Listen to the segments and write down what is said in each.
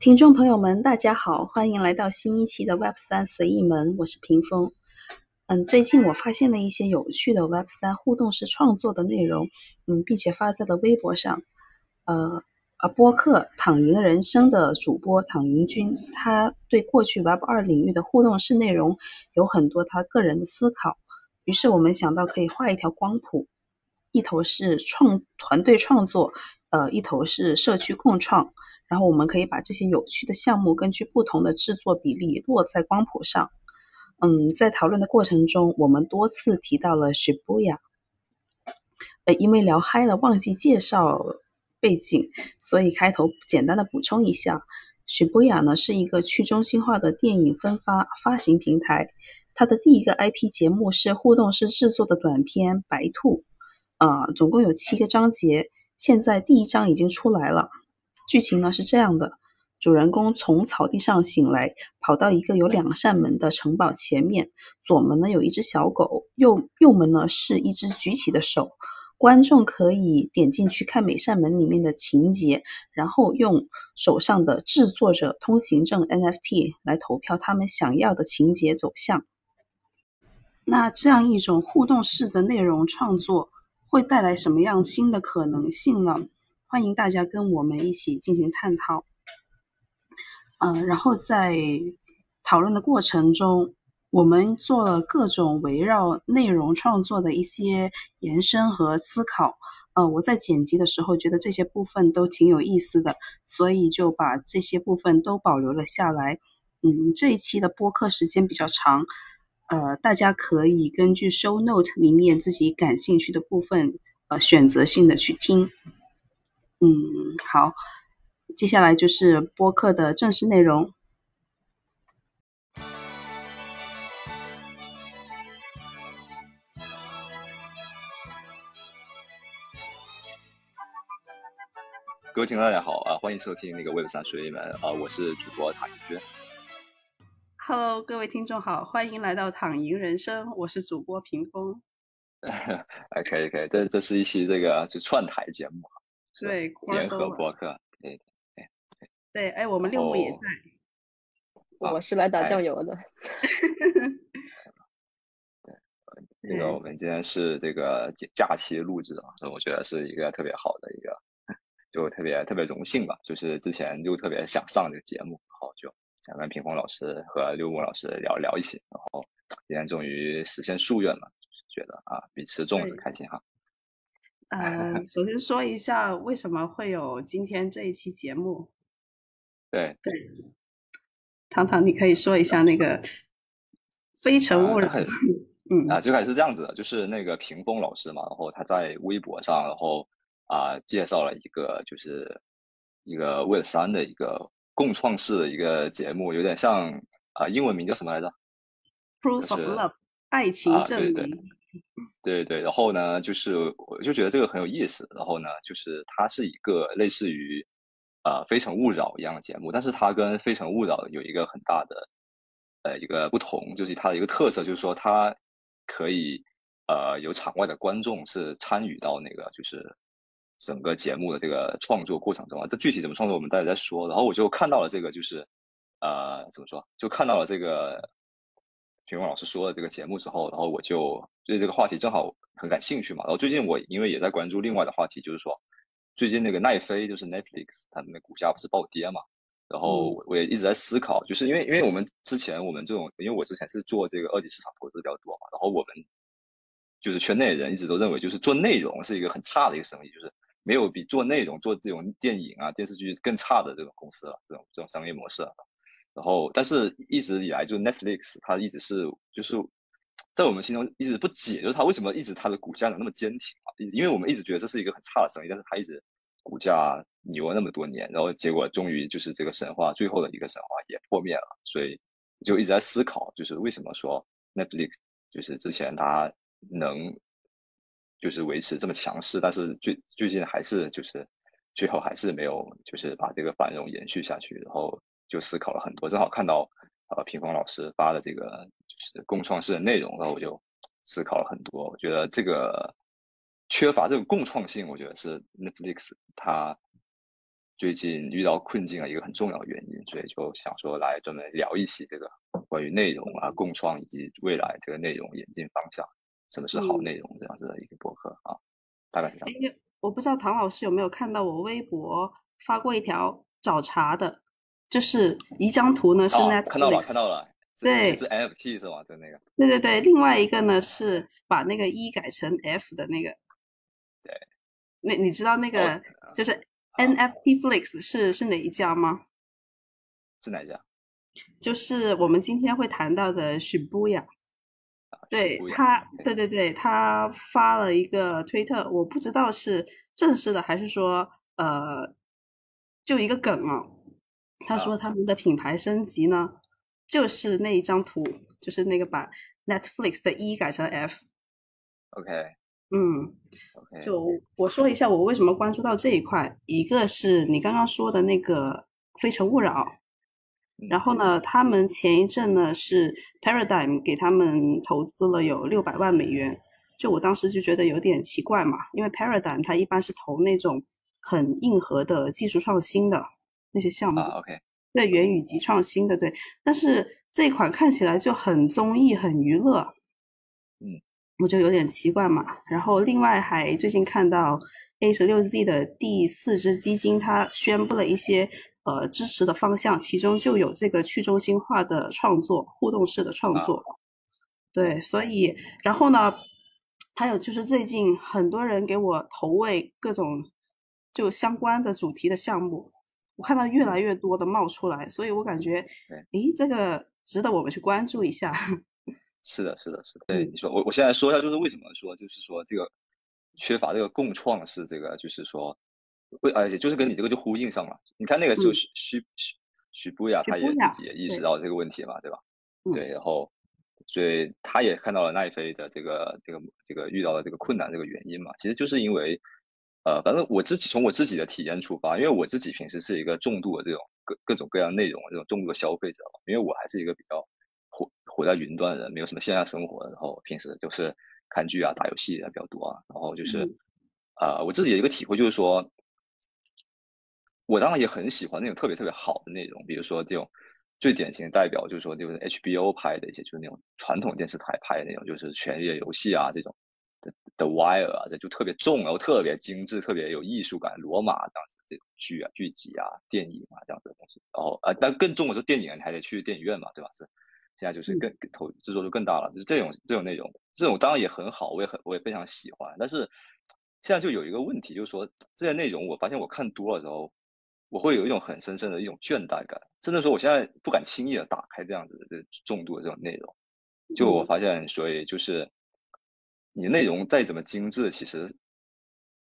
听众朋友们，大家好，欢迎来到新一期的 Web 三随意门，我是屏风。嗯，最近我发现了一些有趣的 Web 三互动式创作的内容，嗯，并且发在了微博上。呃，呃，播客躺赢人生的主播躺赢君，他对过去 Web 二领域的互动式内容有很多他个人的思考。于是我们想到可以画一条光谱，一头是创团队创作，呃，一头是社区共创。然后我们可以把这些有趣的项目根据不同的制作比例落在光谱上。嗯，在讨论的过程中，我们多次提到了雪碧亚。呃，因为聊嗨了，忘记介绍背景，所以开头简单的补充一下雪碧亚呢是一个去中心化的电影分发发行平台。它的第一个 IP 节目是互动式制作的短片《白兔》，啊，总共有七个章节，现在第一章已经出来了。剧情呢是这样的：主人公从草地上醒来，跑到一个有两扇门的城堡前面。左门呢有一只小狗，右右门呢是一只举起的手。观众可以点进去看每扇门里面的情节，然后用手上的制作者通行证 NFT 来投票他们想要的情节走向。那这样一种互动式的内容创作会带来什么样新的可能性呢？欢迎大家跟我们一起进行探讨，嗯，然后在讨论的过程中，我们做了各种围绕内容创作的一些延伸和思考。呃，我在剪辑的时候觉得这些部分都挺有意思的，所以就把这些部分都保留了下来。嗯，这一期的播客时间比较长，呃，大家可以根据 show note 里面自己感兴趣的部分，呃，选择性的去听。嗯，好，接下来就是播客的正式内容。各位听众大家好啊，欢迎收听那个 Web 三水一门啊，我是主播唐一轩。Hello，各位听众好，欢迎来到躺赢人生，我是主播屏风。哎，可以可以，这这是一期这个就串台节目。对，联合博客，对对对对，哎，我们六木也在，我是来打酱油的。对，这个我们今天是这个假假期录制啊，所以我觉得是一个特别好的一个，就特别特别荣幸吧。就是之前就特别想上这个节目，然后就想跟屏风老师和六木老师聊聊一起，然后今天终于实现夙愿了，觉得啊，比吃粽子开心哈。呃，首先说一下为什么会有今天这一期节目。对对，糖糖，你可以说一下那个 《非诚勿扰》。嗯啊，最开始是这样子的，就是那个屏风老师嘛，然后他在微博上，然后啊介绍了一个就是一个 Web 三的一个共创式的一个节目，有点像啊英文名叫什么来着？Proof of Love，爱情证明。对对，对对然后呢，就是我就觉得这个很有意思。然后呢，就是它是一个类似于呃《非诚勿扰》一样的节目，但是它跟《非诚勿扰》有一个很大的呃一个不同，就是它的一个特色，就是说它可以呃有场外的观众是参与到那个就是整个节目的这个创作过程中啊。这具体怎么创作，我们待会再说。然后我就看到了这个，就是呃怎么说，就看到了这个。评风老师说了这个节目之后，然后我就对这个话题正好很感兴趣嘛。然后最近我因为也在关注另外的话题，就是说最近那个奈飞就是 Netflix，它的那股价不是暴跌嘛。然后我也一直在思考，就是因为因为我们之前我们这种，因为我之前是做这个二级市场投资比较多嘛。然后我们就是圈内人一直都认为，就是做内容是一个很差的一个生意，就是没有比做内容做这种电影啊电视剧更差的这种公司了，这种这种商业模式了。然后，但是一直以来，就 Netflix 它一直是就是在我们心中一直不解，就是它为什么一直它的股价能那么坚挺啊？因为我们一直觉得这是一个很差的生意，但是它一直股价牛了那么多年，然后结果终于就是这个神话最后的一个神话也破灭了，所以就一直在思考，就是为什么说 Netflix 就是之前它能就是维持这么强势，但是最最近还是就是最后还是没有就是把这个繁荣延续下去，然后。就思考了很多，正好看到呃平峰老师发的这个共创式的内容，然后我就思考了很多。我觉得这个缺乏这个共创性，我觉得是 Netflix 它最近遇到困境的一个很重要的原因，所以就想说来专门聊一期这个关于内容啊、共创以及未来这个内容演进方向，什么是好内容这样子的一个博客啊，大概是这样。我不知道唐老师有没有看到我微博发过一条找茬的，就是一张图呢是 Netflix，看到了看到了，对，是 NFT 是吧？就那个。对对对，另外一个呢是把那个 E 改成 F 的那个。对。那你知道那个就是。NFT Flix 是是哪一家吗？是哪一家？就是我们今天会谈到的许布雅。对他，对对对，他发了一个推特，我不知道是正式的还是说呃，就一个梗啊。他说他们的品牌升级呢，就是那一张图，就是那个把 Netflix 的 E 改成 F。OK。嗯，OK，就我说一下我为什么关注到这一块，一个是你刚刚说的那个《非诚勿扰》，然后呢，他们前一阵呢是 Paradigm 给他们投资了有六百万美元，就我当时就觉得有点奇怪嘛，因为 Paradigm 它一般是投那种很硬核的技术创新的那些项目，OK，对元宇级创新的对，但是这款看起来就很综艺、很娱乐，嗯。我就有点奇怪嘛，然后另外还最近看到 A 十六 Z 的第四只基金，它宣布了一些呃支持的方向，其中就有这个去中心化的创作、互动式的创作。对，所以然后呢，还有就是最近很多人给我投喂各种就相关的主题的项目，我看到越来越多的冒出来，所以我感觉，诶，这个值得我们去关注一下。是的，是的，是的。对你说，我我现在说一下，就是为什么说，就是说这个缺乏这个共创是这个，就是说，会而且就是跟你这个就呼应上了。你看那个时候许许许许布雅，他也自己也意识到这个问题嘛，对吧？对，然后所以他也看到了奈飞的这个这个这个遇到的这个困难这个原因嘛，其实就是因为，呃，反正我自己从我自己的体验出发，因为我自己平时是一个重度的这种各各种各样内容这种重度的消费者，因为我还是一个比较。活活在云端的人，没有什么线下生活，然后平时就是看剧啊、打游戏啊比较多啊。然后就是，呃，我自己的一个体会就是说，我当然也很喜欢那种特别特别好的内容，比如说这种最典型的代表就是说，就是 HBO 拍的一些，就是那种传统电视台拍的那种，就是《权力的游戏》啊这种，《The Wire》啊，这就特别重，然后特别精致、特别有艺术感，《罗马》这样子这种剧啊、剧集啊、电影啊这样子的东西。然后啊，但更重的是电影，你还得去电影院嘛，对吧？是。现在就是更投制作就更大了，就是这种这种内容，这种当然也很好，我也很我也非常喜欢。但是现在就有一个问题，就是说这些内容，我发现我看多了之后，我会有一种很深深的一种倦怠感，甚至说我现在不敢轻易的打开这样子的这重度的这种内容。就我发现，所以就是你内容再怎么精致，其实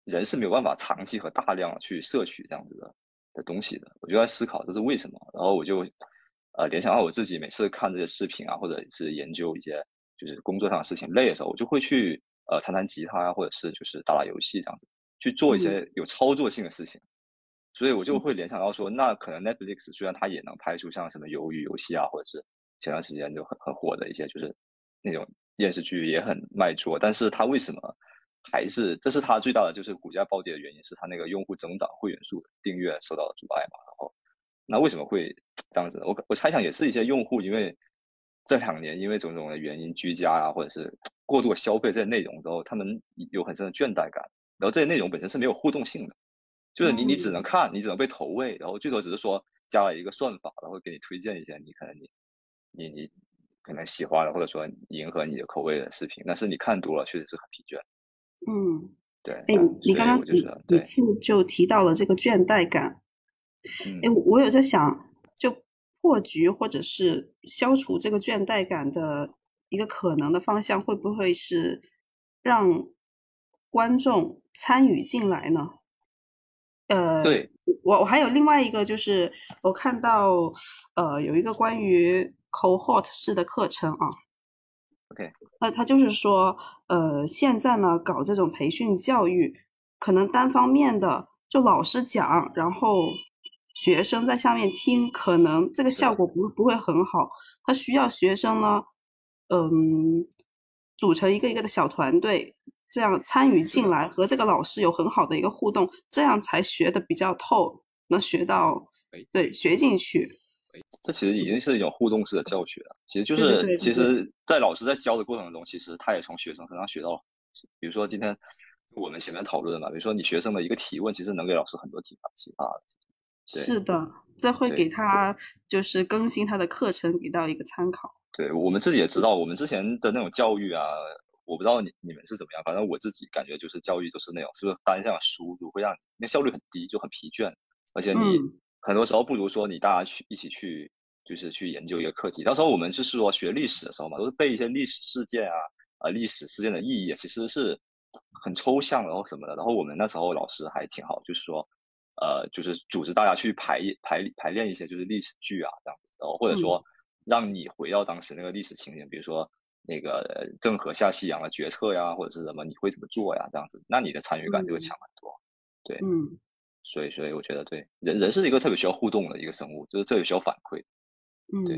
人是没有办法长期和大量去摄取这样子的的东西的。我就在思考这是为什么，然后我就。呃，联想到我自己每次看这些视频啊，或者是研究一些就是工作上的事情累的时候，我就会去呃弹弹吉他啊，或者是就是打打游戏这样子，去做一些有操作性的事情。所以我就会联想到说，那可能 Netflix 虽然它也能拍出像什么鱿鱼游戏啊，或者是前段时间就很很火的一些就是那种电视剧也很卖座，但是它为什么还是这是它最大的就是股价暴跌的原因，是它那个用户增长、会员数、订阅受到了阻碍嘛，然后。那为什么会这样子？我我猜想也是一些用户，因为这两年因为种种的原因居家啊，或者是过度消费这些内容之后，他们有很深的倦怠感。然后这些内容本身是没有互动性的，就是你你只能看，你只能被投喂，然后最多只是说加了一个算法，然后给你推荐一些你可能你你你可能喜欢的，或者说迎合你的口味的视频。但是你看多了，确实是很疲倦。嗯，对。哎，你刚刚几次就提到了这个倦怠感。哎，我有在想，就破局或者是消除这个倦怠感的一个可能的方向，会不会是让观众参与进来呢？呃，对我我还有另外一个，就是我看到呃有一个关于 cohort 式的课程啊，OK，那他就是说，呃，现在呢搞这种培训教育，可能单方面的就老师讲，然后。学生在下面听，可能这个效果不不会很好。他需要学生呢，嗯，组成一个一个的小团队，这样参与进来，和这个老师有很好的一个互动，这样才学的比较透。能学到，对，学进去。这其实已经是一种互动式的教学了。其实就是，其实，在老师在教的过程中，其实他也从学生身上学到了。比如说今天我们前面讨论的嘛，比如说你学生的一个提问，其实能给老师很多启发启发的。是的，这会给他就是更新他的课程，给到一个参考。对我们自己也知道，我们之前的那种教育啊，我不知道你你们是怎么样，反正我自己感觉就是教育就是那种，是不是单向输入会让你那效率很低，就很疲倦，而且你。很多时候不如说你大家去一起去，就是去研究一个课题。到时候我们就是说学历史的时候嘛，都是背一些历史事件啊，啊历史事件的意义，其实是很抽象然后什么的。然后我们那时候老师还挺好，就是说，呃，就是组织大家去排排排练一些就是历史剧啊这样子，然后或者说让你回到当时那个历史情景，比如说那个郑和下西洋的决策呀，或者是什么你会怎么做呀这样子，那你的参与感就会强很多。对，嗯。所以，所以我觉得，对人人是一个特别需要互动的一个生物，就是特别需要反馈。嗯，对。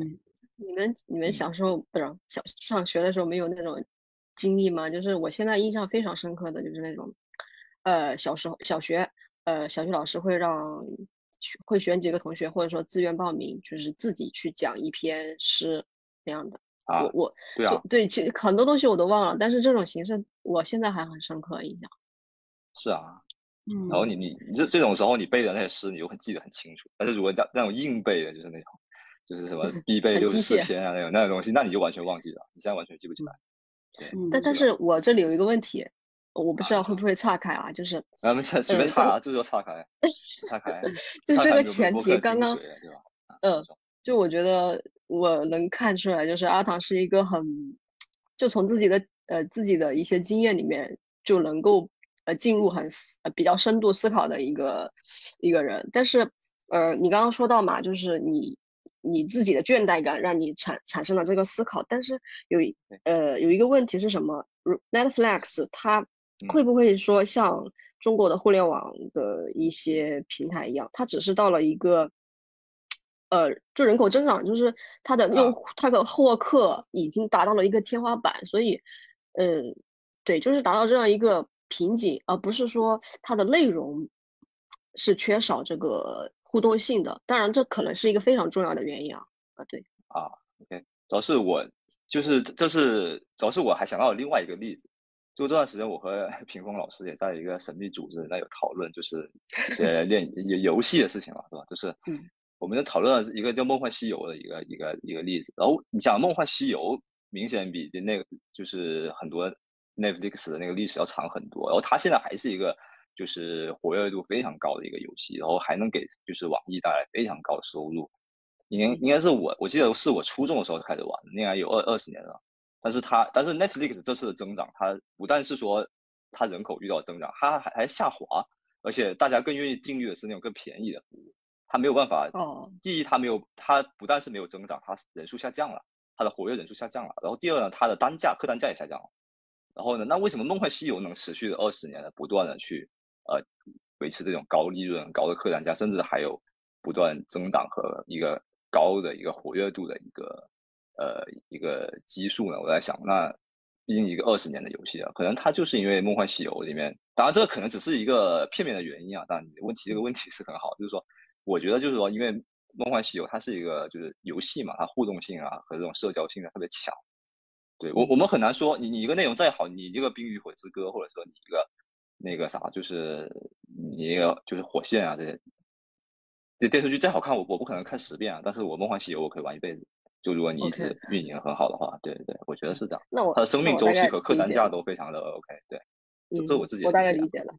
你们你们小时候不是小上学的时候没有那种经历吗？就是我现在印象非常深刻的就是那种，呃，小时候小学，呃，小学老师会让会选几个同学，或者说自愿报名，就是自己去讲一篇诗那样的。啊，我我对啊，对，其实很多东西我都忘了，但是这种形式我现在还很深刻印象。是啊。然后你你你这这种时候你背的那些诗，你就很记得很清楚。但是如果那那种硬背的，就是那种就是什么 必背六十四篇啊那种那种东西，那你就完全忘记了，你现在完全记不起来。对，但但是我这里有一个问题，我不知道会不会岔开啊，就是啊，没事，随便岔啊，就说岔开，岔开，就这个前提刚刚？嗯，就我觉得我能看出来，就是阿唐是一个很就从自己的呃自己的一些经验里面就能够。呃，进入很呃比较深度思考的一个一个人，但是呃，你刚刚说到嘛，就是你你自己的倦怠感让你产产生了这个思考，但是有呃有一个问题是什么？Netflix 它会不会说像中国的互联网的一些平台一样，它只是到了一个呃就人口增长，就是它的用户它的获客已经达到了一个天花板，所以嗯对，就是达到这样一个。瓶颈，而不是说它的内容是缺少这个互动性的。当然，这可能是一个非常重要的原因啊。啊，对啊，OK，主要是我就是这是主要是我还想到了另外一个例子，就这段时间我和 屏风老师也在一个神秘组织那有讨论，就是呃练游游戏的事情嘛，是吧？就是 我们就讨论了一个叫《梦幻西游》的一个一个一个例子。然后你想，《梦幻西游》明显比那个就是很多。Netflix 的那个历史要长很多，然后它现在还是一个就是活跃度非常高的一个游戏，然后还能给就是网易带来非常高的收入。应应该是我我记得是我初中的时候开始玩，应该有二二十年了。但是它但是 Netflix 这次的增长，它不但是说它人口遇到增长，它还还下滑，而且大家更愿意订阅的是那种更便宜的服务。它没有办法哦，第一它没有它不但是没有增长，它人数下降了，它的活跃人数下降了。然后第二呢，它的单价客单价也下降了。然后呢？那为什么《梦幻西游》能持续二十年的不断的去呃维持这种高利润、高的客单价，甚至还有不断增长和一个高的一个活跃度的一个呃一个基数呢？我在想，那毕竟一个二十年的游戏啊，可能它就是因为《梦幻西游》里面，当然这可能只是一个片面的原因啊。但你问题这个问题是很好，就是说，我觉得就是说，因为《梦幻西游》它是一个就是游戏嘛，它互动性啊和这种社交性啊特别强。对我，我们很难说你你一个内容再好，你一个《冰与火之歌》，或者说你一个那个啥，就是你一个就是火线啊这些，这电视剧再好看，我我不可能看十遍啊。但是我《梦幻西游》我可以玩一辈子。就如果你一直运营很好的话，对对对，我觉得是这样。那我它的生命周期和客单价都非常的 OK。对，这我自己我大概理解了，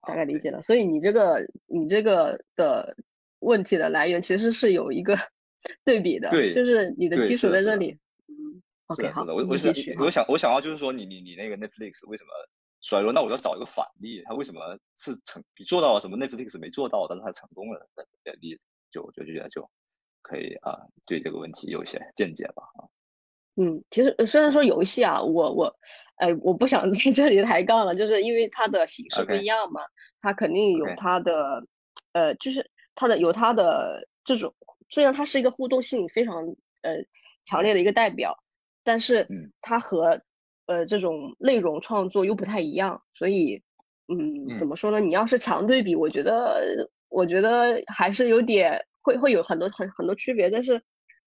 大概理解了。所以你这个你这个的问题的来源其实是有一个 对比的，对，就是你的基础在这里。是的，是的，我我想我想我想要就是说，你你你那个 Netflix 为什么衰落？那我要找一个反例，它为什么是成你做到了什么 Netflix 没做到，但是它成功了的例子，就就觉得就可以啊，对这个问题有一些见解吧啊。嗯，其实虽然说游戏啊，我我哎，我不想 在这里抬杠了，就是因为它的形式不一样嘛，它肯定有它的呃，就是它的有它的这种，虽然它是一个互动性非常呃强烈的一个代表。但是它和呃这种内容创作又不太一样，所以嗯怎么说呢？你要是强对比，我觉得我觉得还是有点会会有很多很很多区别，但是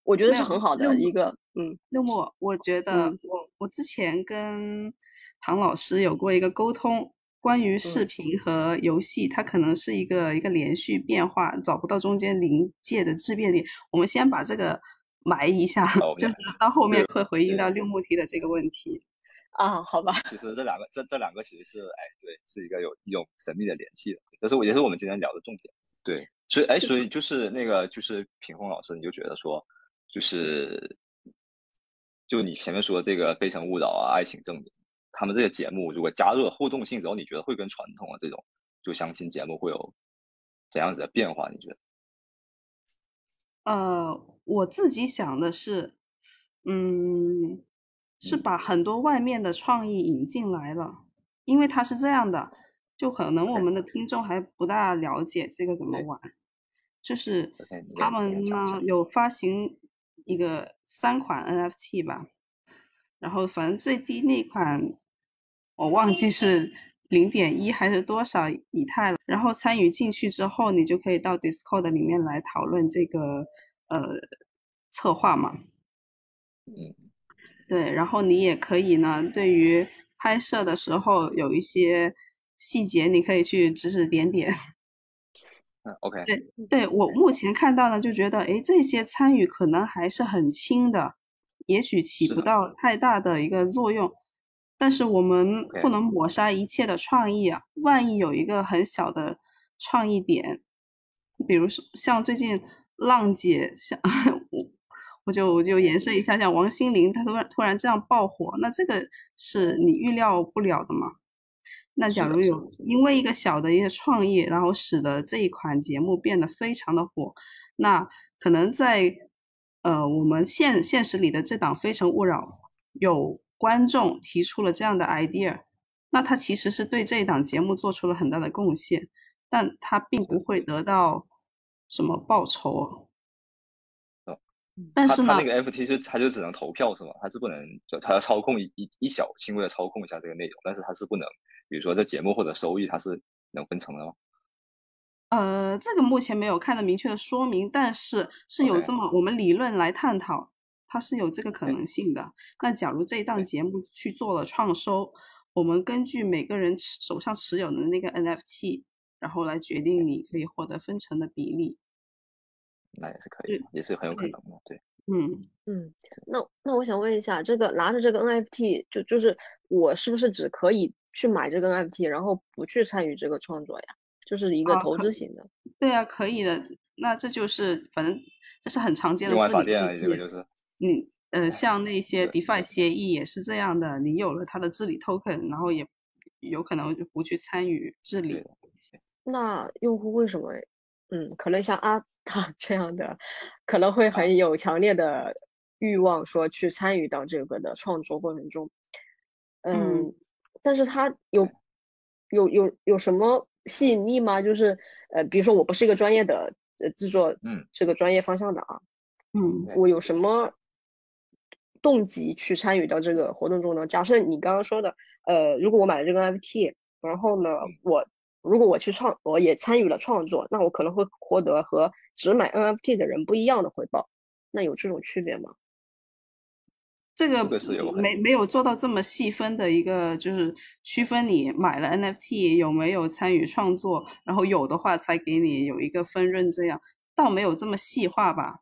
我觉得是很好的一个，嗯，六木，我觉得我我之前跟唐老师有过一个沟通，关于视频和游戏，它可能是一个一个连续变化，找不到中间临界的质变点。我们先把这个埋一下，就是到后面会回应到六木提的这个问题。啊，好吧。其实这两个，这这两个其实是，哎，对，是一个有一种神秘的联系的。这是我也是我们今天聊的重点。对，所以，哎，所以就是那个，就是品峰老师，你就觉得说，就是，就你前面说这个《非诚勿扰》啊，《爱情证明》，他们这些节目如果加入了互动性之后，你觉得会跟传统的这种就相亲节目会有怎样子的变化？你觉得？呃，我自己想的是，嗯。是把很多外面的创意引进来了，因为它是这样的，就可能我们的听众还不大了解这个怎么玩，就是他们呢有发行一个三款 NFT 吧，然后反正最低那款我忘记是零点一还是多少以太了，然后参与进去之后，你就可以到 Discord 里面来讨论这个呃策划嘛，嗯。对，然后你也可以呢，对于拍摄的时候有一些细节，你可以去指指点点。嗯，OK。对，对我目前看到呢，就觉得，哎，这些参与可能还是很轻的，也许起不到太大的一个作用。但是我们不能抹杀一切的创意啊！万一有一个很小的创意点，比如说像最近浪姐，像 我。我就我就延伸一下，像王心凌，她突然突然这样爆火，那这个是你预料不了的嘛？那假如有因为一个小的一个创意，然后使得这一款节目变得非常的火，那可能在呃我们现现实里的这档《非诚勿扰》有观众提出了这样的 idea，那他其实是对这一档节目做出了很大的贡献，但他并不会得到什么报酬。但是呢，他那个 FT 是他就只能投票是吗？他是不能就他要操控一一一小轻微的操控一下这个内容，但是他是不能，比如说这节目或者收益他是能分成的吗？呃，这个目前没有看到明确的说明，但是是有这么我们理论来探讨，它是有这个可能性的。那假如这一档节目去做了创收，我们根据每个人持手上持有的那个 NFT，然后来决定你可以获得分成的比例。那也是可以，也是很有可能的，对，嗯嗯。那那我想问一下，这个拿着这个 NFT，就就是我是不是只可以去买这个 NFT，然后不去参与这个创作呀？就是一个投资型的。对啊，可以的。那这就是反正这是很常见的治理啊，这个就是。嗯呃，像那些 DeFi 协议也是这样的，你有了它的治理 token，然后也有可能就不去参与治理。那用户为什么？嗯，可能像阿。塔 这样的可能会很有强烈的欲望，说去参与到这个的创作过程中，嗯，但是他有有有有什么吸引力吗？就是呃，比如说我不是一个专业的呃制作，嗯，这个专业方向的啊，嗯，我有什么动机去参与到这个活动中呢？假设你刚刚说的，呃，如果我买了这个 FT，然后呢，我。如果我去创，我也参与了创作，那我可能会获得和只买 NFT 的人不一样的回报。那有这种区别吗？这个没没有做到这么细分的一个，就是区分你买了 NFT 有没有参与创作，然后有的话才给你有一个分润，这样倒没有这么细化吧。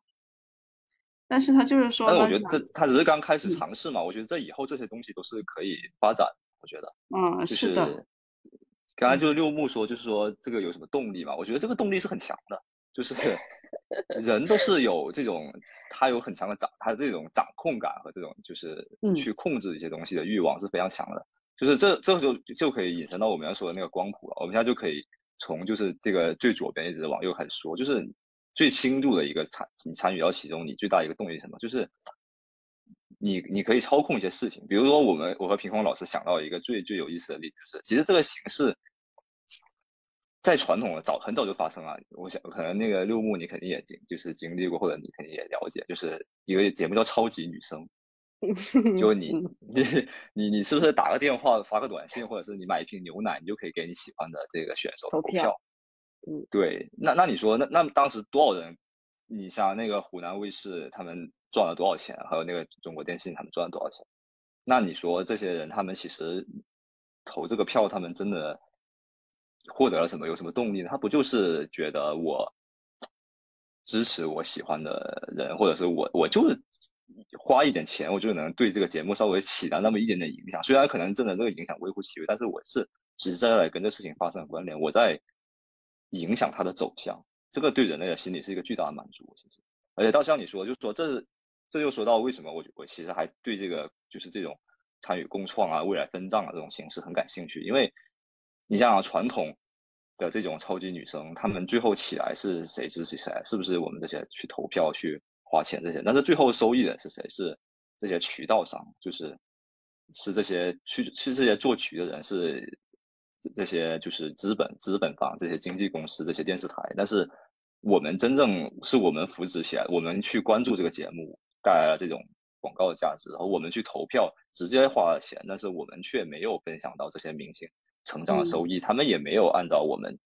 但是他就是说，但我觉得这他只是刚开始尝试嘛。我觉得这以后这些东西都是可以发展。我觉得，嗯，是的。刚才就是六木说，就是说这个有什么动力嘛？我觉得这个动力是很强的，就是 人都是有这种，他有很强的掌，他这种掌控感和这种就是去控制一些东西的欲望是非常强的。就是这这就就可以引申到我们要说的那个光谱了。我们现在就可以从就是这个最左边一直往右开始说，就是最轻度的一个参你参与到其中，你最大一个动力是什么？就是你你可以操控一些事情。比如说我们我和平峰老师想到一个最最有意思的例子，就是其实这个形式。在传统的早很早就发生了，我想可能那个六木你肯定也经就是经历过，或者你肯定也了解，就是一个节目叫《超级女生 》，就你你你你是不是打个电话发个短信，或者是你买一瓶牛奶，你就可以给你喜欢的这个选手投票？嗯，对，那那你说，那那当时多少人？你像那个湖南卫视，他们赚了多少钱？还有那个中国电信，他们赚了多少钱？那你说这些人，他们其实投这个票，他们真的获得了什么？有什么动力呢？他不就是觉得我支持我喜欢的人，或者是我我就是花一点钱，我就能对这个节目稍微起到那么一点点影响？虽然可能真的这个影响微乎其微，但是我是实实在在跟这事情发生了关联，我在影响它的走向。这个对人类的心理是一个巨大的满足，其实，而且倒像你说，就是说，这这又说到为什么我我其实还对这个就是这种参与共创啊、未来分账啊这种形式很感兴趣，因为你像传统的这种超级女生，她们最后起来是谁支持谁？是不是我们这些去投票去花钱这些？但是最后收益的是谁？是这些渠道商，就是是这些去去这些做局的人是。这些就是资本、资本方、这些经纪公司、这些电视台，但是我们真正是我们扶持起来，我们去关注这个节目，带来了这种广告的价值，然后我们去投票，直接花了钱，但是我们却没有分享到这些明星成长的收益，他们也没有按照我们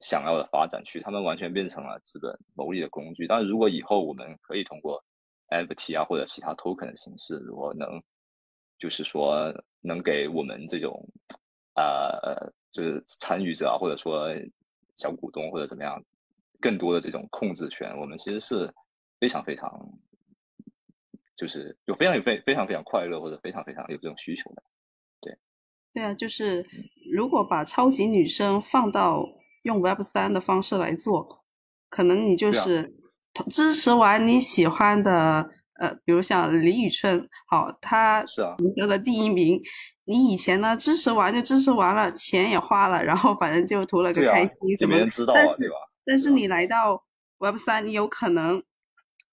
想要的发展去，他们完全变成了资本牟利的工具。但是如果以后我们可以通过 NFT 啊或者其他 token 的形式，如果能就是说能给我们这种。呃，就是参与者啊，或者说小股东或者怎么样，更多的这种控制权，我们其实是非常非常，就是有非常有非非常非常快乐或者非常非常有这种需求的，对，对啊，就是如果把超级女生放到用 Web 三的方式来做，可能你就是支持完你喜欢的，呃，比如像李宇春，好，她是啊，得了第一名。你以前呢支持完就支持完了，钱也花了，然后反正就图了个开心什么的。但是但是你来到 Web 三，你有可能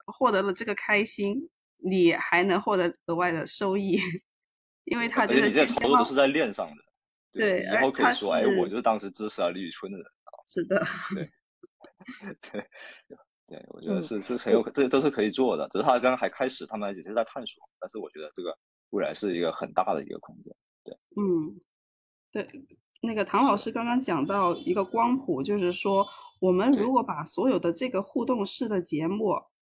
获得了这个开心，你还能获得额外的收益，因为他这个钱操作都是在链上的。对，以后可以说，哎，我就是当时支持了李宇春的人。是的。对对对，我觉得是是很有，这都是可以做的，只是他刚刚还开始，他们只是在探索，但是我觉得这个未来是一个很大的一个空间。对嗯，对，那个唐老师刚刚讲到一个光谱，就是说，我们如果把所有的这个互动式的节目，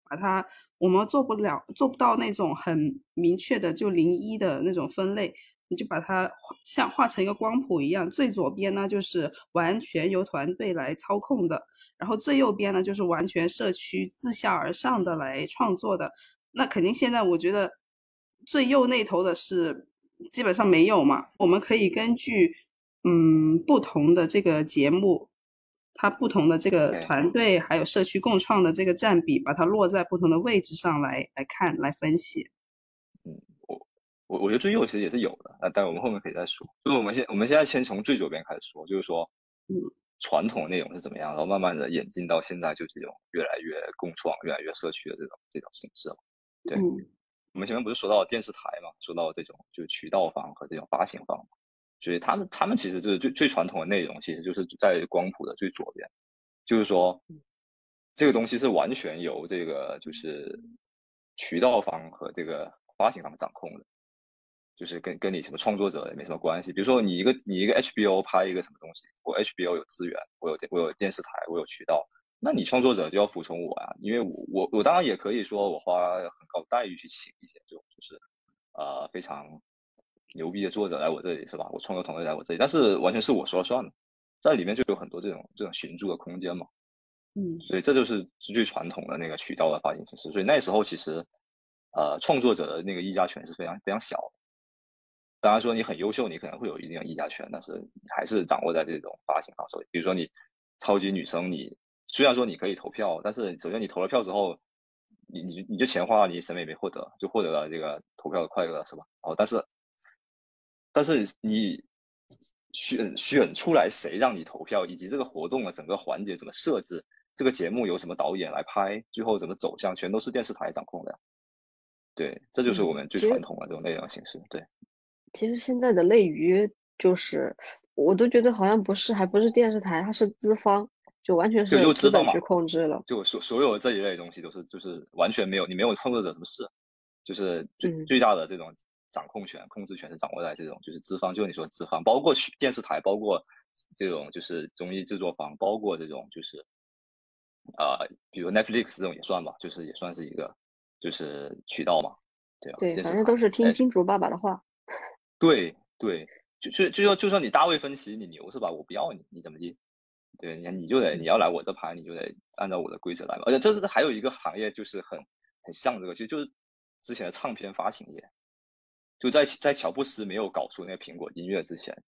把它，我们做不了，做不到那种很明确的就零一的那种分类，你就把它像画成一个光谱一样，最左边呢就是完全由团队来操控的，然后最右边呢就是完全社区自下而上的来创作的，那肯定现在我觉得最右那头的是。基本上没有嘛，我们可以根据嗯不同的这个节目，它不同的这个团队还有社区共创的这个占比，把它落在不同的位置上来来看来分析。嗯，我我我觉得最右其实也是有的，那但我们后面可以再说。就是我们现我们现在先从最左边开始说，就是说嗯传统内容是怎么样，然后慢慢的演进到现在就这种越来越共创、越来越社区的这种这种形式了。对。我们前面不是说到电视台嘛，说到这种就是渠道方和这种发行方，所以他们他们其实就是最最传统的内容，其实就是在光谱的最左边，就是说这个东西是完全由这个就是渠道方和这个发行方掌控的，就是跟跟你什么创作者也没什么关系。比如说你一个你一个 HBO 拍一个什么东西，我 HBO 有资源，我有我有电视台，我有渠道。那你创作者就要服从我呀，因为我我我当然也可以说我花很高的待遇去请一些这种就是呃非常牛逼的作者来我这里是吧？我创作团队来我这里，但是完全是我说了算的，在里面就有很多这种这种寻租的空间嘛。嗯，所以这就是最传统的那个渠道的发行形式。所以那时候其实呃创作者的那个议价权是非常非常小的。当然说你很优秀，你可能会有一定的议价权，但是还是掌握在这种发行方手里。比如说你超级女生你。虽然说你可以投票，但是首先你投了票之后，你你你就钱花了，你什么也没获得，就获得了这个投票的快乐，是吧？哦，但是但是你选选出来谁让你投票，以及这个活动的整个环节怎么设置，这个节目由什么导演来拍，最后怎么走向，全都是电视台掌控的。对，这就是我们最传统的这种内容形式。对，其实现在的内娱就是，我都觉得好像不是，还不是电视台，它是资方。就完全是资本去控制了，就所所有这一类东西都是就是完全没有你没有创作者什么事，就是最最大的这种掌控权、控制权是掌握在这种就是资方，就是你说资方，包括电视台，包括这种就是综艺制作方，包括这种就是呃，比如 Netflix 这种也算吧，就是也算是一个就是渠道嘛，对吧？对，反正都是听金主爸爸的话。对对，就就就说就说你大卫芬奇你牛是吧？我不要你，你怎么地？对，你看你就得你要来我这盘，你就得按照我的规则来嘛。而且这是还有一个行业，就是很很像这个，其实就是之前的唱片发行业，就在在乔布斯没有搞出那个苹果音乐之前，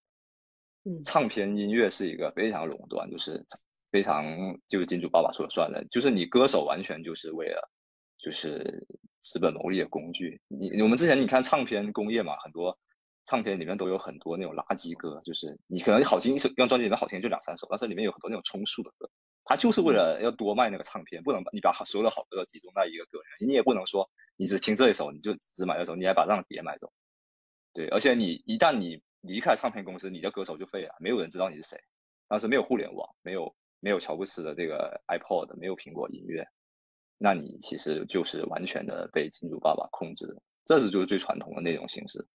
嗯，唱片音乐是一个非常垄断，就是非常就是金主爸爸说了算的，就是你歌手完全就是为了就是资本牟利的工具。你我们之前你看唱片工业嘛，很多。唱片里面都有很多那种垃圾歌，就是你可能好听一首，一张专辑里面好听就两三首，但是里面有很多那种充数的歌，他就是为了要多卖那个唱片，不能把你把所有的好歌都集中在一个歌里面，你也不能说你只听这一首，你就只买这首，你还把这张碟买走，对，而且你一旦你离开唱片公司，你的歌手就废了，没有人知道你是谁。当时没有互联网，没有没有乔布斯的这个 iPod，没有苹果音乐，那你其实就是完全的被金主爸爸控制，这是就是最传统的那种形式。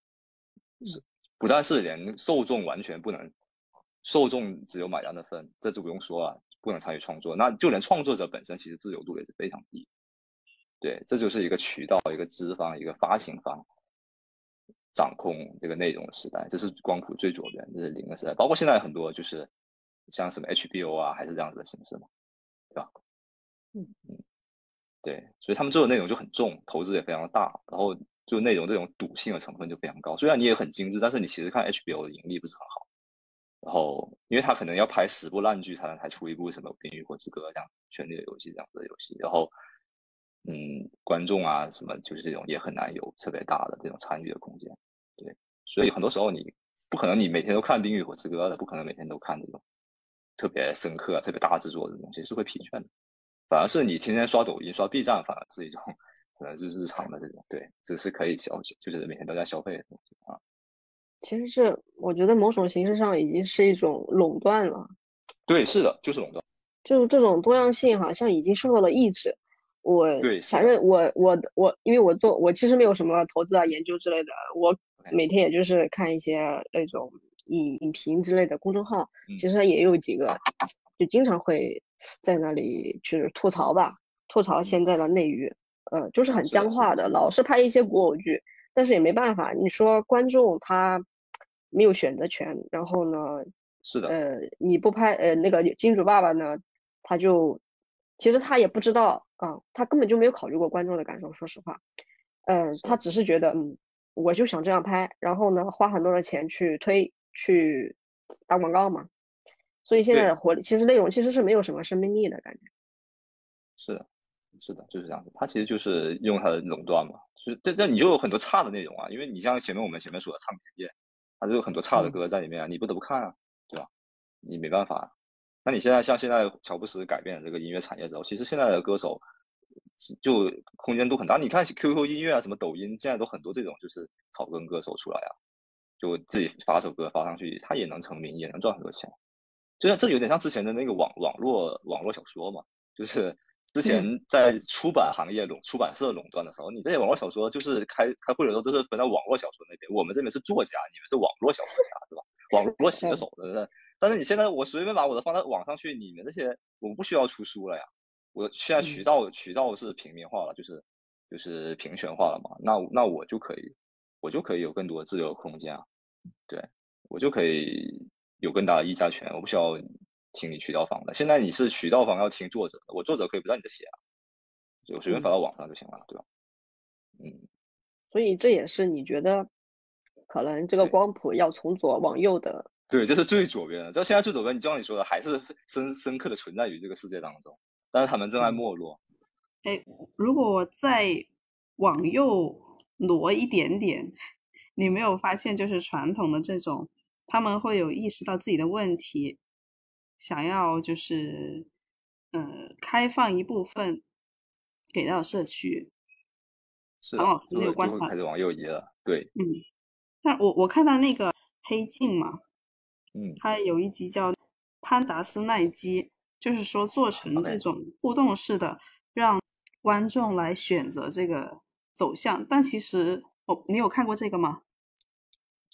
是，不但是连受众完全不能，受众只有买单的份，这就不用说了，不能参与创作。那就连创作者本身其实自由度也是非常低。对，这就是一个渠道、一个资方、一个发行方掌控这个内容的时代。这是光谱最左边，这是零的时代。包括现在很多就是像什么 HBO 啊，还是这样子的形式嘛，对吧？嗯嗯，对，所以他们做的内容就很重，投资也非常的大，然后。就内容这种赌性的成分就非常高，虽然你也很精致，但是你其实看 HBO 的盈利不是很好。然后，因为他可能要拍十部烂剧才能才出一部什么《冰与火之歌》这样《权力的游戏》这样子的游戏。然后，嗯，观众啊什么就是这种也很难有特别大的这种参与的空间。对，所以很多时候你不可能你每天都看《冰与火之歌》的，不可能每天都看这种特别深刻、特别大制作的东西，是会疲倦的。反而是你天天刷抖音、刷 B 站，反而是一种。可能是日常的这种，对，只是可以消，就是每天都在消费的东西啊。其实是我觉得某种形式上已经是一种垄断了。对，是的，就是垄断。就这种多样性好像已经受到了抑制。我对，反正我我我，因为我做我其实没有什么投资啊、研究之类的，我每天也就是看一些那种影影评之类的公众号，其实也有几个，就经常会在那里去吐槽吧，吐槽现在的内娱。呃，就是很僵化的，老是拍一些古偶剧，但是也没办法。你说观众他没有选择权，然后呢？是的。呃，你不拍，呃，那个金主爸爸呢，他就其实他也不知道啊，他根本就没有考虑过观众的感受。说实话，嗯，他只是觉得，嗯，我就想这样拍，然后呢，花很多的钱去推去打广告嘛。所以现在的活力，其实内容其实是没有什么生命力的感觉。是的。是的，就是这样子。他其实就是用他的垄断嘛，就是这这你就有很多差的内容啊。因为你像前面我们前面说的唱片业，它就有很多差的歌在里面啊，你不得不看啊，对吧？你没办法。那你现在像现在乔布斯改变了这个音乐产业之后，其实现在的歌手就空间都很大。你看 QQ 音乐啊，什么抖音，现在都很多这种就是草根歌手出来啊，就自己发首歌发上去，他也能成名，也能赚很多钱。就像这有点像之前的那个网网络网络小说嘛，就是。之前在出版行业垄出版社垄断的时候，你这些网络小说就是开开会的时候都是分到网络小说那边，我们这边是作家，你们是网络小说家，对吧？网络写手的。但是你现在我随便把我的放在网上去，你们这些我不需要出书了呀。我现在渠道渠道是平民化了，就是就是平权化了嘛。那那我就可以我就可以有更多自由空间啊，对我就可以有更大的议价权，我不需要。听你渠道方的，现在你是渠道方要听作者的，我作者可以不让你的写啊，就随便发到网上就行了，对吧？嗯，所以这也是你觉得可能这个光谱要从左往右的，对，这是最左边的。到现在最左边，你就像你说的，还是深深刻的存在于这个世界当中，但是他们正在没落。哎，如果我再往右挪一点点，你没有发现就是传统的这种，他们会有意识到自己的问题。想要就是，呃，开放一部分给到社区。是王老师没有观察，开始往右移了。对，嗯，那我我看到那个黑镜嘛，嗯，它有一集叫《潘达斯奈基》，就是说做成这种互动式的，让观众来选择这个走向。但其实，哦，你有看过这个吗？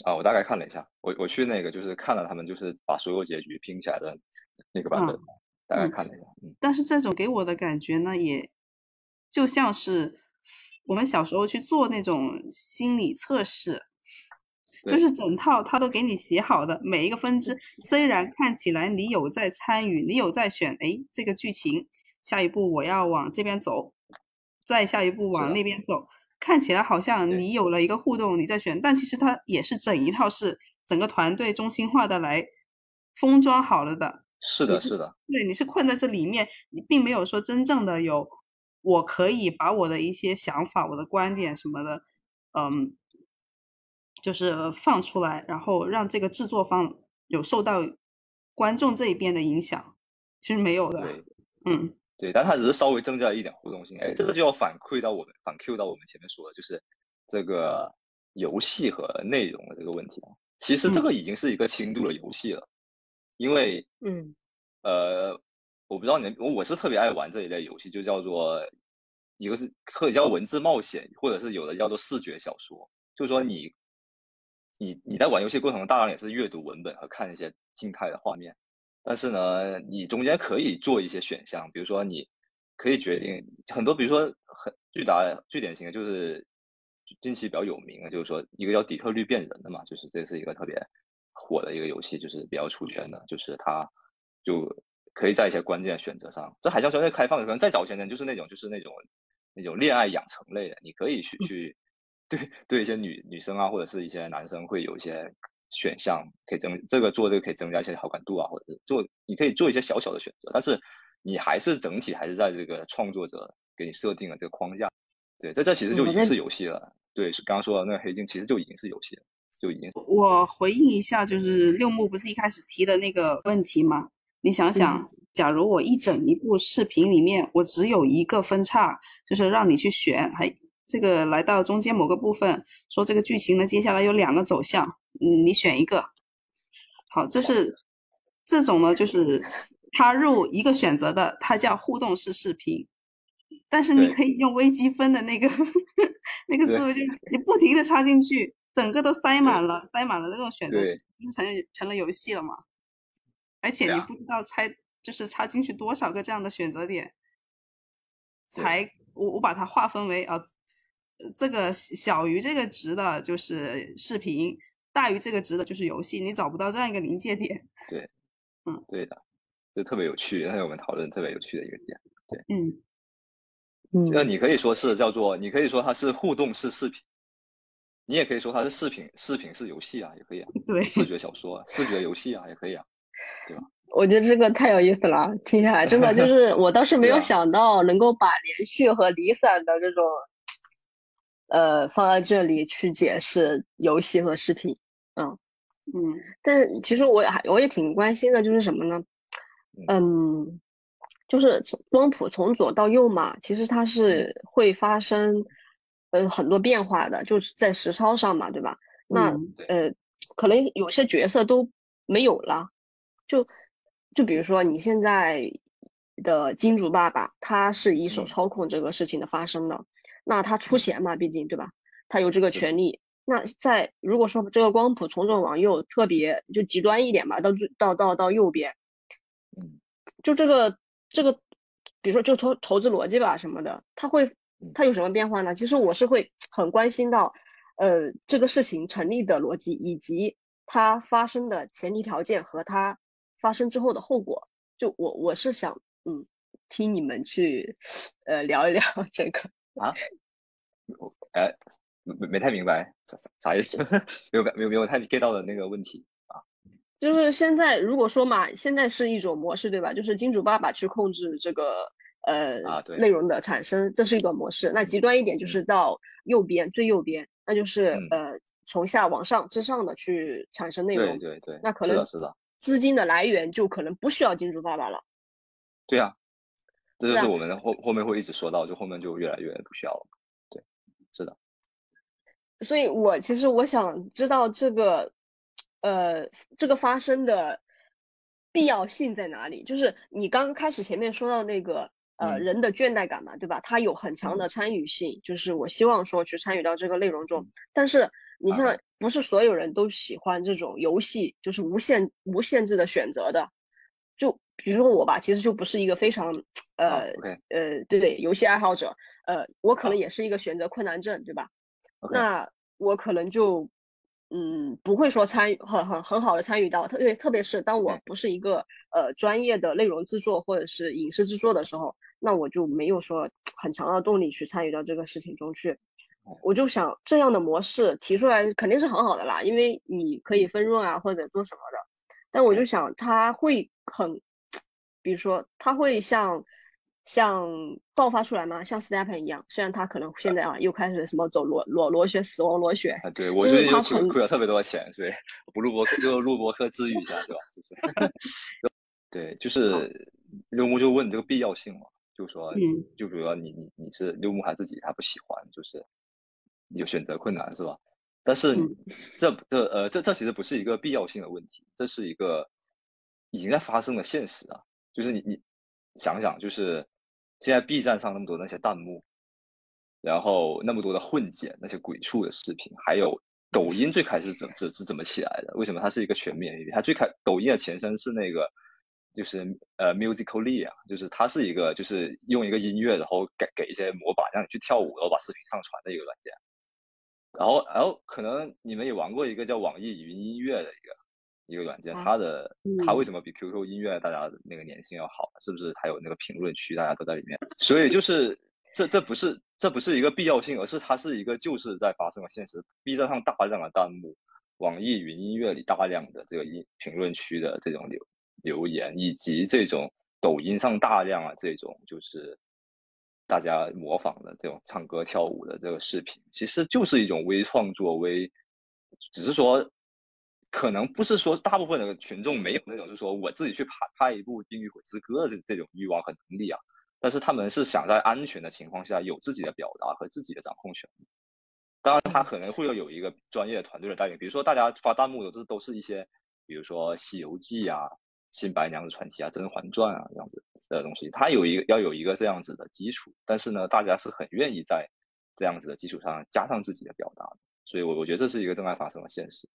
啊，我大概看了一下，我我去那个就是看了他们就是把所有结局拼起来的那个版本，大概看了一下。嗯。但是这种给我的感觉呢，也就像是我们小时候去做那种心理测试，就是整套他都给你写好的每一个分支，虽然看起来你有在参与，你有在选，哎，这个剧情下一步我要往这边走，再下一步往那边走。看起来好像你有了一个互动，你在选，但其实它也是整一套是整个团队中心化的来封装好了的。是的，是的。对，你是困在这里面，你并没有说真正的有，我可以把我的一些想法、我的观点什么的，嗯，就是放出来，然后让这个制作方有受到观众这一边的影响，其实没有的。对，嗯。对，但它只是稍微增加了一点互动性，哎，这个就要反馈到我们反 Q 到我们前面说的，就是这个游戏和内容的这个问题其实这个已经是一个轻度的游戏了，因为，嗯，呃，我不知道你们，我是特别爱玩这一类游戏，就叫做一个是可以叫文字冒险，或者是有的叫做视觉小说，就是说你，你你在玩游戏过程中，当然也是阅读文本和看一些静态的画面。但是呢，你中间可以做一些选项，比如说你可以决定很多，比如说很巨大最典型的就是近期比较有名的，就是说一个叫底特律变人的嘛，就是这是一个特别火的一个游戏，就是比较出圈的，就是它就可以在一些关键选择上，这海啸相对开放的，可能再早些年就是那种就是那种那种恋爱养成类的，你可以去去对对一些女女生啊或者是一些男生会有一些。选项可以增这个做这个可以增加一些好感度啊，或者是做你可以做一些小小的选择，但是你还是整体还是在这个创作者给你设定了这个框架。对，这这其实就已经是游戏了。对，是刚刚说的那个黑镜，其实就已经是游戏了，就已经。我回应一下，就是六木不是一开始提的那个问题吗？你想想，假如我一整一部视频里面，我只有一个分叉，就是让你去选，还这个来到中间某个部分，说这个剧情呢，接下来有两个走向。嗯，你选一个。好，这是这种呢，就是插入一个选择的，它叫互动式视频。但是你可以用微积分的那个 那个思维，就是你不停的插进去，整个都塞满了，塞满了那种选择，就成成了游戏了嘛。而且你不知道猜，就是插进去多少个这样的选择点，才我我把它划分为啊，这个小于这个值的就是视频。大于这个值的就是游戏，你找不到这样一个临界点。对，嗯，对的，就特别有趣，那是我们讨论特别有趣的一个点。对，嗯，嗯，这个你可以说是叫做，你可以说它是互动式视频，你也可以说它是视频，视频是游戏啊，也可以啊。对，视觉小说、视觉游戏啊，也可以啊，对吧？我觉得这个太有意思了，听下来真的就是我倒是没有想到能够把连续和离散的这种。呃，放在这里去解释游戏和视频，嗯嗯，但其实我也还我也挺关心的，就是什么呢？嗯，就是从光谱从左到右嘛，其实它是会发生呃很多变化的，就是在实操上嘛，对吧？那呃，可能有些角色都没有了，就就比如说你现在的金主爸爸，他是一手操控这个事情的发生的。那他出钱嘛，毕竟对吧？他有这个权利。那在如果说这个光谱从左往右特别就极端一点吧，到到到到右边，嗯，就这个这个，比如说就投投资逻辑吧什么的，它会它有什么变化呢？其实我是会很关心到，呃，这个事情成立的逻辑以及它发生的前提条件和它发生之后的后果。就我我是想嗯，听你们去呃聊一聊这个。啊，我哎，没没太明白啥啥啥意思？没有没有没有太 get 到的那个问题啊。就是现在如果说嘛，现在是一种模式，对吧？就是金主爸爸去控制这个呃啊对内容的产生，这是一个模式。那极端一点就是到右边最右边，那就是呃从下往上之上的去产生内容。对对对，那可能是的，资金的来源就可能不需要金主爸爸了。对呀。这就是我们后后面会一直说到，就后面就越来越不需要了。所以我其实我想知道这个，呃，这个发生的必要性在哪里？就是你刚开始前面说到那个，呃，人的倦怠感嘛，对吧？他有很强的参与性，就是我希望说去参与到这个内容中，但是你像不是所有人都喜欢这种游戏，就是无限无限制的选择的。就比如说我吧，其实就不是一个非常呃呃对对游戏爱好者，呃，我可能也是一个选择困难症，对吧？那我可能就。嗯，不会说参与很很很好的参与到，特别特别是当我不是一个呃专业的内容制作或者是影视制作的时候，那我就没有说很强的动力去参与到这个事情中去。我就想这样的模式提出来肯定是很好的啦，因为你可以分润啊或者做什么的。但我就想他会很，比如说他会像。像爆发出来吗？像 Stepen 一样，虽然他可能现在啊又开始什么走裸裸螺旋、死亡螺旋啊，对我觉得他亏了特别多钱，所以 不录播就录播课治愈一下，对吧？就是，对，就 是六木就问这个必要性嘛，就说，就比如说你你你是六木他自己他不喜欢，就是有选择困难是吧？但是这这呃这这其实不是一个必要性的问题，这是一个已经在发生的现实啊，就是你你想想就是。现在 B 站上那么多那些弹幕，然后那么多的混剪那些鬼畜的视频，还有抖音最开始怎怎是怎么起来的？为什么它是一个全面 APP？它最开抖音的前身是那个就是呃 Musically 啊，就是它是一个就是用一个音乐，然后给给一些模板让你去跳舞，然后把视频上传的一个软件。然后然后可能你们也玩过一个叫网易云音乐的一个。一个软件，它的它为什么比 QQ 音乐大家那个粘性要好？是不是它有那个评论区，大家都在里面？所以就是这这不是这不是一个必要性，而是它是一个就是在发生了现实。B 站上大量的弹幕，网易云音乐里大量的这个音评论区的这种留留言，以及这种抖音上大量啊这种就是大家模仿的这种唱歌跳舞的这个视频，其实就是一种微创作，微只是说。可能不是说大部分的群众没有那种，就是说我自己去拍拍一部《冰与火之歌》的这种欲望和能力啊，但是他们是想在安全的情况下有自己的表达和自己的掌控权。当然，他可能会要有一个专业的团队的带领，比如说大家发弹幕的这都是一些，比如说《西游记》啊、《新白娘子传奇》啊、《甄嬛传》啊这样子的东西，它有一个要有一个这样子的基础，但是呢，大家是很愿意在这样子的基础上加上自己的表达，所以我我觉得这是一个正在发生的现实。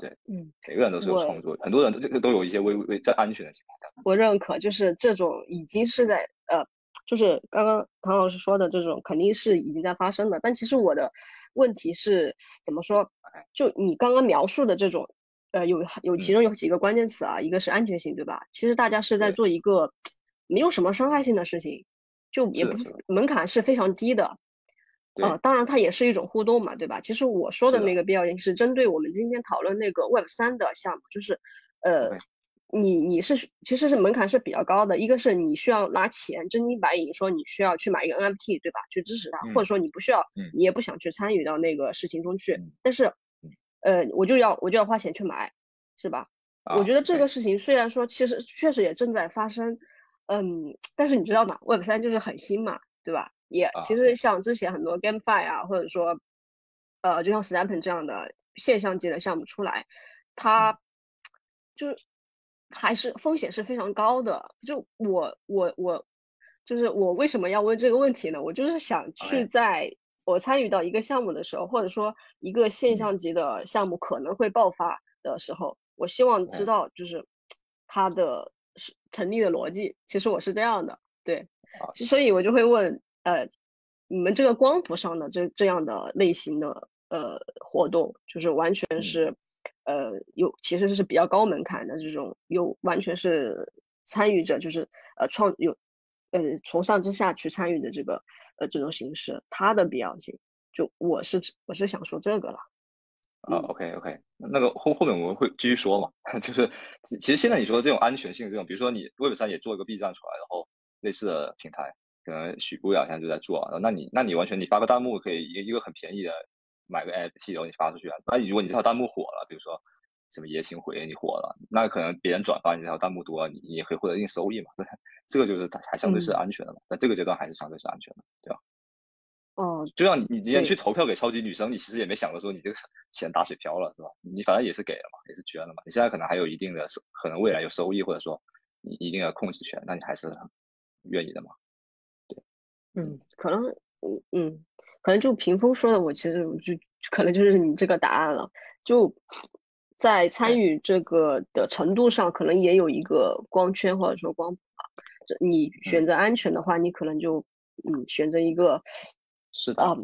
对，嗯，每个人都是有创作，很多人都这个都有一些微微在安全的情况下。我认可，就是这种已经是在呃，就是刚刚唐老师说的这种，肯定是已经在发生的。但其实我的问题是怎么说？就你刚刚描述的这种，呃，有有其中有几个关键词啊，一个是安全性，对吧？其实大家是在做一个没有什么伤害性的事情，就也不门槛是非常低的。呃，当然它也是一种互动嘛，对吧？其实我说的那个必要性是针对我们今天讨论那个 Web 三的项目，就是，呃，你你是其实是门槛是比较高的，一个是你需要拿钱真金白银说你需要去买一个 NFT，对吧？去支持它，或者说你不需要，你也不想去参与到那个事情中去，但是，呃，我就要我就要花钱去买，是吧？我觉得这个事情虽然说其实确实也正在发生，嗯，但是你知道吗？Web 三就是很新嘛，对吧？也其实像之前很多 GameFi 啊，或者说，呃，就像 s t a p e n 这样的现象级的项目出来，它就是还是风险是非常高的。就我我我，就是我为什么要问这个问题呢？我就是想去在我参与到一个项目的时候，或者说一个现象级的项目可能会爆发的时候，我希望知道就是它的成立的逻辑。其实我是这样的，对，所以我就会问。呃，你们这个光谱上的这这样的类型的呃活动，就是完全是，呃，有其实是比较高门槛的这种，有完全是参与者，就是呃创有，呃从上至下去参与的这个呃这种形式，它的必要性，就我是我是想说这个了。啊，OK OK，那个后后面我们会继续说嘛，就是其实现在你说的这种安全性这种，比如说你 Web 三也做一个 B 站出来，然后类似的平台。可能许不了，现在就在做。那你，那你完全你发个弹幕可以一个一个很便宜的买个 NFT，然后你发出去啊。那如果你这条弹幕火了，比如说什么爷青回你火了，那可能别人转发你这条弹幕多，你你也可以获得一定收益嘛。这个就是它还相对是安全的嘛。在这个阶段还是相对是安全的，对吧？哦，就像你你今天去投票给超级女生，你其实也没想着说你这个 钱打水漂了，是吧？你反正也是给了嘛，也是捐了嘛。你现在可能还有一定的收，可能未来有收益，或者说你一定的控制权，那你还是愿意的嘛。嗯，可能，嗯嗯，可能就屏风说的，我其实就可能就是你这个答案了。就在参与这个的程度上，可能也有一个光圈或者说光谱。你选择安全的话，你可能就嗯选择一个是的啊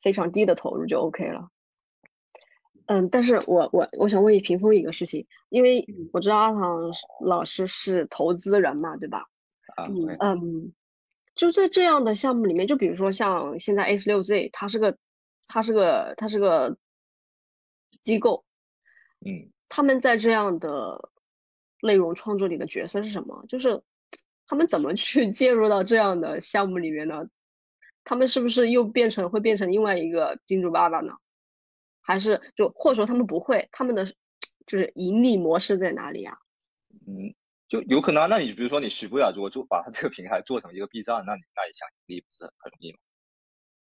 非常低的投入就 OK 了。嗯，但是我我我想问屏风一个事情，因为我知道阿唐老师是投资人嘛，对吧？啊，嗯，就在这样的项目里面，就比如说像现在 A 十六 Z，它是个它是个它是个机构，嗯，他们在这样的内容创作里的角色是什么？就是他们怎么去 介入到这样的项目里面呢？他们是不是又变成会变成另外一个金主爸爸呢？还是就或者说他们不会，他们的 就是盈利模式在哪里呀？嗯，就有可能啊。那你比如说你许不雅如果做把他这个平台做成一个 B 站，那你那你想盈利不是很容易吗？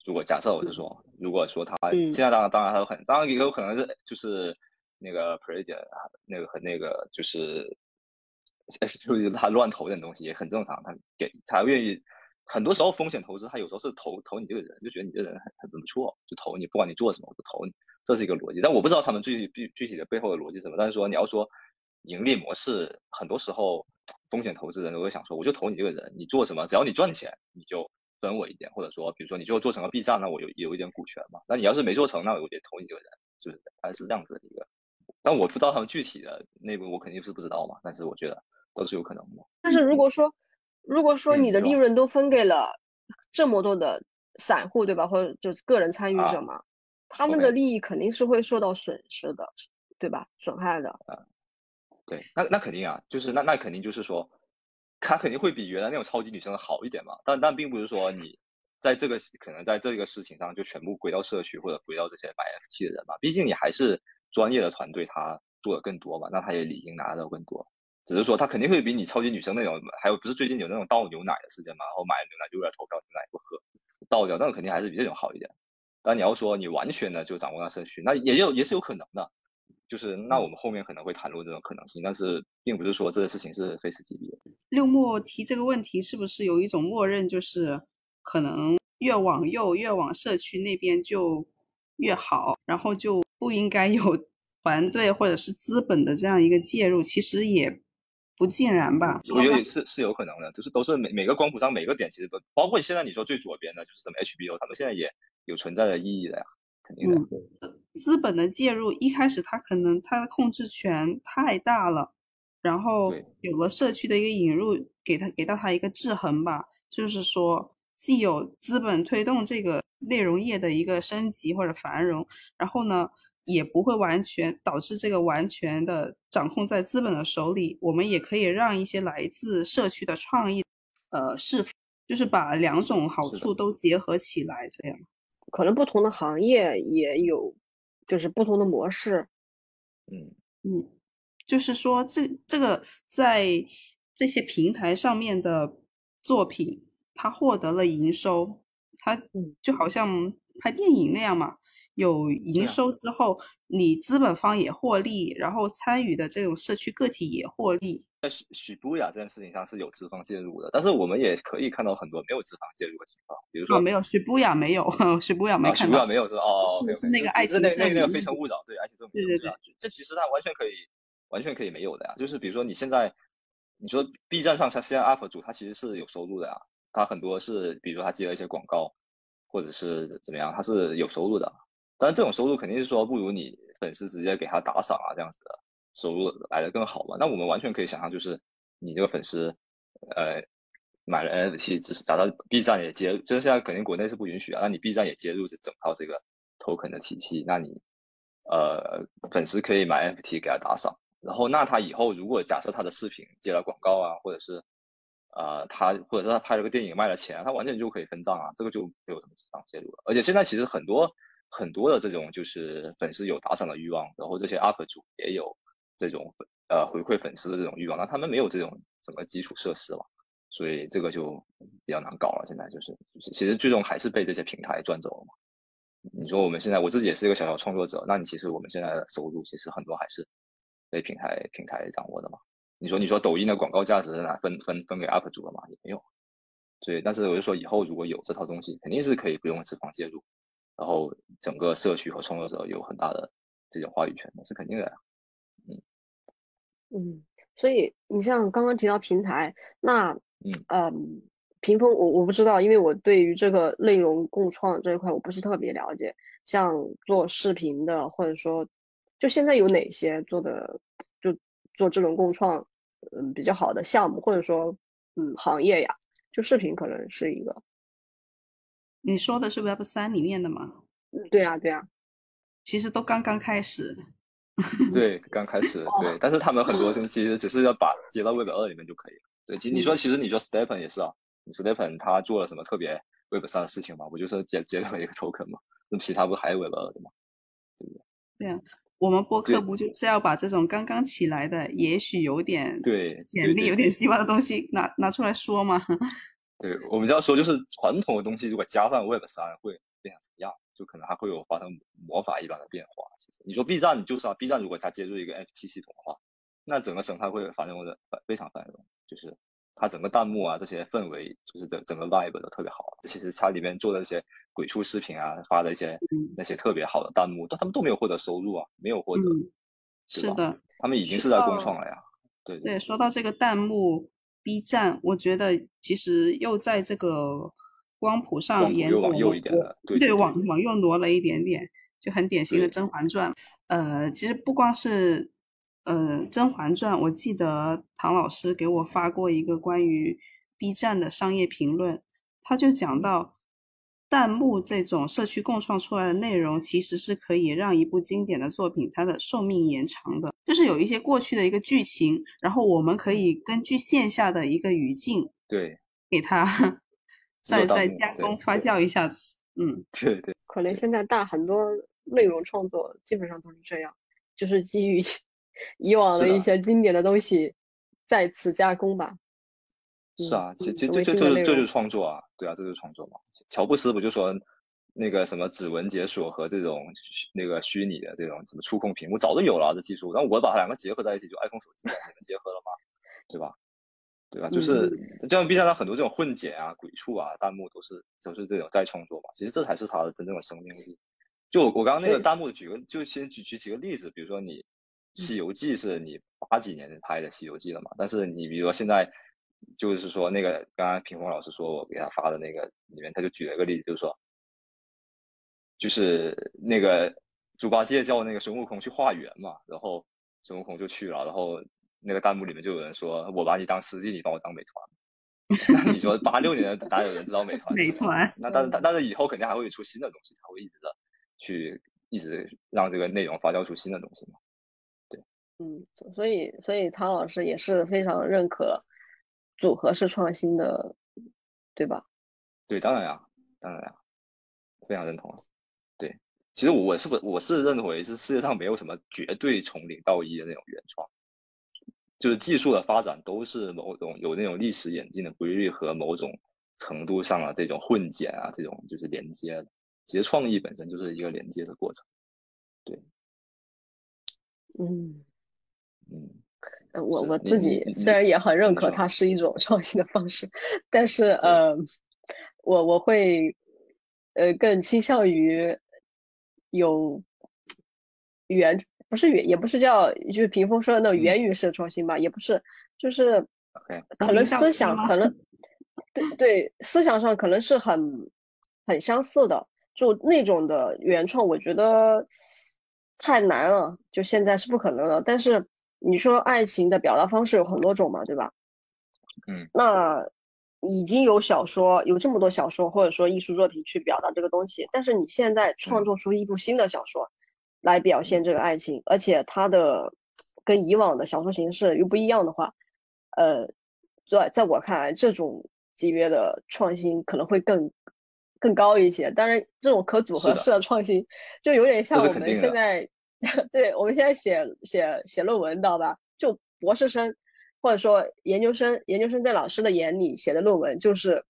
如果假设我是说，如果说他现在当然当然还有很当然也有可能是就是那个 p r e d i 那个和那个就是就是他乱投点东西也很正常，他给他愿意。很多时候风险投资，他有时候是投投你这个人，就觉得你这个人很很不错，就投你，不管你做什么，我就投你，这是一个逻辑。但我不知道他们具具具体的背后的逻辑是什么。但是说你要说盈利模式，很多时候风险投资人都会想说，我就投你这个人，你做什么，只要你赚钱，你就分我一点，或者说，比如说你最后做成了 B 站，那我有有一点股权嘛。那你要是没做成，那我得投你这个人，就是还是这样子的一个。但我不知道他们具体的内部，我肯定是不知道嘛。但是我觉得都是有可能的。但是如果说。如果说你的利润都分给了这么多的散户，对吧？或者就是个人参与者嘛，他们的利益肯定是会受到损失的，对吧？损害的。对，那那肯定啊，就是那那肯定就是说，他肯定会比原来那种超级女生好一点嘛。但但并不是说你在这个可能在这个事情上就全部归到社区或者归到这些买 FT 的人嘛。毕竟你还是专业的团队，他做的更多嘛，那他也理应拿到更多。只是说他肯定会比你超级女生那种，还有不是最近有那种倒牛奶的事件嘛？然后买了牛奶就为了投票，牛奶不喝，倒掉，那肯定还是比这种好一点。但你要说你完全的就掌握到社区，那也有也是有可能的。就是那我们后面可能会谈论这种可能性，但是并不是说这个事情是非死即彼的。六木提这个问题是不是有一种默认，就是可能越往右越往社区那边就越好，然后就不应该有 团队或者是资本的这样一个介入？其实也。不尽然吧，我觉得是是有可能的，就是都是每每个光谱上每个点其实都包括现在你说最左边的，就是什么 HBO，他们现在也有存在的意义的呀，肯定的。资本的介入一开始它可能它的控制权太大了，然后有了社区的一个引入，给他给到他一个制衡吧，就是说既有资本推动这个内容业的一个升级或者繁荣，然后呢。也不会完全导致这个完全的掌控在资本的手里，我们也可以让一些来自社区的创意，呃，是就是把两种好处都结合起来，这样。可能不同的行业也有，就是不同的模式。嗯嗯，就是说这这个在这些平台上面的作品，它获得了营收，它就好像拍电影那样嘛。有营收之后，你资本方也获利，然后参与的这种社区个体也获利。在许许布雅这件事情上是有资方介入的，但是我们也可以看到很多没有资方介入的情况，比如说没有许布雅没有，许布雅没看到，许布雅没有是哦，是是那个爱情那那那个非诚勿扰，对爱情证明，对对对，这其实它完全可以完全可以没有的呀，就是比如说你现在你说 B 站上像现在 UP 主他其实是有收入的呀，他很多是比如说他接了一些广告或者是怎么样，他是有收入的。但是这种收入肯定是说不如你粉丝直接给他打赏啊这样子的收入来的更好嘛？那我们完全可以想象，就是你这个粉丝，呃，买了 NFT，只是找到 B 站也接，就是现在肯定国内是不允许啊。那你 B 站也接入这整套这个 token 的体系，那你呃粉丝可以买 NFT 给他打赏，然后那他以后如果假设他的视频接了广告啊，或者是呃他或者是他拍了个电影卖了钱，他完全就可以分账啊，这个就没有什么资方介入了。而且现在其实很多。很多的这种就是粉丝有打赏的欲望，然后这些 UP 主也有这种呃回馈粉丝的这种欲望，那他们没有这种整个基础设施了，所以这个就比较难搞了。现在就是，其实最终还是被这些平台赚走了嘛。你说我们现在我自己也是一个小小创作者，那你其实我们现在的收入其实很多还是被平台平台掌握的嘛。你说你说抖音的广告价值是哪分分分给 UP 主了吗？也没有。所以，但是我就说以后如果有这套东西，肯定是可以不用资方介入。然后整个社区和创作者有很大的这种话语权，的是肯定的呀。嗯，所以你像刚刚提到平台，那嗯嗯，屏风我我不知道，因为我对于这个内容共创这一块我不是特别了解。像做视频的，或者说就现在有哪些做的就做这种共创嗯比较好的项目，或者说嗯行业呀，就视频可能是一个。你说的是 Web 三里面的吗？对呀，对呀，其实都刚刚开始。对，刚开始，对，但是他们很多东西其实只是要把接到 Web 二里面就可以了。对，其实你说，其实你说 Stepen 也是啊，Stepen 他做了什么特别 Web 三的事情吗？不就是接接了一个 token 吗？那其他不还有 Web 二的吗？对不对？对啊，我们播客不就是要把这种刚刚起来的，也许有点对潜力、有点希望的东西拿拿出来说吗？对，我们就要说，就是传统的东西如果加上 Web 三会变成什么样？就可能还会有发生魔法一般的变化。其实你说 B 站就是啊，B 站如果它接入一个 FT 系统的话，那整个生态会繁荣的非常繁荣，就是它整个弹幕啊这些氛围，就是整整个 vibe 都特别好。其实它里面做的那些鬼畜视频啊，发的一些那些特别好的弹幕，但他们都没有获得收入啊，没有获得，是的，他们已经是在共创了呀。对对，说到这个弹幕。B 站，我觉得其实又在这个光谱上沿往右一点的，对，往往右挪了一点点，就很典型的《甄嬛传》。呃，其实不光是呃《甄嬛传》，我记得唐老师给我发过一个关于 B 站的商业评论，他就讲到。弹幕这种社区共创出来的内容，其实是可以让一部经典的作品它的寿命延长的。就是有一些过去的一个剧情，然后我们可以根据线下的一个语境，对，给它再再加工发酵一下子。嗯，对对。可能现在大很多内容创作基本上都是这样，就是基于 以往的一些经典的东西再次加工吧。是啊，其其这这这这就是创作啊，对啊，这就是创作嘛。乔布斯不就说那个什么指纹解锁和这种那个虚拟的这种什么触控屏幕早就有了这技术，然后我把它两个结合在一起，就 iPhone 手机能结合了嘛，对吧？对吧？就是就像 B 站上很多这种混剪啊、鬼畜啊、弹幕都是都是这种再创作嘛。其实这才是它的真正的生命力。就我我刚刚那个弹幕举个，就先举举几个例子，比如说你《西游记》是你八几年拍的《西游记》了嘛，但是你比如说现在。就是说，那个刚刚平峰老师说我给他发的那个里面，他就举了一个例子，就是说，就是那个猪八戒叫那个孙悟空去化缘嘛，然后孙悟空就去了，然后那个弹幕里面就有人说：“我把你当师弟，你把我当美团。” 那你说八六年的 哪有人知道美团？美团。那但但但是以后肯定还会出新的东西，他会一直的去一直让这个内容发酵出新的东西嘛？对。嗯，所以所以唐老师也是非常认可。组合式创新的，对吧？对，当然呀，当然呀，非常认同啊。对，其实我是不，我是认为是世界上没有什么绝对从零到一的那种原创，就是技术的发展都是某种有那种历史演进的规律和某种程度上的这种混剪啊，这种就是连接的。其实创意本身就是一个连接的过程。对，嗯，嗯。我我自己虽然也很认可它是一种创新的方式，但是呃，我我会呃更倾向于有原不是原也不是叫就是屏风说的那种元语式创新吧，也不是，就是可能思想可能对对思想上可能是很很相似的，就那种的原创，我觉得太难了，就现在是不可能了，但是。你说爱情的表达方式有很多种嘛，对吧？嗯，那已经有小说，有这么多小说或者说艺术作品去表达这个东西，但是你现在创作出一部新的小说来表现这个爱情，而且它的跟以往的小说形式又不一样的话，呃，在在我看来，这种级别的创新可能会更更高一些。当然，这种可组合式的创新就有点像我们现在。对我们现在写写写论文，知道吧？就博士生或者说研究生，研究生在老师的眼里写的论文就是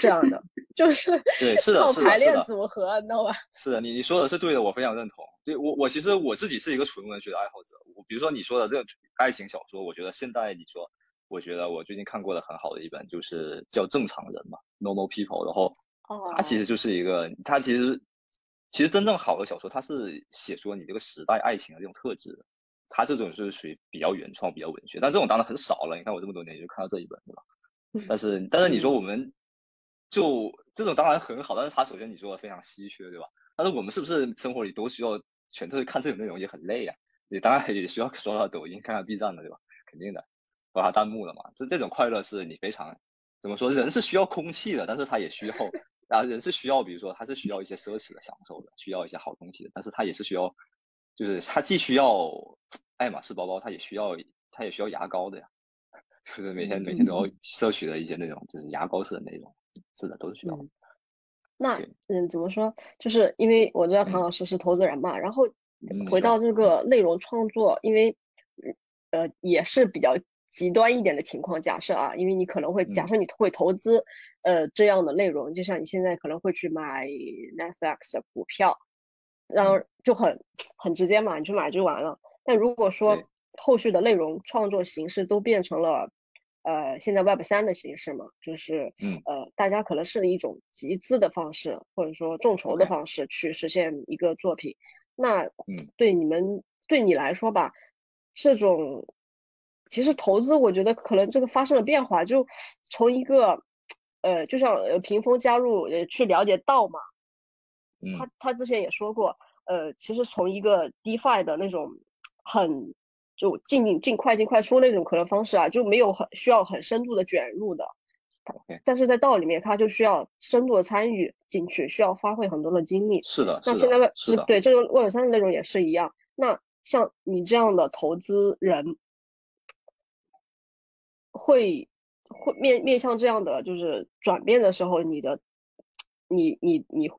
这样的，就是对，是的，靠排列组合，你知道吧？是的，你你说的是对的，我非常认同。对我我其实我自己是一个纯文学的爱好者。我比如说你说的这个爱情小说，我觉得现在你说，我觉得我最近看过的很好的一本就是叫《正常人》嘛，《Normal People》，然后它其实就是一个，它其实。其实真正好的小说，它是写出了你这个时代爱情的这种特质的。它这种是属于比较原创、比较文学，但这种当然很少了。你看我这么多年就看到这一本，对吧？但是，但是你说我们就这种当然很好，但是它首先你说的非常稀缺，对吧？但是我们是不是生活里都需要全都是看这种内容也很累啊？你当然也需要刷刷抖音、看看 B 站的，对吧？肯定的，刷刷弹幕的嘛。这这种快乐是你非常怎么说？人是需要空气的，但是他也需要啊，人是需要，比如说他是需要一些奢侈的享受的，需要一些好东西的，但是他也是需要，就是他既需要爱马仕包包，他也需要他也需要牙膏的呀，就是每天每天都要摄取的一些那种就是牙膏式的那种，是的，都是需要。那嗯，怎么说？就是因为我知道唐老师是投资人嘛，然后回到这个内容创作，因为呃也是比较极端一点的情况。假设啊，因为你可能会假设你会投资呃这样的内容，就像你现在可能会去买 Netflix 的股票，然后就很很直接嘛，你去买就完了。但如果说后续的内容创作形式都变成了。呃，现在 Web 三的形式嘛，就是呃，大家可能是一种集资的方式，或者说众筹的方式去实现一个作品。那对你们对你来说吧，这种其实投资，我觉得可能这个发生了变化，就从一个呃，就像屏风加入呃去了解道嘛，他他之前也说过，呃，其实从一个 DeFi 的那种很。就尽尽尽快尽快出那种可能方式啊，就没有很需要很深度的卷入的，但是在道里面，他就需要深度的参与进去，需要发挥很多的精力。是的，那现在是对这个万三的内容也是一样。那像你这样的投资人，会会面面向这样的就是转变的时候，你的你你你，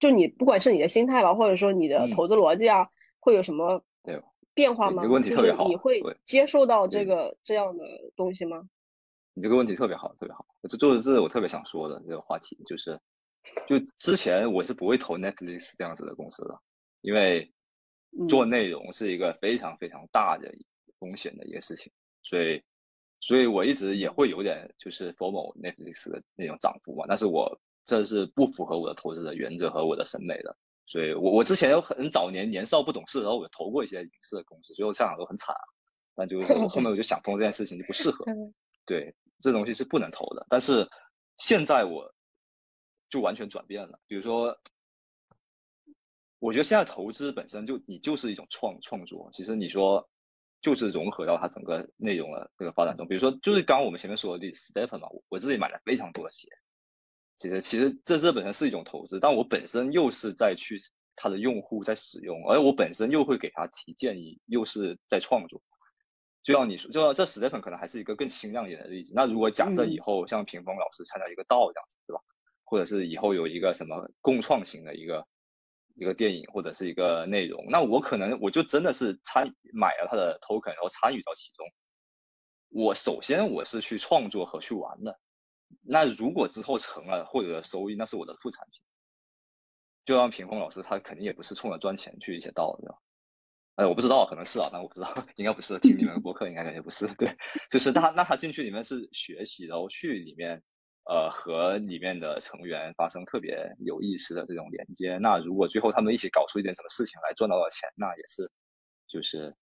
就你不管是你的心态吧，或者说你的投资逻辑啊，会有什么？对。变化吗？这个问题特别好。你会接受到这个这样的东西吗？你这个问题特别好，特别好。这就是这是我特别想说的这个话题，就是，就之前我是不会投 Netflix 这样子的公司的，因为做内容是一个非常非常大的风险的一个事情，所以，所以我一直也会有点就是 follow Netflix 的那种涨幅嘛，但是我这是不符合我的投资的原则和我的审美的。所以，我我之前有很早年年少不懂事，然后我投过一些影视的公司，最后下场都很惨啊。但就是我后面我就想通这件事情就不适合，对，这东西是不能投的。但是现在我就完全转变了，比如说，我觉得现在投资本身就你就是一种创创作，其实你说就是融合到它整个内容的这个发展中。比如说，就是刚刚我们前面说的例子，Stephen 嘛，我自己买了非常多的鞋。其实，其实这这本身是一种投资，但我本身又是在去他的用户在使用，而我本身又会给他提建议，又是在创作。就像你说，就像这 Stephen 可能还是一个更轻量一点的例子。那如果假设以后像屏风老师参加一个道这样子，对吧？或者是以后有一个什么共创型的一个一个电影或者是一个内容，那我可能我就真的是参买了他的 token，然后参与到其中。我首先我是去创作和去玩的。那如果之后成了获得收益，那是我的副产品。就像平峰老师，他肯定也不是冲着赚钱去一些道的，对吧？哎，我不知道，可能是啊，但我不知道，应该不是。听你们的播客，应该感觉不是。对，就是他，那他进去里面是学习，然后去里面，呃，和里面的成员发生特别有意思的这种连接。那如果最后他们一起搞出一点什么事情来，赚到了钱，那也是，就是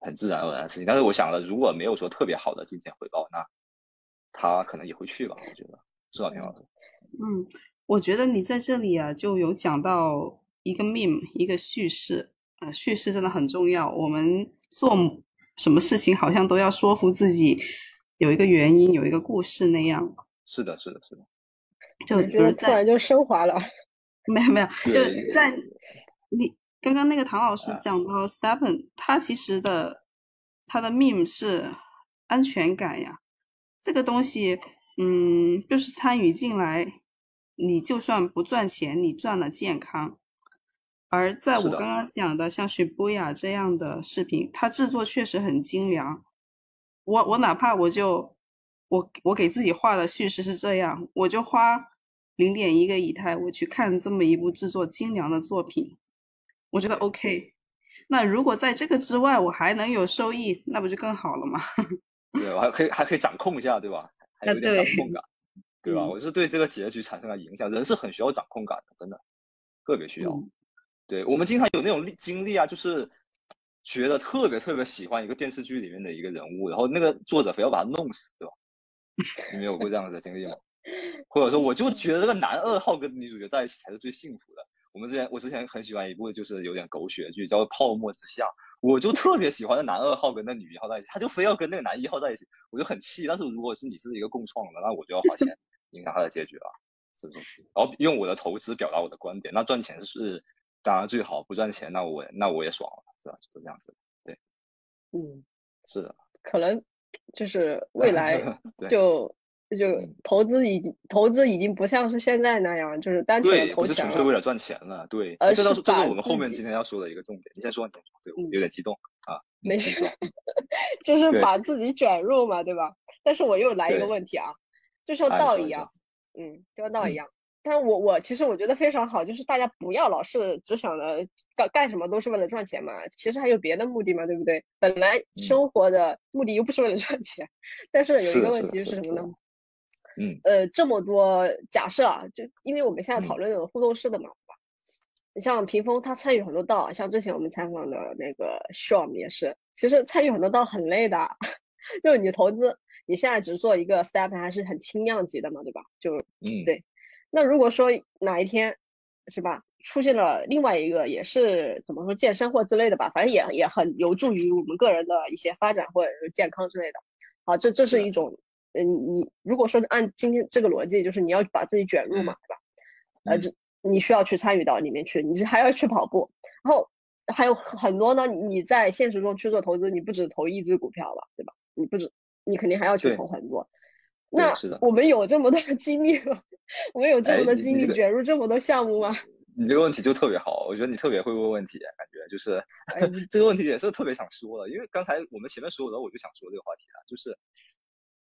很自然而然的事情。但是我想了，如果没有说特别好的金钱回报，那。他可能也会去吧，我觉得是吧，田老师？嗯，我觉得你在这里啊，就有讲到一个 meme，一个叙事啊，叙事真的很重要。我们做什么事情，好像都要说服自己有一个原因，有一个故事那样。是的，是的，是的。就觉得突然就升华了。没有没有，就在你刚刚那个唐老师讲到 Stephen，他其实的他的 meme 是安全感呀。这个东西，嗯，就是参与进来，你就算不赚钱，你赚了健康。而在我刚刚讲的像雪波雅这样的视频，它制作确实很精良。我我哪怕我就我我给自己画的叙事是这样，我就花零点一个以太，我去看这么一部制作精良的作品，我觉得 OK。那如果在这个之外，我还能有收益，那不就更好了吗？对，我还可以还可以掌控一下，对吧？还有点掌控感，对吧？我是对这个结局产生了影响。人是很需要掌控感的，真的。特别需要。对我们经常有那种经历啊，就是觉得特别特别喜欢一个电视剧里面的一个人物，然后那个作者非要把他弄死，对吧？你没有过这样的经历吗？或者说，我就觉得这个男二号跟女主角在一起才是最幸福的。我们之前我之前很喜欢一部就是有点狗血剧，叫《泡沫之夏》，我就特别喜欢那男二号跟那女一号在一起，他就非要跟那个男一号在一起，我就很气。但是如果是你是一个共创的，那我就要花钱 影响他的结局了，是不是？然后用我的投资表达我的观点，那赚钱是当然最好，不赚钱那我那我也爽了，是吧？就是这样子。对，嗯，是的，可能就是未来 就。就投资已经投资已经不像是现在那样，就是单纯的投钱，不是纯粹为了赚钱了，对。而是这是我们后面今天要说的一个重点。你先说，你先说，对，有点激动啊。没事，就是把自己卷入嘛，对吧？但是我又来一个问题啊，就像道一样，嗯，就像道一样。但是我我其实我觉得非常好，就是大家不要老是只想着干干什么都是为了赚钱嘛，其实还有别的目的嘛，对不对？本来生活的目的又不是为了赚钱，但是有一个问题是什么呢？嗯，呃，这么多假设啊，就因为我们现在讨论的互动式的嘛，对吧？你像屏风，他参与很多道，像之前我们采访的那个 Sean 也是，其实参与很多道很累的，就是你投资，你现在只做一个 step 还是很轻量级的嘛，对吧？就嗯，对。那如果说哪一天，是吧，出现了另外一个也是怎么说健身或之类的吧，反正也也很有助于我们个人的一些发展或者是健康之类的。好，这这是一种。嗯，你如果说按今天这个逻辑，就是你要把自己卷入嘛，对吧？呃，这你需要去参与到里面去，你是还要去跑步，然后还有很多呢。你在现实中去做投资，你不止投一只股票吧，对吧？你不止，你肯定还要去投很多。那我们有这么多的精力吗？我们有这么多精力卷入这么多项目吗？你这个问题就特别好，我觉得你特别会问问题，感觉就是 这个问题也是特别想说的，因为刚才我们前面所有的，我就想说这个话题啊，就是。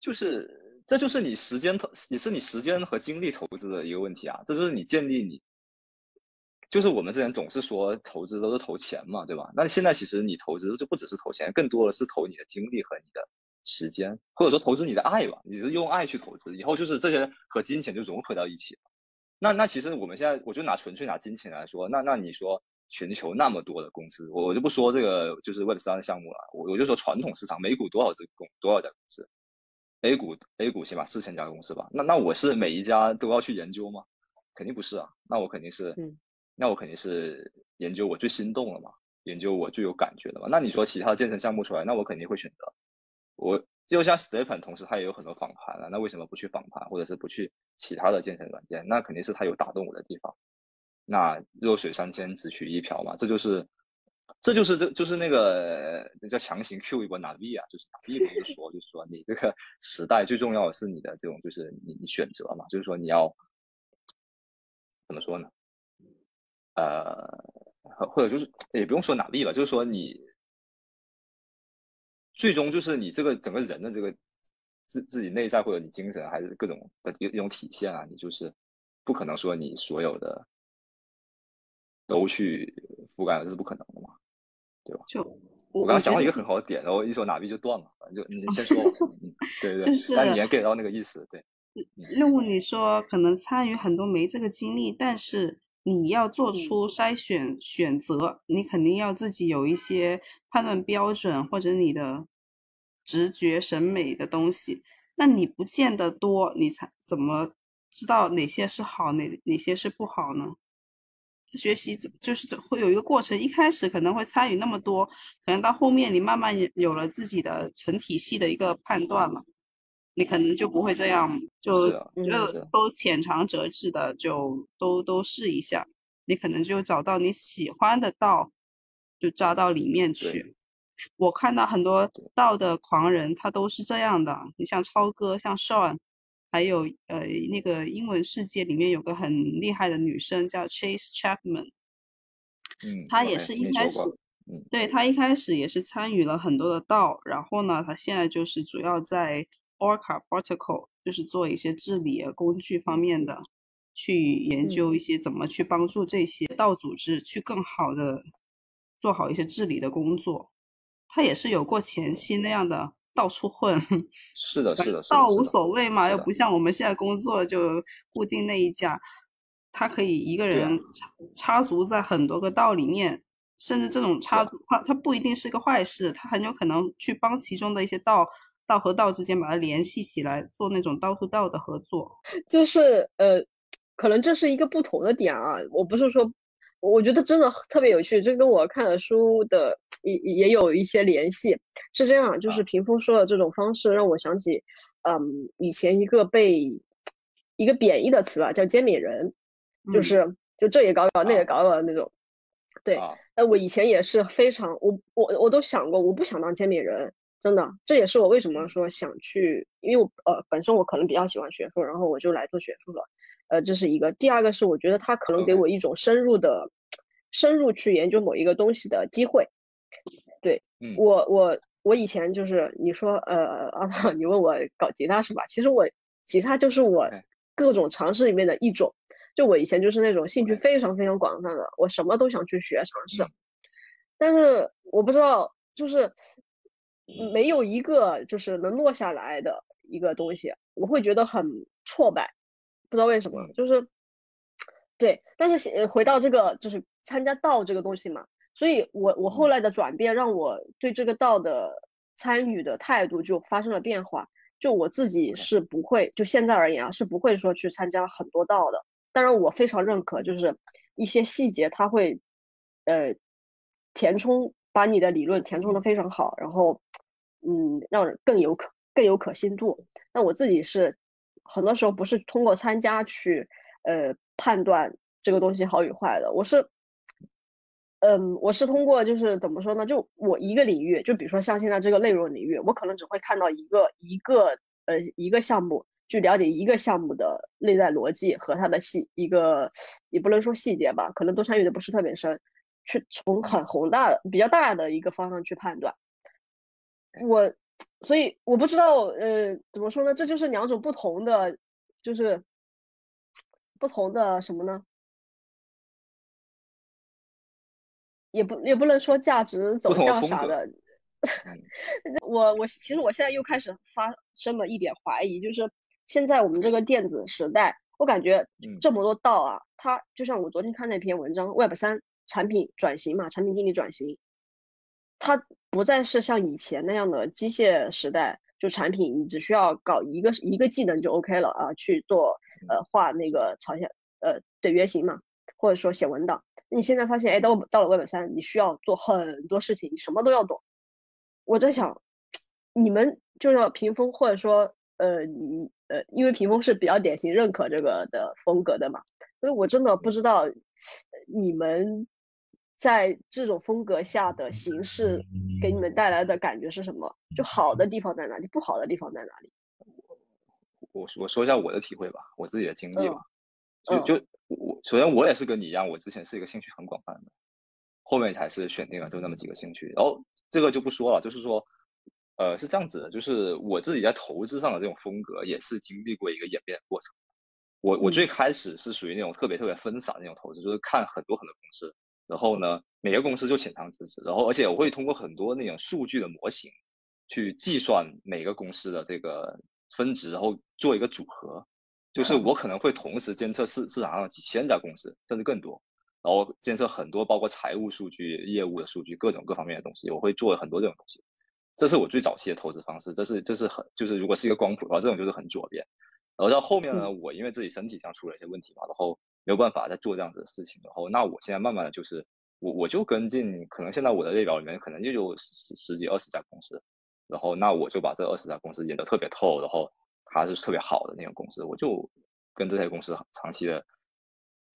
就是，这就是你时间投，也是你时间和精力投资的一个问题啊。这就是你建立你，就是我们之前总是说投资都是投钱嘛，对吧？那现在其实你投资就不只是投钱，更多的是投你的精力和你的时间，或者说投资你的爱吧。你是用爱去投资，以后就是这些和金钱就融合到一起了。那那其实我们现在，我就拿纯粹拿金钱来说，那那你说全球那么多的公司，我我就不说这个就是 Web 三的项目了，我我就说传统市场，美股多少只公多少家公司。A 股 A 股起码四千家公司吧，那那我是每一家都要去研究吗？肯定不是啊，那我肯定是，那我肯定是研究我最心动了嘛，研究我最有感觉的嘛。那你说其他健身项目出来，那我肯定会选择。我就像 Stephen 同时他也有很多访谈啊，那为什么不去访谈，或者是不去其他的健身软件？那肯定是他有打动我的地方。那弱水三千只取一瓢嘛，这就是。这就是这就是那个叫强行 Q 一波拿币啊，就是拿 V 不是说，就是说你这个时代最重要的是你的这种，就是你你选择嘛，就是说你要怎么说呢？呃，或者就是也不用说拿币吧，就是说你最终就是你这个整个人的这个自自己内在或者你精神还是各种的一种体现啊，你就是不可能说你所有的都去覆盖了，这是不可能的嘛。对吧？就我刚刚想到一个很好的点，然后一说哪币就断了，反正就你先说。对对对，就是但你也 get 到那个意思，对。任务你说可能参与很多没这个经历，但是你要做出筛选选择，你肯定要自己有一些判断标准或者你的直觉审美的东西。那你不见得多，你才怎么知道哪些是好，哪哪些是不好呢？学习就是会有一个过程，一开始可能会参与那么多，可能到后面你慢慢有了自己的成体系的一个判断了，你可能就不会这样，就就都浅尝辄止的就都都试一下，你可能就找到你喜欢的道，就扎到里面去。我看到很多道的狂人，他都是这样的，你像超哥，像 Sean。还有呃，那个英文世界里面有个很厉害的女生叫 Chase Chapman，嗯，她也是一开始，对她一开始也是参与了很多的道，然后呢，她现在就是主要在 Orca Protocol，就是做一些治理工具方面的，去研究一些怎么去帮助这些道组织去更好的做好一些治理的工作。她也是有过前期那样的。到处混，是的，是的，倒无所谓嘛，又不像我们现在工作就固定那一家。他可以一个人插插足在很多个道里面，甚至这种插足，它它不一定是个坏事，他很有可能去帮其中的一些道道和道之间把它联系起来，做那种道和道的合作。就是呃，可能这是一个不同的点啊，我不是说，我觉得真的特别有趣，这跟我看的书的也也有一些联系。是这样，就是屏风说的这种方式让我想起，嗯，以前一个被一个贬义的词吧，叫煎饼人。就是就这也搞搞那也搞搞的那种，对，呃，我以前也是非常，我我我都想过，我不想当煎饼人，真的，这也是我为什么说想去，因为我呃本身我可能比较喜欢学术，然后我就来做学术了，呃，这是一个。第二个是我觉得他可能给我一种深入的、深入去研究某一个东西的机会。对我我我以前就是你说呃 啊，你问我搞吉他是吧？其实我吉他就是我各种尝试里面的一种。就我以前就是那种兴趣非常非常广泛的，我什么都想去学尝试，但是我不知道，就是没有一个就是能落下来的一个东西，我会觉得很挫败，不知道为什么，就是对。但是回到这个就是参加道这个东西嘛，所以我我后来的转变让我对这个道的参与的态度就发生了变化。就我自己是不会，就现在而言啊，是不会说去参加很多道的。当然，我非常认可，就是一些细节，它会，呃，填充，把你的理论填充的非常好，然后，嗯，让人更有可更有可信度。那我自己是，很多时候不是通过参加去，呃，判断这个东西好与坏的，我是，嗯，我是通过就是怎么说呢？就我一个领域，就比如说像现在这个内容领域，我可能只会看到一个一个呃一个项目。去了解一个项目的内在逻辑和它的细一个，也不能说细节吧，可能都参与的不是特别深，去从很宏大的、比较大的一个方向去判断。我，所以我不知道，呃，怎么说呢？这就是两种不同的，就是不同的什么呢？也不也不能说价值走向啥的。我我其实我现在又开始发生了一点怀疑，就是。现在我们这个电子时代，我感觉这么多道啊，它就像我昨天看那篇文章，Web 三产品转型嘛，产品经理转型，它不再是像以前那样的机械时代，就产品你只需要搞一个一个技能就 OK 了啊，去做呃画那个朝鲜呃的原型嘛，或者说写文档。你现在发现，哎，到到了 Web 三，你需要做很多事情，你什么都要懂。我在想，你们就像屏风，或者说呃你。呃，因为屏风是比较典型认可这个的风格的嘛，所以我真的不知道你们在这种风格下的形式给你们带来的感觉是什么？就好的地方在哪里？不好的地方在哪里？我我说一下我的体会吧，我自己的经历吧。就就我首先我也是跟你一样，我之前是一个兴趣很广泛的，后面才是选定了就那么几个兴趣。然后这个就不说了，就是说。呃，是这样子的，就是我自己在投资上的这种风格，也是经历过一个演变过程。我我最开始是属于那种特别特别分散的那种投资，就是看很多很多公司，然后呢，每个公司就浅尝辄止，然后而且我会通过很多那种数据的模型，去计算每个公司的这个分值，然后做一个组合。就是我可能会同时监测市市场上几千家公司，甚至更多，然后监测很多包括财务数据、业务的数据，各种各方面的东西，我会做很多这种东西。这是我最早期的投资方式，这是这是很就是如果是一个光谱的话，这种就是很左边。然后到后面呢，我因为自己身体上出了一些问题嘛，然后没有办法再做这样子的事情。然后那我现在慢慢的就是我我就跟进，可能现在我的列表里面可能就有十十几二十家公司，然后那我就把这二十家公司研得特别透，然后它是特别好的那种公司，我就跟这些公司长期的。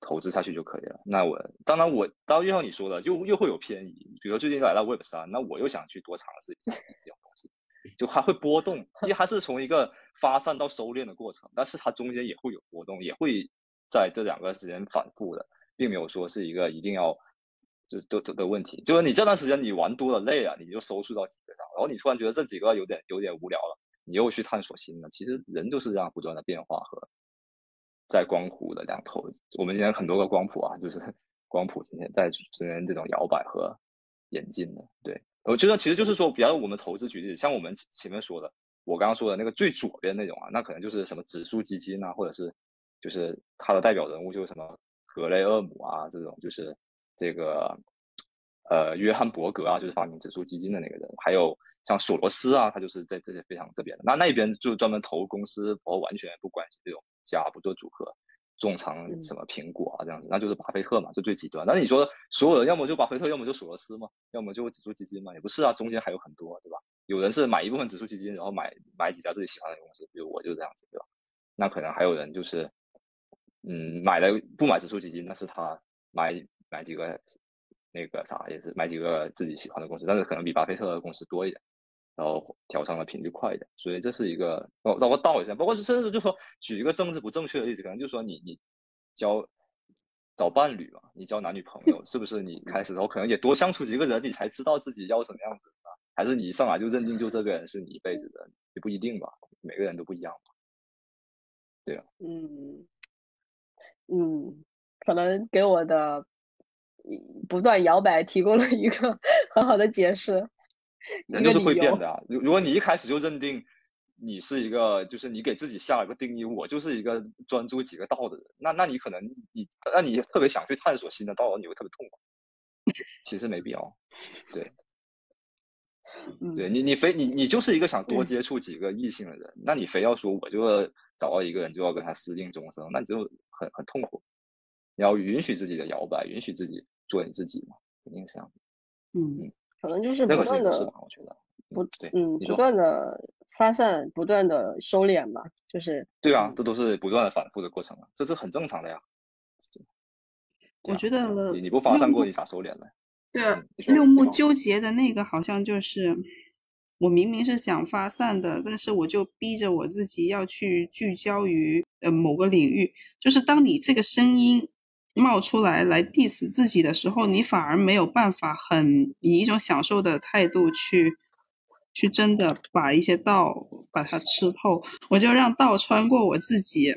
投资下去就可以了。那我当然，我当然又像你说的，又又会有偏移。比如最近来到 Web 三，那我又想去多尝试一下这种东西，就它会波动，因为它是从一个发散到收敛的过程，但是它中间也会有波动，也会在这两个时间反复的，并没有说是一个一定要就都都的问题。就是你这段时间你玩多了累了，你就收束到几个上，然后你突然觉得这几个有点有点无聊了，你又去探索新的。其实人就是这样不断的变化和。在光谱的两头，我们今天很多个光谱啊，就是 光谱今天在之间这种摇摆和演进的。对，我觉得其实就是说，比方我们投资举例，像我们前面说的，我刚刚说的那个最左边那种啊，那可能就是什么指数基金啊，或者是就是他的代表人物就是什么格雷厄姆啊这种，就是这个呃约翰伯格啊，就是发明指数基金的那个人，还有像索罗斯啊，他就是在这些非常这边的。那那边就专门投公司，然后完全不关心这种家不做组合。重仓什么苹果啊这样子，那就是巴菲特嘛，就最极端。那你说所有人要么就巴菲特，要么就索罗斯嘛，要么就指数基金嘛，也不是啊，中间还有很多，对吧？有人是买一部分指数基金，然后买买几家自己喜欢的公司，比如我就是这样子，对吧？那可能还有人就是，嗯，买了不买指数基金，那是他买买几个那个啥，也是买几个自己喜欢的公司，但是可能比巴菲特的公司多一点。然后调仓的频率快一点，所以这是一个，包包括道一下，包括甚至就说举一个政治不正确的例子，可能就说你你交找伴侣嘛，你交男女朋友，是不是你开始的时候可能也多相处几个人，你才知道自己要什么样子的？还是你一上来就认定就这个人是你一辈子的，也不一定吧，每个人都不一样嘛。对啊，嗯嗯，可能给我的不断摇摆提供了一个 很好的解释。人就是会变的啊！如如果你一开始就认定你是一个，就是你给自己下了个定义，我就是一个专注几个道的人，那那你可能你那你特别想去探索新的道，你会特别痛苦。其实没必要，对，对你你非你你就是一个想多接触几个异性的人，那你非要说我就要找到一个人就要跟他私定终生，那你就很很痛苦。你要允许自己的摇摆，允许自己做你自己嘛，肯定是这样。嗯嗯。可能就是不断的，我觉得不对，嗯，不断的发散，不断的收敛吧，就是对啊，这都是不断的反复的过程啊，这是很正常的呀。我觉得你你不发散过，你咋收敛呢？对啊，六木纠结的那个好像就是，我明明是想发散的，但是我就逼着我自己要去聚焦于呃某个领域，就是当你这个声音。冒出来来 diss 自己的时候，你反而没有办法很以一种享受的态度去去真的把一些道把它吃透。我就让道穿过我自己，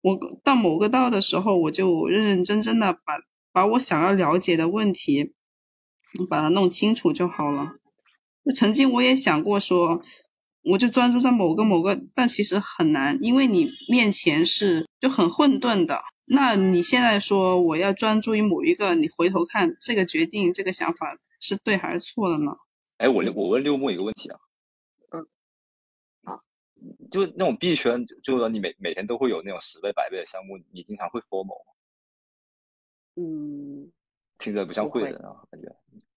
我到某个道的时候，我就认认真真的把把我想要了解的问题把它弄清楚就好了。就曾经我也想过说，我就专注在某个某个，但其实很难，因为你面前是就很混沌的。那你现在说我要专注于某一个，你回头看这个决定、这个想法是对还是错的呢？哎，我我问六木一个问题啊，嗯，啊，就那种币圈，就是说你每每天都会有那种十倍、百倍的项目，你经常会 formal 吗？嗯，听着不像会人啊，感觉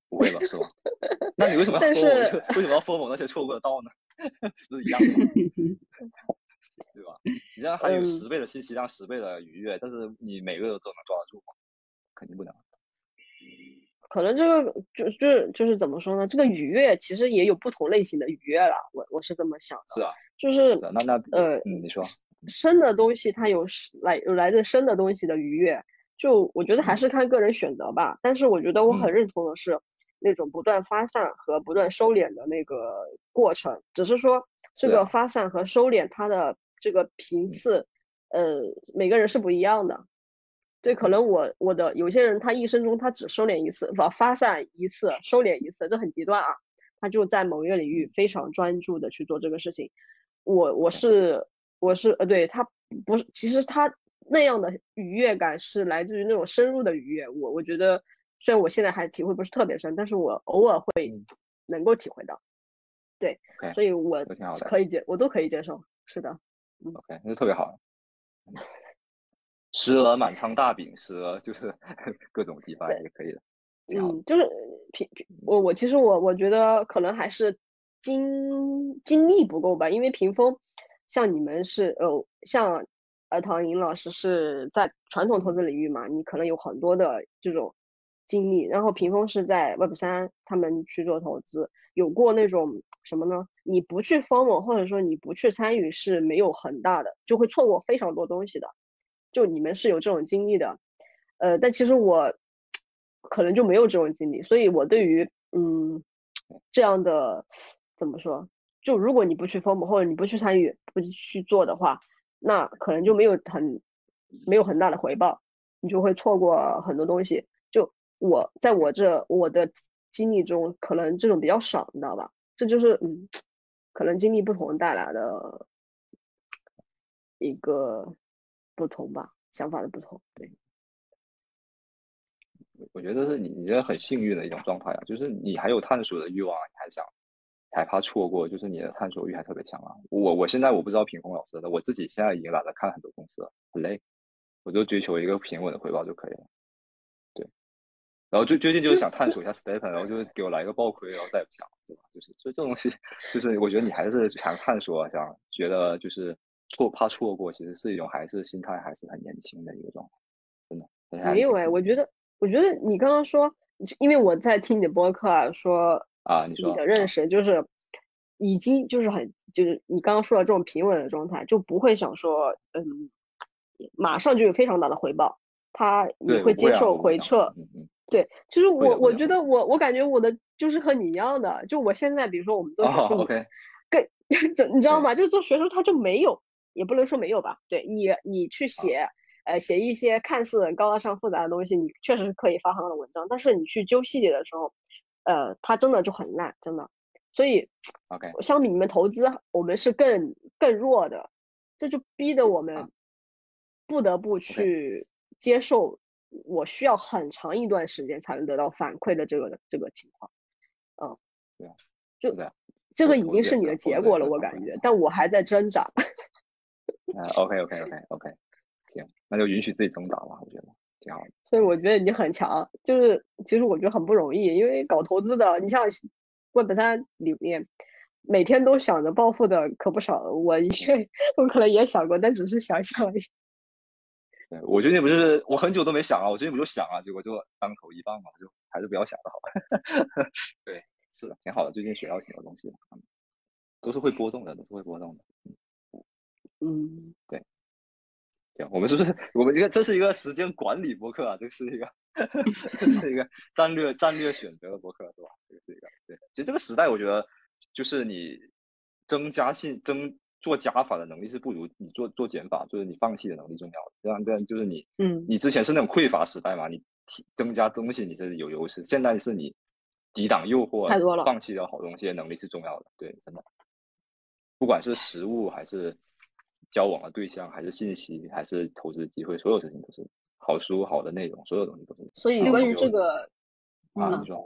不会吧？是吧？那你为什么要 formal？为什么要 formal 那些错过的道呢？不是一样吗？对吧？你这样还有十倍的信息量，十倍的愉悦，但是你每个都能抓得住吗？肯定不能。可能这个就就就是怎么说呢？这个愉悦其实也有不同类型的愉悦了。我我是这么想的。是啊。就是那那呃，你说生的东西它有来有来自生的东西的愉悦，就我觉得还是看个人选择吧。但是我觉得我很认同的是那种不断发散和不断收敛的那个过程，只是说这个发散和收敛它的。这个频次，呃，每个人是不一样的。对，可能我我的有些人他一生中他只收敛一次，不发散一次，收敛一次，这很极端啊。他就在某一个领域非常专注的去做这个事情。我我是我是呃，对他不是，其实他那样的愉悦感是来自于那种深入的愉悦。我我觉得虽然我现在还体会不是特别深，但是我偶尔会能够体会到。对，所以我可以接，我都可以接受。是的。OK，那就特别好。时而满仓大饼，时而就是 各种地方也可以的。嗯，就是平平，我我其实我我觉得可能还是经经历不够吧，因为屏风像你们是呃像呃唐颖老师是在传统投资领域嘛，你可能有很多的这种经历，然后屏风是在 Web 三他们去做投资，有过那种。什么呢？你不去 follow，或者说你不去参与是没有很大的，就会错过非常多东西的。就你们是有这种经历的，呃，但其实我可能就没有这种经历，所以我对于嗯这样的怎么说，就如果你不去 follow 或者你不去参与，不去做的话，那可能就没有很没有很大的回报，你就会错过很多东西。就我在我这我的经历中，可能这种比较少，你知道吧？这就是嗯，可能经历不同带来的一个不同吧，想法的不同。对，我觉得是你你觉得很幸运的一种状态啊，就是你还有探索的欲望，你还想，还怕错过，就是你的探索欲还特别强啊。我我现在我不知道品峰老师的，我自己现在已经懒得看很多公司了，很累，我就追求一个平稳的回报就可以了。然后最最近就是想探索一下 Stephen，然后就是给我来一个爆亏，然后再也不想，对吧？就是所以这种东西，就是我觉得你还是想探索，想觉得就是错怕错过，其实是一种还是心态还是很年轻的一个状态，真的。没有哎，我觉得我觉得你刚刚说，因为我在听你的播客啊，说啊，你的认识就是已经就是很就是你刚刚说的这种平稳的状态，就不会想说嗯，马上就有非常大的回报，他你会接受回撤。对，其实我我觉得我我感觉我的就是和你一样的，就我现在比如说我们做学术，更你知道吗？就做学术他就没有，也不能说没有吧。对你你去写，呃，写一些看似高大上复杂的东西，你确实是可以发很好的文章，但是你去揪细节的时候，呃，它真的就很烂，真的。所以，OK，相比你们投资，我们是更更弱的，这就逼得我们不得不去接受。我需要很长一段时间才能得到反馈的这个这个情况，嗯，对啊，就这个已经是你的结果了，我感觉，但我还在挣扎。啊，OK OK OK OK，行，那就允许自己挣扎吧，我觉得挺好的。所以我觉得你很强，就是其实我觉得很不容易，因为搞投资的，你像 Web 三里面每天都想着暴富的可不少，我一 我可能也想过，但只是想想。对，我最近不是我很久都没想啊，我最近不就想啊，结果就当头一棒嘛，就还是不要想的好。对，是的，挺好的，最近学到挺多东西的，都是会波动的，都是会波动的。嗯，对。对，我们是不是我们这个这是一个时间管理博客啊？这是一个 这是一个战略战略选择的博客，是吧？这个是一个对。其实这个时代，我觉得就是你增加信增。做加法的能力是不如你做做减法，就是你放弃的能力重要。这样这样就是你，嗯，你之前是那种匮乏时代嘛，你提增加东西你是有优势。现在是你抵挡诱惑，太多了，放弃掉好东西的能力是重要的。对，真的，不管是食物还是交往的对象，还是信息，还是投资机会，所有事情都是好书、好的内容，所有东西都是。所以关于这个，啊，你说。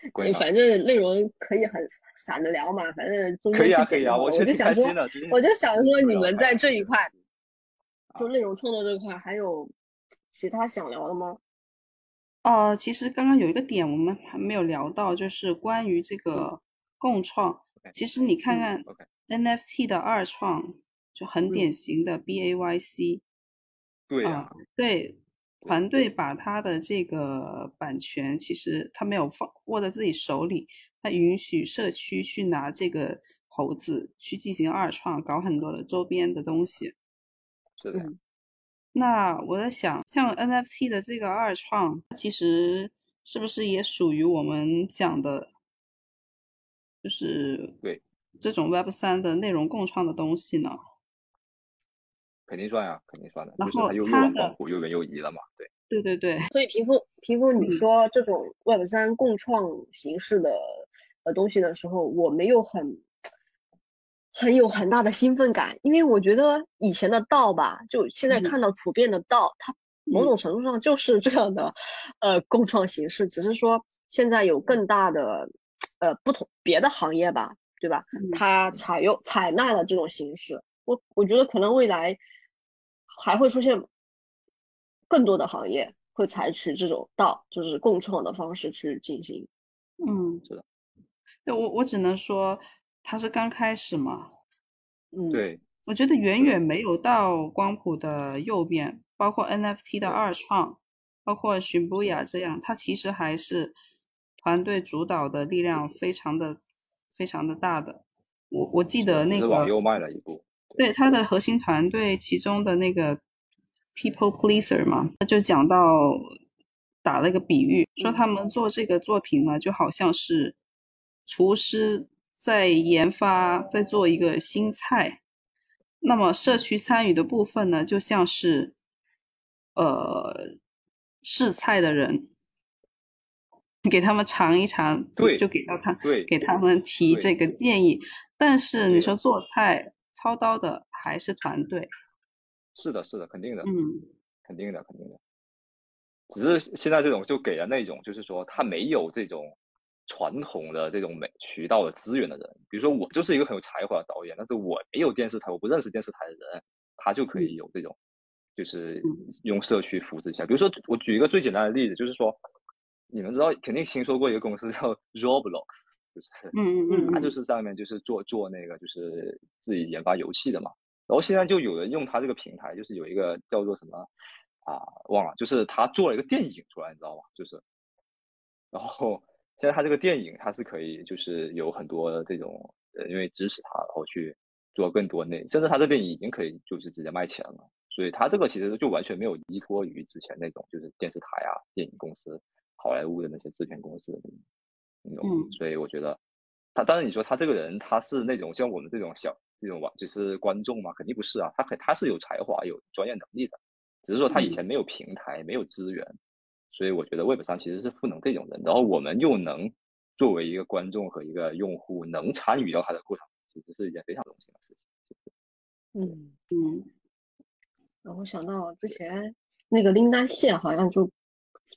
反正内容可以很散的聊嘛，反正中间去剪。我就想说，我就想说，你们在这一块，就内容创作这块，还有其他想聊的吗？哦，其实刚刚有一个点我们还没有聊到，就是关于这个共创。其实你看看 NFT 的二创，就很典型的 BAYC。对呀，对。团队把他的这个版权，其实他没有放握在自己手里，他允许社区去拿这个猴子去进行二创，搞很多的周边的东西。是的。那我在想，像 NFT 的这个二创，其实是不是也属于我们讲的，就是对这种 Web 三的内容共创的东西呢？肯定算呀，肯定算的。就是他又又往光谱又远又移了嘛，对。对对对。所以屏风屏风，你说这种 Web 三共创形式的呃东西的时候，我没有很很有很大的兴奋感，因为我觉得以前的道吧，就现在看到普遍的道，它某种程度上就是这样的呃共创形式，只是说现在有更大的呃不同别的行业吧，对吧？它采用采纳了这种形式，我我觉得可能未来。还会出现更多的行业会采取这种道，就是共创的方式去进行。嗯，是的。对我，我只能说它是刚开始嘛。嗯，对。我觉得远远没有到光谱的右边，包括 NFT 的二创，包括寻布雅这样，它其实还是团队主导的力量非常的非常的大的。我我记得那个往右迈了一步。对他的核心团队，其中的那个 people pleaser 嘛，他就讲到打了一个比喻，说他们做这个作品呢，就好像是厨师在研发，在做一个新菜。那么社区参与的部分呢，就像是呃试菜的人，给他们尝一尝，就给到他，给他们提这个建议。但是你说做菜。操刀的还是团队，是的，是的，肯定的，嗯，肯定的，肯定的。只是现在这种就给了那种，就是说他没有这种传统的这种美渠道的资源的人，比如说我就是一个很有才华的导演，但是我没有电视台，我不认识电视台的人，他就可以有这种，就是用社区扶持一下。比如说我举一个最简单的例子，就是说你们知道肯定听说过一个公司叫 Roblox，就是嗯嗯嗯，他就是上面就是做做那个就是自己研发游戏的嘛。然后现在就有人用他这个平台，就是有一个叫做什么啊，忘了，就是他做了一个电影出来，你知道吗？就是，然后现在他这个电影，他是可以就是有很多这种呃，因为支持他，然后去做更多内，甚至他这电影已经可以就是直接卖钱了。所以他这个其实就完全没有依托于之前那种就是电视台啊、电影公司、好莱坞的那些制片公司的那种。嗯。所以我觉得他，当然你说他这个人，他是那种像我们这种小。这种网就是观众嘛，肯定不是啊，他肯他是有才华、有专业能力的，只是说他以前没有平台、没有资源，所以我觉得 Web 上其实是赋能这种人，然后我们又能作为一个观众和一个用户能参与到他的过程，其实是一件非常荣幸的事情。嗯嗯，然后想到之前那个林丹谢好像就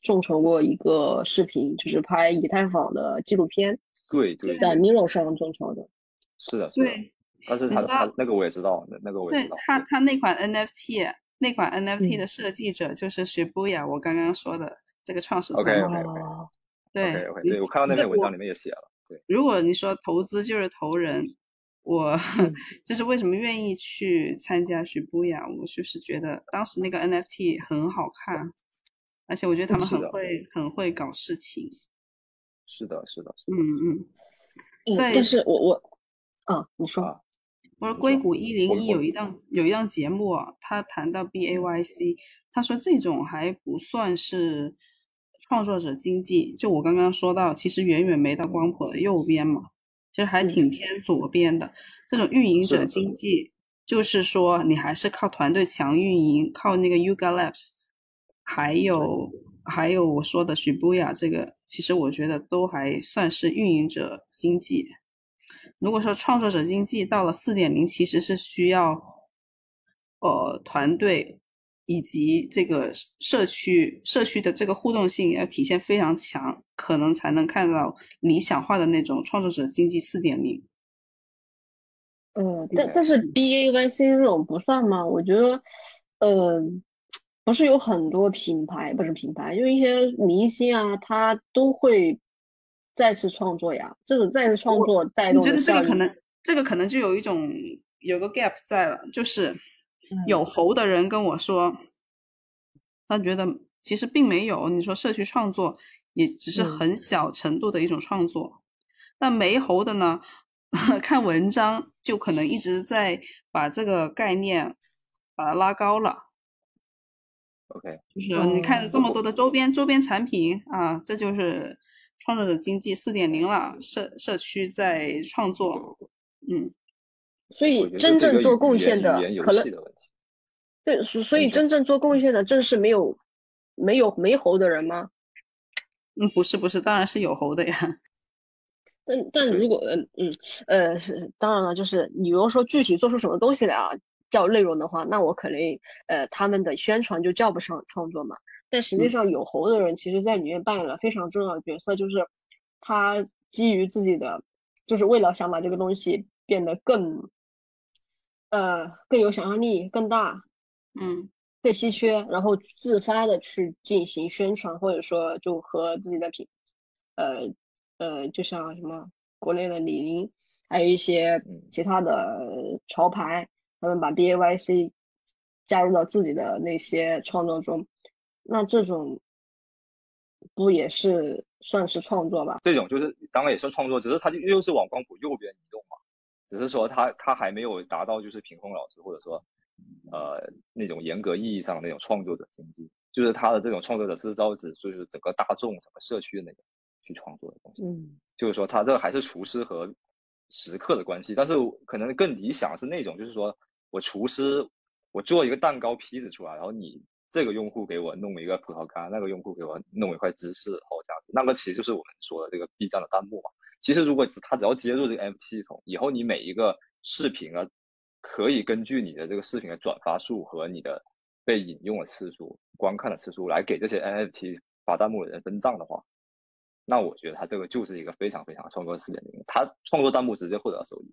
众筹过一个视频，就是拍以太坊的纪录片，对对，在 Miro 上众筹的，是的，是的。但是他他那个我也知道，那那个我也知道。他他那款 NFT 那款 NFT 的设计者就是 Shibuya，我刚刚说的这个创始团队。OK OK OK。对，OK，对我看到那篇文章里面也写了。对，如果你说投资就是投人，我就是为什么愿意去参加 Shibuya，我就是觉得当时那个 NFT 很好看，而且我觉得他们很会很会搞事情。是的，是的。嗯嗯。但是我我啊，你说。我说硅谷一零一有一档有一档节目啊，他谈到 B A Y C，他说这种还不算是创作者经济，就我刚刚说到，其实远远没到光谱的右边嘛，其实还挺偏左边的。这种运营者经济，就是说你还是靠团队强运营，靠那个 Yuga Labs，还有还有我说的 Shibuya 这个，其实我觉得都还算是运营者经济。如果说创作者经济到了四点零，其实是需要，呃，团队以及这个社区社区的这个互动性要体现非常强，可能才能看到理想化的那种创作者经济四点零。嗯，但但是 B A Y C 这种不算吗？我觉得，呃，不是有很多品牌，不是品牌，就一些明星啊，他都会。再次创作呀，这种再次创作带动我觉得这个可能，这个可能就有一种有个 gap 在了，就是有猴的人跟我说，他觉得其实并没有，你说社区创作也只是很小程度的一种创作，但没猴的呢，看文章就可能一直在把这个概念把它拉高了。OK，就是你看这么多的周边周边产品啊，这就是。创作者经济四点零了，社社区在创作，嗯，所以真正做贡献的可能，对，所所以真正做贡献的正是没有没有没猴的人吗？嗯，不是不是，当然是有猴的呀。但但如果嗯嗯呃是当然了，就是你如果说具体做出什么东西来啊，叫内容的话，那我可能呃他们的宣传就叫不上创作嘛。但实际上，有猴的人其实在里面扮演了非常重要的角色，就是他基于自己的，就是为了想把这个东西变得更，呃，更有想象力、更大，嗯，更稀缺，然后自发的去进行宣传，或者说就和自己的品，呃呃，就像什么国内的李宁，还有一些其他的潮牌，他们把 B A Y C 加入到自己的那些创作中。那这种不也是算是创作吧？这种就是当然也算创作，只是它就又是往光谱右边移动嘛。只是说它它还没有达到就是平峰老师或者说呃那种严格意义上的那种创作者经济，就是他的这种创作者是招指就是整个大众整个社区的那种去创作的东西。嗯，就是说他这还是厨师和食客的关系，但是可能更理想是那种就是说我厨师我做一个蛋糕坯子出来，然后你。这个用户给我弄一个葡萄干，那个用户给我弄一块芝士，好这样子，那个其实就是我们说的这个 B 站的弹幕嘛。其实如果他只要接入这个 MT 系统，以后你每一个视频啊，可以根据你的这个视频的转发数和你的被引用的次数、观看的次数来给这些 NFT 发弹幕的人分账的话，那我觉得他这个就是一个非常非常创作四点零，他创作弹幕直接获得收益。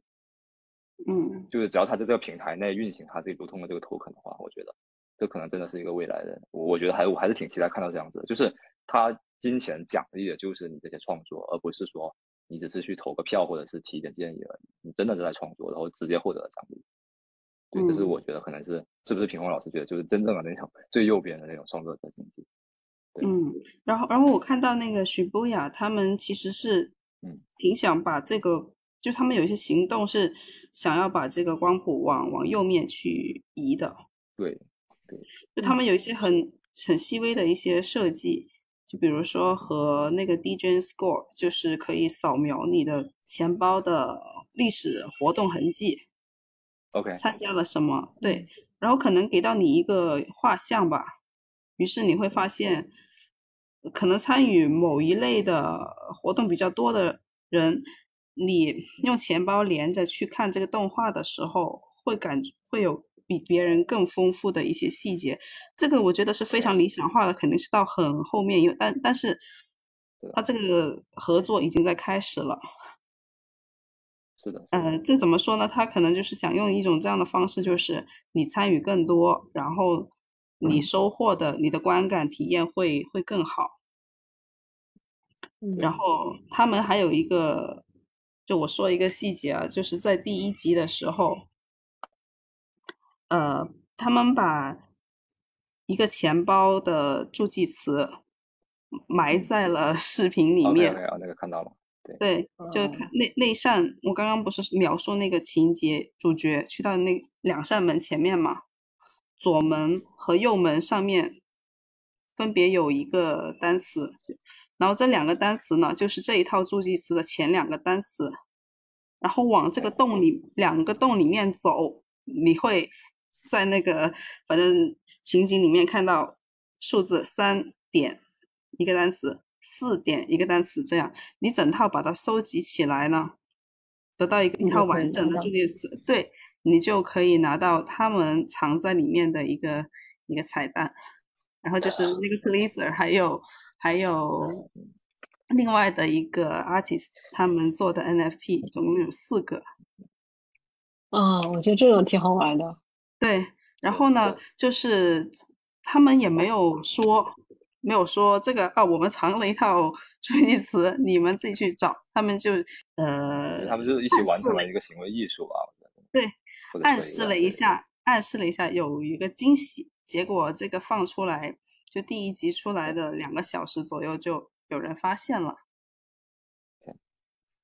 嗯，就是只要他在这个平台内运行他自己流通的这个 token 的话，我觉得这可能真的是一个未来的。我我觉得还我还是挺期待看到这样子，就是他金钱奖励的就是你这些创作，而不是说你只是去投个票或者是提一点建议而已。你真的是在创作，然后直接获得了奖励。对，这是我觉得可能是是不是平红老师觉得就是真正的那种最右边的那种创作者经济。嗯，然后然后我看到那个许博雅他们其实是嗯挺想把这个。就他们有一些行动是想要把这个光谱往往右面去移的，对，对，就他们有一些很很细微的一些设计，就比如说和那个 DJ Score，就是可以扫描你的钱包的历史活动痕迹，OK，参加了什么，对，然后可能给到你一个画像吧，于是你会发现，可能参与某一类的活动比较多的人。你用钱包连着去看这个动画的时候，会感觉会有比别人更丰富的一些细节。这个我觉得是非常理想化的，肯定是到很后面有，但但是，他这个合作已经在开始了。是的，嗯，这怎么说呢？他可能就是想用一种这样的方式，就是你参与更多，然后你收获的你的观感体验会会更好。然后他们还有一个。就我说一个细节啊，就是在第一集的时候，呃，他们把一个钱包的助记词埋在了视频里面。没有，那个看到了。对对，就看那那扇，我刚刚不是描述那个情节，主角去到那两扇门前面嘛，左门和右门上面分别有一个单词。然后这两个单词呢，就是这一套助记词的前两个单词，然后往这个洞里两个洞里面走，你会在那个反正情景里面看到数字三点一个单词，四点一个单词，这样。你整套把它收集起来呢，得到一个一套完整的助记词，对你就可以拿到他们藏在里面的一个一个彩蛋。然后就是那个 p l e a s e r 还有还有另外的一个 artist，他们做的 NFT 总共有四个。啊，我觉得这种挺好玩的。对，然后呢，就是他们也没有说没有说这个啊，我们藏了一套 助记词，你们自己去找。他们就呃，他们就一起完成了一个行为艺术吧。对，暗示了一下，暗示了一下有一个惊喜。结果这个放出来，就第一集出来的两个小时左右，就有人发现了。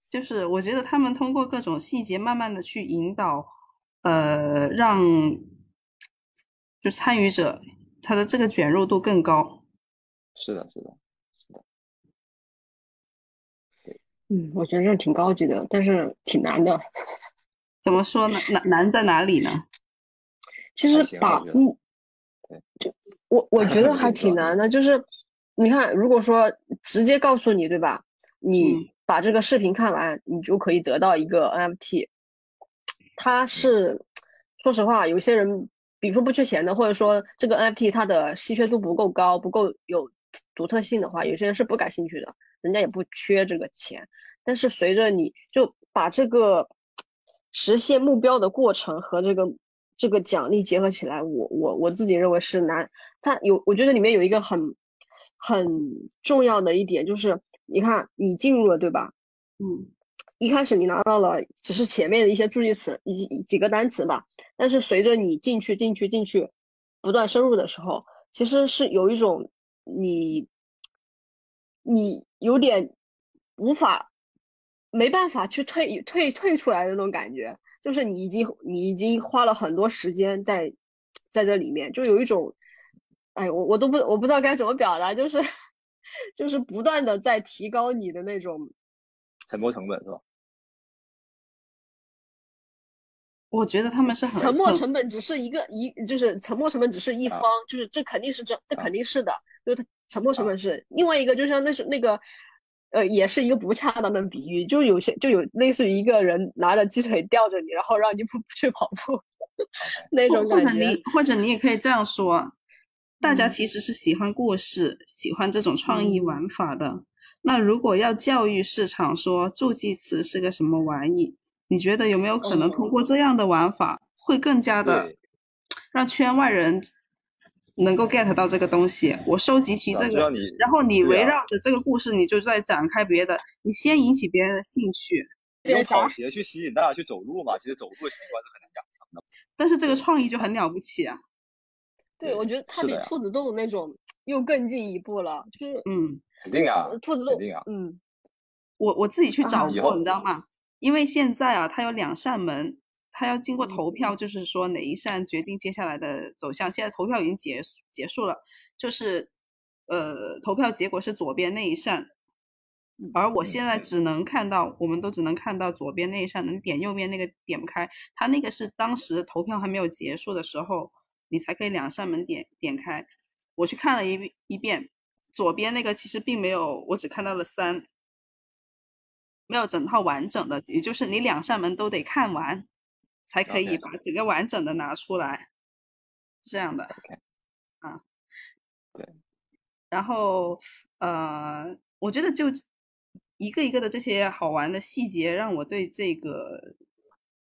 就是我觉得他们通过各种细节，慢慢的去引导，呃，让就参与者他的这个卷入度更高。是的，是的，是的。嗯，我觉得这挺高级的，但是挺难的。怎么说呢？难难在哪里呢？其实把嗯。就我我觉得还挺难的，就是你看，如果说直接告诉你，对吧？你把这个视频看完，你就可以得到一个 NFT。它是说实话，有些人，比如说不缺钱的，或者说这个 NFT 它的稀缺度不够高，不够有独特性的话，有些人是不感兴趣的，人家也不缺这个钱。但是随着你就把这个实现目标的过程和这个。这个奖励结合起来，我我我自己认为是难。它有，我觉得里面有一个很很重要的一点，就是你看你进入了，对吧？嗯，一开始你拿到了只是前面的一些助记词，一几个单词吧。但是随着你进去进去进去，不断深入的时候，其实是有一种你你有点无法没办法去退退退出来的那种感觉。就是你已经你已经花了很多时间在在这里面，就有一种，哎，我我都不我不知道该怎么表达，就是 就是不断的在提高你的那种沉没成本是吧？我觉得他们是沉没成本只是一个一，就是沉没成本只是一方，就是这肯定是这这肯定是的，就是它沉没成本是另外一个，就像那是那个。呃，也是一个不恰当的比喻，就有些就有类似于一个人拿着鸡腿吊着你，然后让你不 去跑步。那种感觉。或者你或者你也可以这样说，大家其实是喜欢故事，喜欢这种创意玩法的。那如果要教育市场说助记词是个什么玩意，你觉得有没有可能通过这样的玩法，会更加的让圈外人？能够 get 到这个东西，我收集起这个，然后你围绕着这个故事，你就再展开别的，你先引起别人的兴趣，用跑鞋去吸引大家去走路嘛。其实走路的习惯是很难养成的，但是这个创意就很了不起啊。对，我觉得它比兔子洞那种又更进一步了，就是嗯，肯定啊，兔子洞，肯定啊，嗯，我我自己去找过，你知道吗？因为现在啊，它有两扇门。他要经过投票，就是说哪一扇决定接下来的走向。现在投票已经结结束了，就是呃，投票结果是左边那一扇，而我现在只能看到，我们都只能看到左边那一扇，能点右边那个点不开。他那个是当时投票还没有结束的时候，你才可以两扇门点点开。我去看了一一遍，左边那个其实并没有，我只看到了三，没有整套完整的，也就是你两扇门都得看完。才可以把整个完整的拿出来，是这样的，啊，对，然后呃，我觉得就一个一个的这些好玩的细节，让我对这个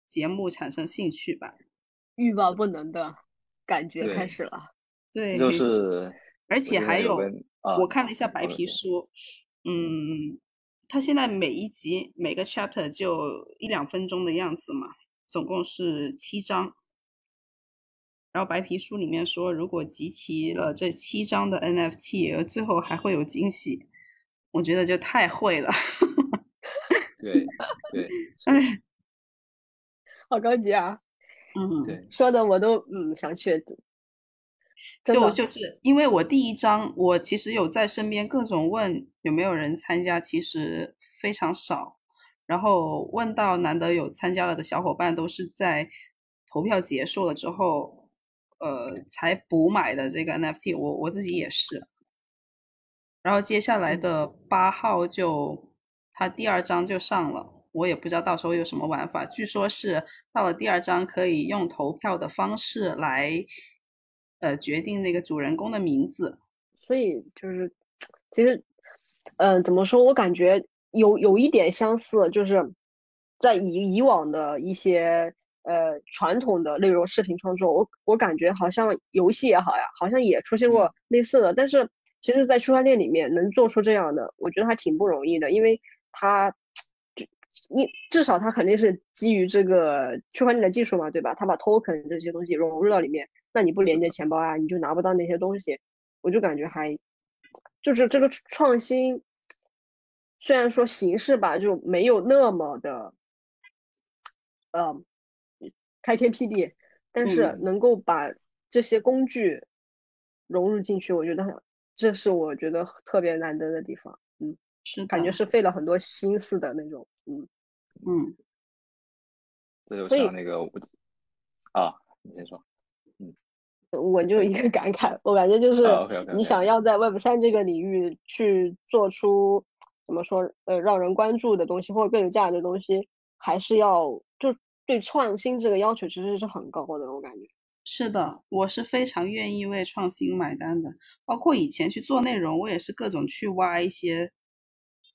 节目产生兴趣吧，欲罢不能的感觉开始了，对，就是，而且还有，我看了一下白皮书，嗯，它现在每一集每个 chapter 就一两分钟的样子嘛。总共是七张，然后白皮书里面说，如果集齐了这七张的 NFT，最后还会有惊喜。我觉得就太会了。对对，哎，好高级啊！嗯，对，说的我都嗯想去。就就是因为我第一章，我其实有在身边各种问有没有人参加，其实非常少。然后问到难得有参加了的小伙伴，都是在投票结束了之后，呃，才补买的这个 NFT。我我自己也是。然后接下来的八号就他第二章就上了，我也不知道到时候有什么玩法。据说是到了第二章可以用投票的方式来，呃，决定那个主人公的名字。所以就是，其实，嗯，怎么说我感觉。有有一点相似，就是在以以往的一些呃传统的内容视频创作，我我感觉好像游戏也好呀，好像也出现过类似的。但是其实，在区块链里面能做出这样的，我觉得还挺不容易的，因为它就你至少它肯定是基于这个区块链的技术嘛，对吧？它把 token 这些东西融入到里面，那你不连接钱包啊，你就拿不到那些东西。我就感觉还就是这个创新。虽然说形式吧，就没有那么的，呃，开天辟地，但是能够把这些工具融入进去，我觉得这是我觉得特别难得的地方。嗯，是感觉是费了很多心思的那种。嗯嗯，这就像那个我啊，你先说。嗯，我就一个感慨，我感觉就是你想要在 Web 三这个领域去做出。怎么说？呃，让人关注的东西或者更有价值的东西，还是要就对创新这个要求其实是很高的。我感觉是的，我是非常愿意为创新买单的。包括以前去做内容，我也是各种去挖一些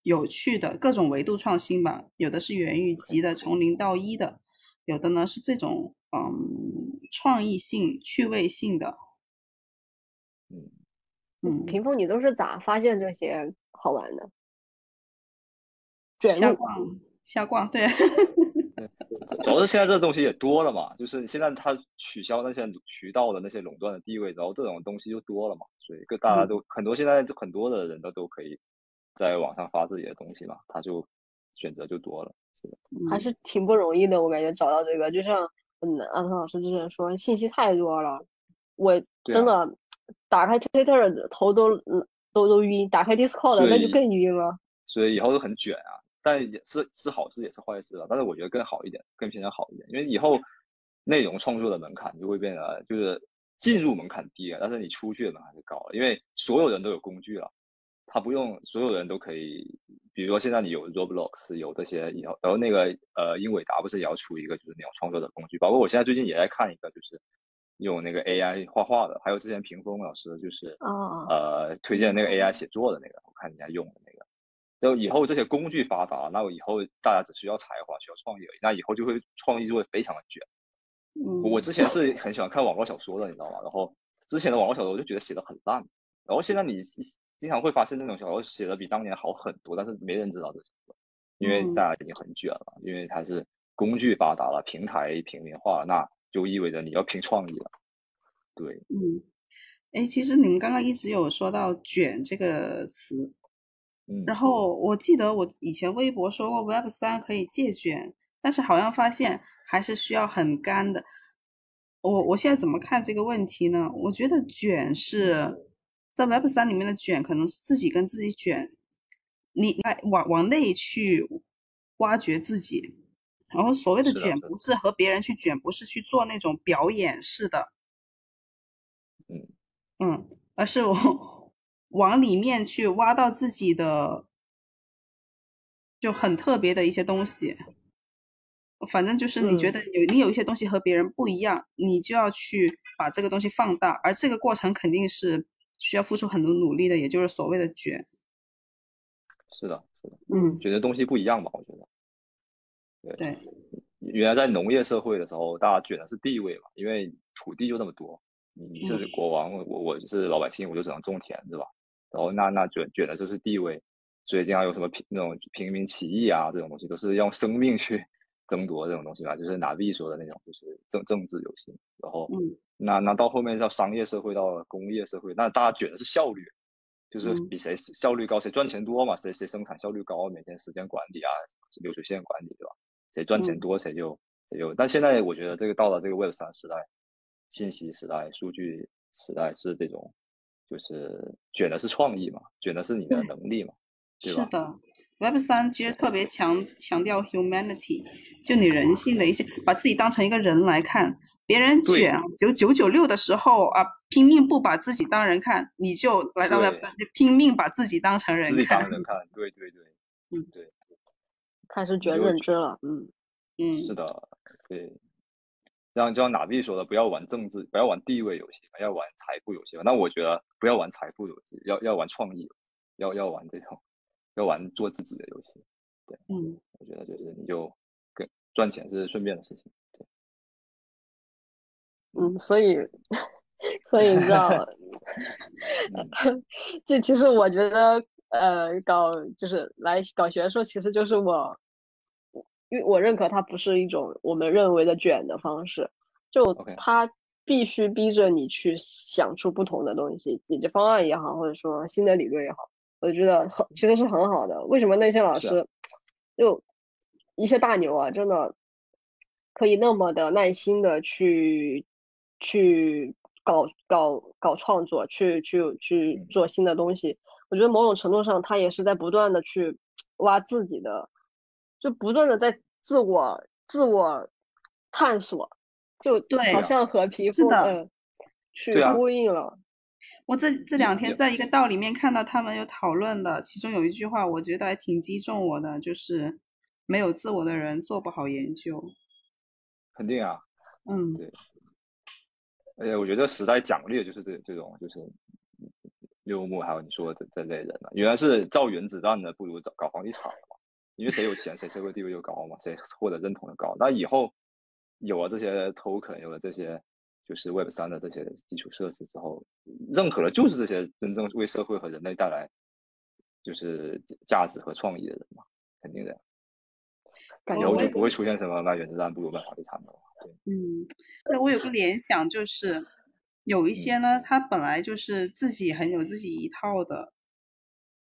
有趣的各种维度创新吧。有的是元宇级的，从零到一的；有的呢是这种嗯创意性、趣味性的。嗯嗯，屏风，你都是咋发现这些好玩的？瞎逛，瞎逛，对。主要是现在这东西也多了嘛，就是现在他取消那些渠道的那些垄断的地位，然后这种东西就多了嘛，所以各大家都很多，现在就很多的人都都可以在网上发自己的东西嘛，他就选择就多了，是的，还是挺不容易的，我感觉找到这个，就像嗯，安藤老师之前说，信息太多了，我真的打开 Twitter 头都都都晕，打开 Discord 那就更晕了，所以以后都很卷啊。但也是是好事也是坏事了，但是我觉得更好一点，更偏向好一点，因为以后内容创作的门槛就会变得就是进入门槛低了，但是你出去的门槛就高了，因为所有人都有工具了，他不用所有人都可以，比如说现在你有 Roblox，有这些，然后然后那个呃英伟达不是也要出一个就是那种创作的工具，包括我现在最近也在看一个就是用那个 AI 画画的，还有之前屏风老师就是呃推荐那个 AI 写作的那个，我看人家用的那个。就以后这些工具发达，那我以后大家只需要才华，需要创意而已，那以后就会创意就会非常的卷。嗯，我之前是很喜欢看网络小说的，你知道吗？然后之前的网络小说我就觉得写的很烂，然后现在你经常会发现那种小说写的比当年好很多，但是没人知道这是什么，因为大家已经很卷了，因为它是工具发达了，平台平民化了，那就意味着你要拼创意了。对，嗯，哎，其实你们刚刚一直有说到“卷”这个词。然后我记得我以前微博说过 Web 三可以借卷，但是好像发现还是需要很干的。我我现在怎么看这个问题呢？我觉得卷是在 Web 三里面的卷，可能是自己跟自己卷，你来往往内去挖掘自己。然后所谓的卷，不是和别人去卷，不是去做那种表演式的，嗯嗯，而是我。往里面去挖到自己的就很特别的一些东西，反正就是你觉得有你有一些东西和别人不一样，你就要去把这个东西放大，而这个过程肯定是需要付出很多努力的，也就是所谓的卷。是的，是的，嗯，觉得东西不一样吧？我觉得，对，原来在农业社会的时候，大家卷的是地位嘛，因为土地就那么多，你你是国王，我我是老百姓，我就只能种田，是吧？然后那那卷卷的就是地位，所以经常有什么平那种平民起义啊这种东西，都是用生命去 争夺这种东西吧，就是拿币说的那种，就是政政治游戏。然后，嗯那那到后面到商业社会，到工业社会，那大家卷的是效率，就是比谁效率高，谁赚钱多嘛，谁谁生产效率高，每天时间管理啊，流水线管理，对吧？谁赚钱多，谁就谁就。但现在我觉得这个到了这个 Web 三时代，信息时代、数据时代是这种。就是卷的是创意嘛，卷的是你的能力嘛，是的，Web 三其实特别强强调 humanity，就你人性的一些，把自己当成一个人来看。别人卷。就九九六的时候啊，拼命不把自己当人看，你就来到 Web 三，拼命把自己当成人看。当人看，对对对，嗯。对，开始卷认知了，嗯。嗯，是的，对。像就像哪币说的，不要玩政治，不要玩地位游戏，要玩财富游戏。那我觉得不要玩财富游戏，要要玩创意，要要玩这种，要玩做自己的游戏。对，嗯，我觉得就是你就跟赚钱是顺便的事情。对，嗯，所以 所以你知道 这其实我觉得，呃，搞就是来搞学术，其实就是我。因为我认可它不是一种我们认为的卷的方式，就它必须逼着你去想出不同的东西，解决方案也好，或者说新的理论也好，我觉得很其实是很好的。为什么那些老师就一些大牛啊，真的可以那么的耐心的去去搞搞搞创作，去去去做新的东西？我觉得某种程度上，他也是在不断的去挖自己的。就不断的在自我自我探索，就好像和皮肤嗯去呼应了。我这这两天在一个道里面看到他们有讨论的，其中有一句话我觉得还挺击中我的，就是没有自我的人做不好研究。肯定啊，嗯，对。而且我觉得时代奖励的就是这这种就是六木还有你说的这这类人了，原来是造原子弹的，不如搞搞房地产的嘛。因为谁有钱，谁社会地位就高嘛，谁获得认同就高。那以后有了这些 token，有了这些就是 Web 三的这些基础设施之后，认可的就是这些真正为社会和人类带来就是价值和创意的人嘛，肯定的。以后就不会出现什么卖原子弹不如卖房地产的了。对，嗯，那我有个联想就是，有一些呢，他本来就是自己很有自己一套的。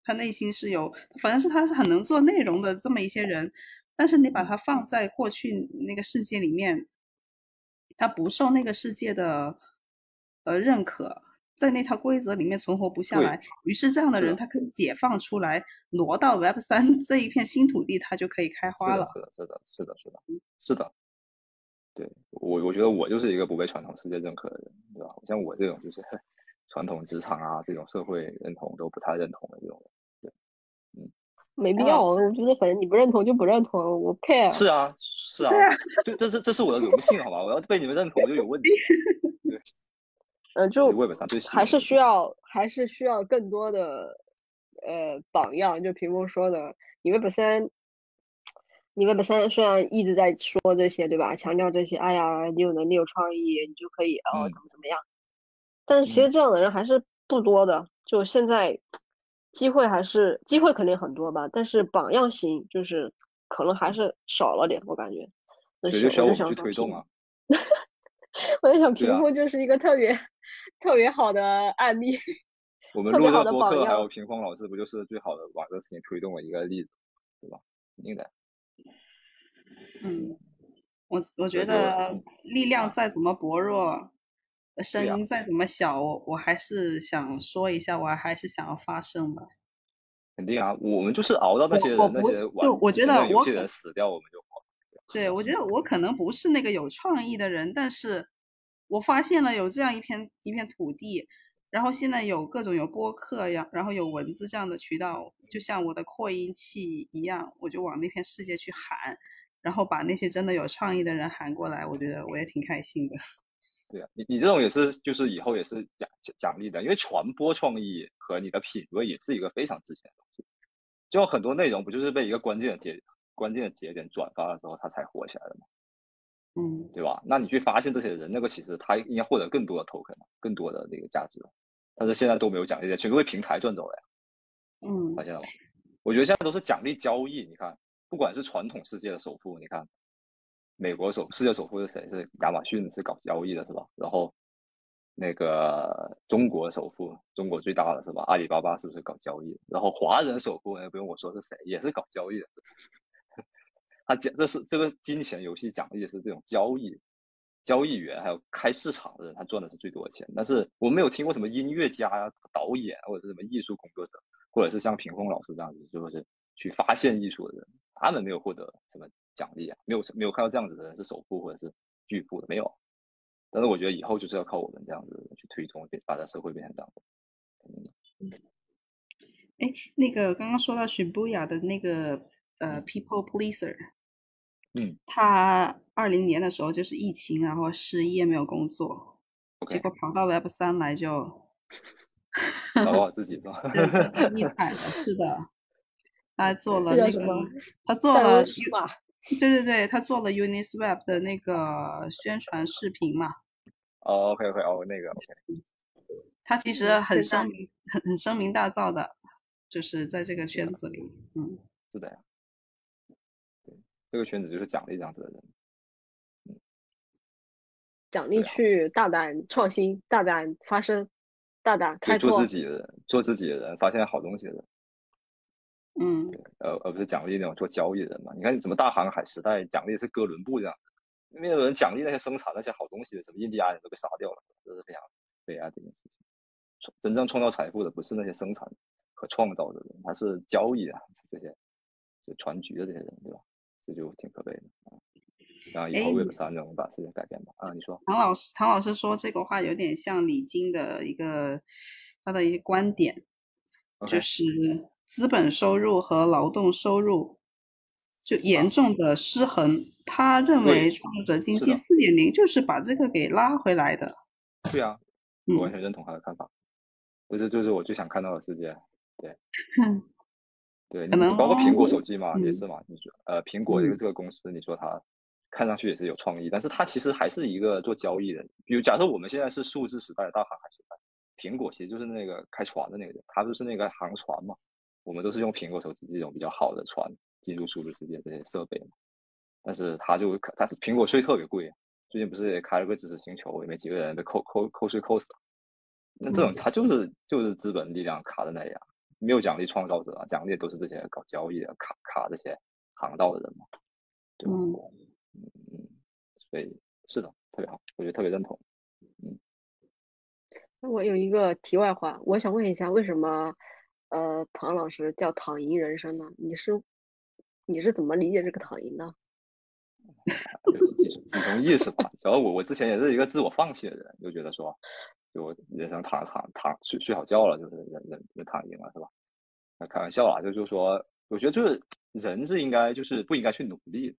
他内心是有，反正是他是很能做内容的这么一些人，但是你把他放在过去那个世界里面，他不受那个世界的呃认可，在那套规则里面存活不下来。于是这样的人，他可以解放出来，挪到 Web 三这一片新土地，他就可以开花了。是的，是的，是的，是的，是的。对我，我觉得我就是一个不被传统世界认可的人，对吧？像我这种就是。传统职场啊，这种社会认同都不太认同的这种人，没必要。我觉得反正你不认同就不认同，我 care。是啊，是啊，就这是这是我的荣幸，好吧？我要被你们认同我就有问题。对，嗯，就还是需要还是需要更多的呃榜样。就屏幕说的，你 Web 三，你 Web 三虽然一直在说这些，对吧？强调这些，哎呀，你有能力有创意，你就可以哦，怎么怎么样。但是其实这样的人还是不多的。就现在。机会还是机会肯定很多吧，但是榜样型就是可能还是少了点，我感觉。所以就需要我们去推动 啊。我在想，屏幕就是一个特别特别好的案例。我们录的播客还有屏风老师，不就是最好的把这个事情推动的一个例子，对吧？肯定的。嗯，我我觉得力量再怎么薄弱。声音再怎么小，我我还是想说一下，我还是想要发声吧。肯定啊，我们就是熬到那些人那些就我觉得有些人死掉，我们就好。对，我觉得我可能不是那个有创意的人，但是我发现了有这样一片一片土地，然后现在有各种有播客呀，然后有文字这样的渠道，就像我的扩音器一样，我就往那片世界去喊，然后把那些真的有创意的人喊过来，我觉得我也挺开心的。对啊，你你这种也是，就是以后也是奖奖奖励的，因为传播创意和你的品味也是一个非常值钱的东西。就很多内容不就是被一个关键的节关键的节点转发了之后，它才火起来的吗？嗯，对吧？那你去发现这些人，那个其实他应该获得更多的 token，更多的那个价值，但是现在都没有奖励的，全都被平台赚走了呀。嗯，发现了吗？我觉得现在都是奖励交易。你看，不管是传统世界的首富，你看。美国首世界首富是谁？是亚马逊，是搞交易的，是吧？然后那个中国首富，中国最大的是吧？阿里巴巴是不是搞交易？然后华人首富也不用我说是谁，也是搞交易的。他讲这是这个金钱游戏奖励是这种交易交易员，还有开市场的人，他赚的是最多的钱。但是我没有听过什么音乐家呀、导演或者是什么艺术工作者，或者是像屏风老师这样子，就是去发现艺术的人，他们没有获得什么。奖励啊，没有没有看到这样子的人是首富或者是巨富的没有，但是我觉得以后就是要靠我们这样子去推动，把这社会变成这样子。哎，那个刚刚说到许布雅的那个呃，People Pleaser，嗯，他二零年的时候就是疫情，然后失业没有工作，结果跑到 Web 三来就 搞好自己是吧？厉害的，是的。他做了那个，他？做了，对对对，他做了 Uniswap 的那个宣传视频嘛。哦，OK OK，哦，那个 OK。他其实很声名，很很声名大噪的，就是在这个圈子里，嗯，是的呀。对，这个圈子就是奖励这样子的人，嗯，奖励去大胆创新、大胆发声、大胆开拓。做自己的人，做自己的人，发现好东西的人。嗯，呃，而不是奖励那种做交易的人嘛？你看，怎么大航海时代奖励是哥伦布这样子，没有人奖励那些生产那些好东西的，什么印第安人都被杀掉了，这是非常悲哀的一件事情。真正创造财富的不是那些生产和创造的人，他是交易啊这些，就全局的这些人，对吧？这就挺可悲的啊。然后以后 Web 三能把事情改变吧？啊，你说？唐老师，唐老师说这个话有点像李菁的一个他的一些观点，就是。资本收入和劳动收入就严重的失衡。他认为创作者经济四点零就是把这个给拉回来的。对啊，我完全认同他的看法。这是就是我最想看到的世界。对，对，你包括苹果手机嘛，也是嘛。你说呃，苹果这个这个公司，你说它看上去也是有创意，但是它其实还是一个做交易的。比如假设我们现在是数字时代的大航海时代，苹果其实就是那个开船的那个人，他就是那个航船嘛。我们都是用苹果手机这种比较好的船进入数字世界这些设备嘛，但是它就他苹果税特别贵，最近不是也开了个知识星球，也没几个人被扣扣扣税扣死了。那这种它就是就是资本力量卡在那里啊，没有奖励创造者啊，奖励都是这些搞交易的卡卡这些航道的人嘛，对吧？嗯嗯，所以是的，特别好，我觉得特别认同。嗯，那我有一个题外话，我想问一下，为什么？呃，唐老师叫“躺赢人生”呢？你是你是怎么理解这个“躺赢” 呢？几几种意思吧。主要我我之前也是一个自我放弃的人，就觉得说，就我人生躺躺躺睡睡好觉了，就是人人人躺赢了，是吧？那开玩笑啦，就就说我觉得就是人是应该就是不应该去努力。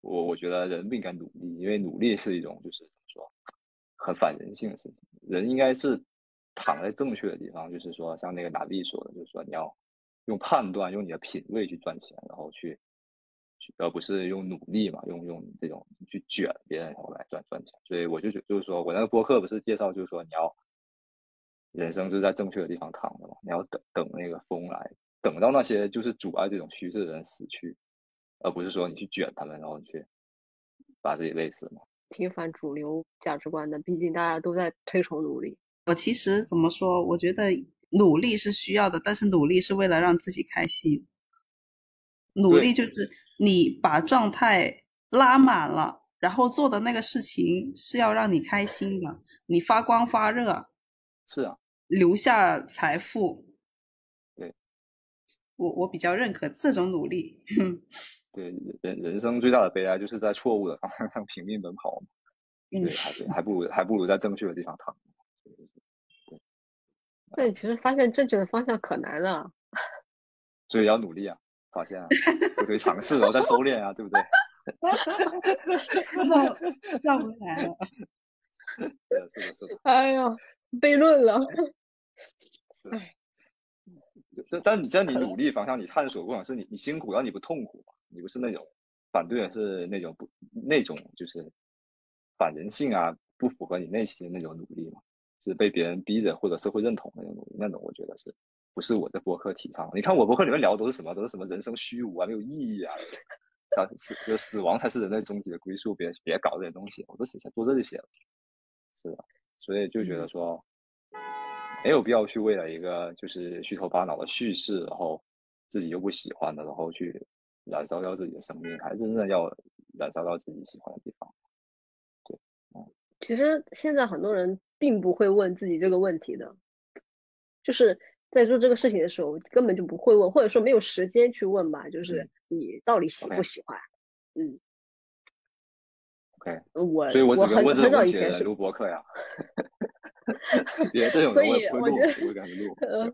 我我觉得人不应该努力，因为努力是一种就是怎么说，很反人性的事情。人应该是躺在正确的地方，就是说像那个达币说的，就是说你要用判断，用你的品味去赚钱，然后去，而不是用努力嘛，用用这种去卷别人然后来赚赚钱。所以我就觉就是说我那个播客不是介绍，就是说你要人生就在正确的地方躺着嘛，你要等等那个风来。等到那些就是阻碍这种趋势的人死去，而不是说你去卷他们，然后去把自己累死嘛。挺反主流价值观的，毕竟大家都在推崇努力。我其实怎么说？我觉得努力是需要的，但是努力是为了让自己开心。努力就是你把状态拉满了，然后做的那个事情是要让你开心的，你发光发热。是啊。留下财富。对我我比较认可这种努力。对人人生最大的悲哀就是在错误的方向上拼命奔跑嘛。对，还是还不如还不如在正确的地方躺。对。对，其实发现正确的方向可难了。所以要努力啊！发现，啊，就可以尝试，然后再收敛啊，对不对？绕绕回来了。是的，是的，是的。哎呀，悖论了。哎。但但你在你努力方向，你探索过程是你你辛苦，然后你不痛苦嘛？你不是那种反对的是那种不那种就是反人性啊，不符合你内心的那种努力嘛？是被别人逼着或者社会认同那种东西，那种我觉得是不是我在博客提倡？你看我博客里面聊的都是什么？都是什么人生虚无啊，没有意义啊，死就死亡才是人类终极的归宿，别别搞这些东西，我都写做这些了。是的，所以就觉得说。没有必要去为了一个就是虚头巴脑的叙事，然后自己又不喜欢的，然后去燃烧掉自己的生命，还是真的要燃烧到自己喜欢的地方。对，嗯，其实现在很多人并不会问自己这个问题的，就是在做这个事情的时候根本就不会问，或者说没有时间去问吧，就是你到底喜不喜欢？嗯，OK，我所以我我很很早以前是录播客呀。所以我觉得，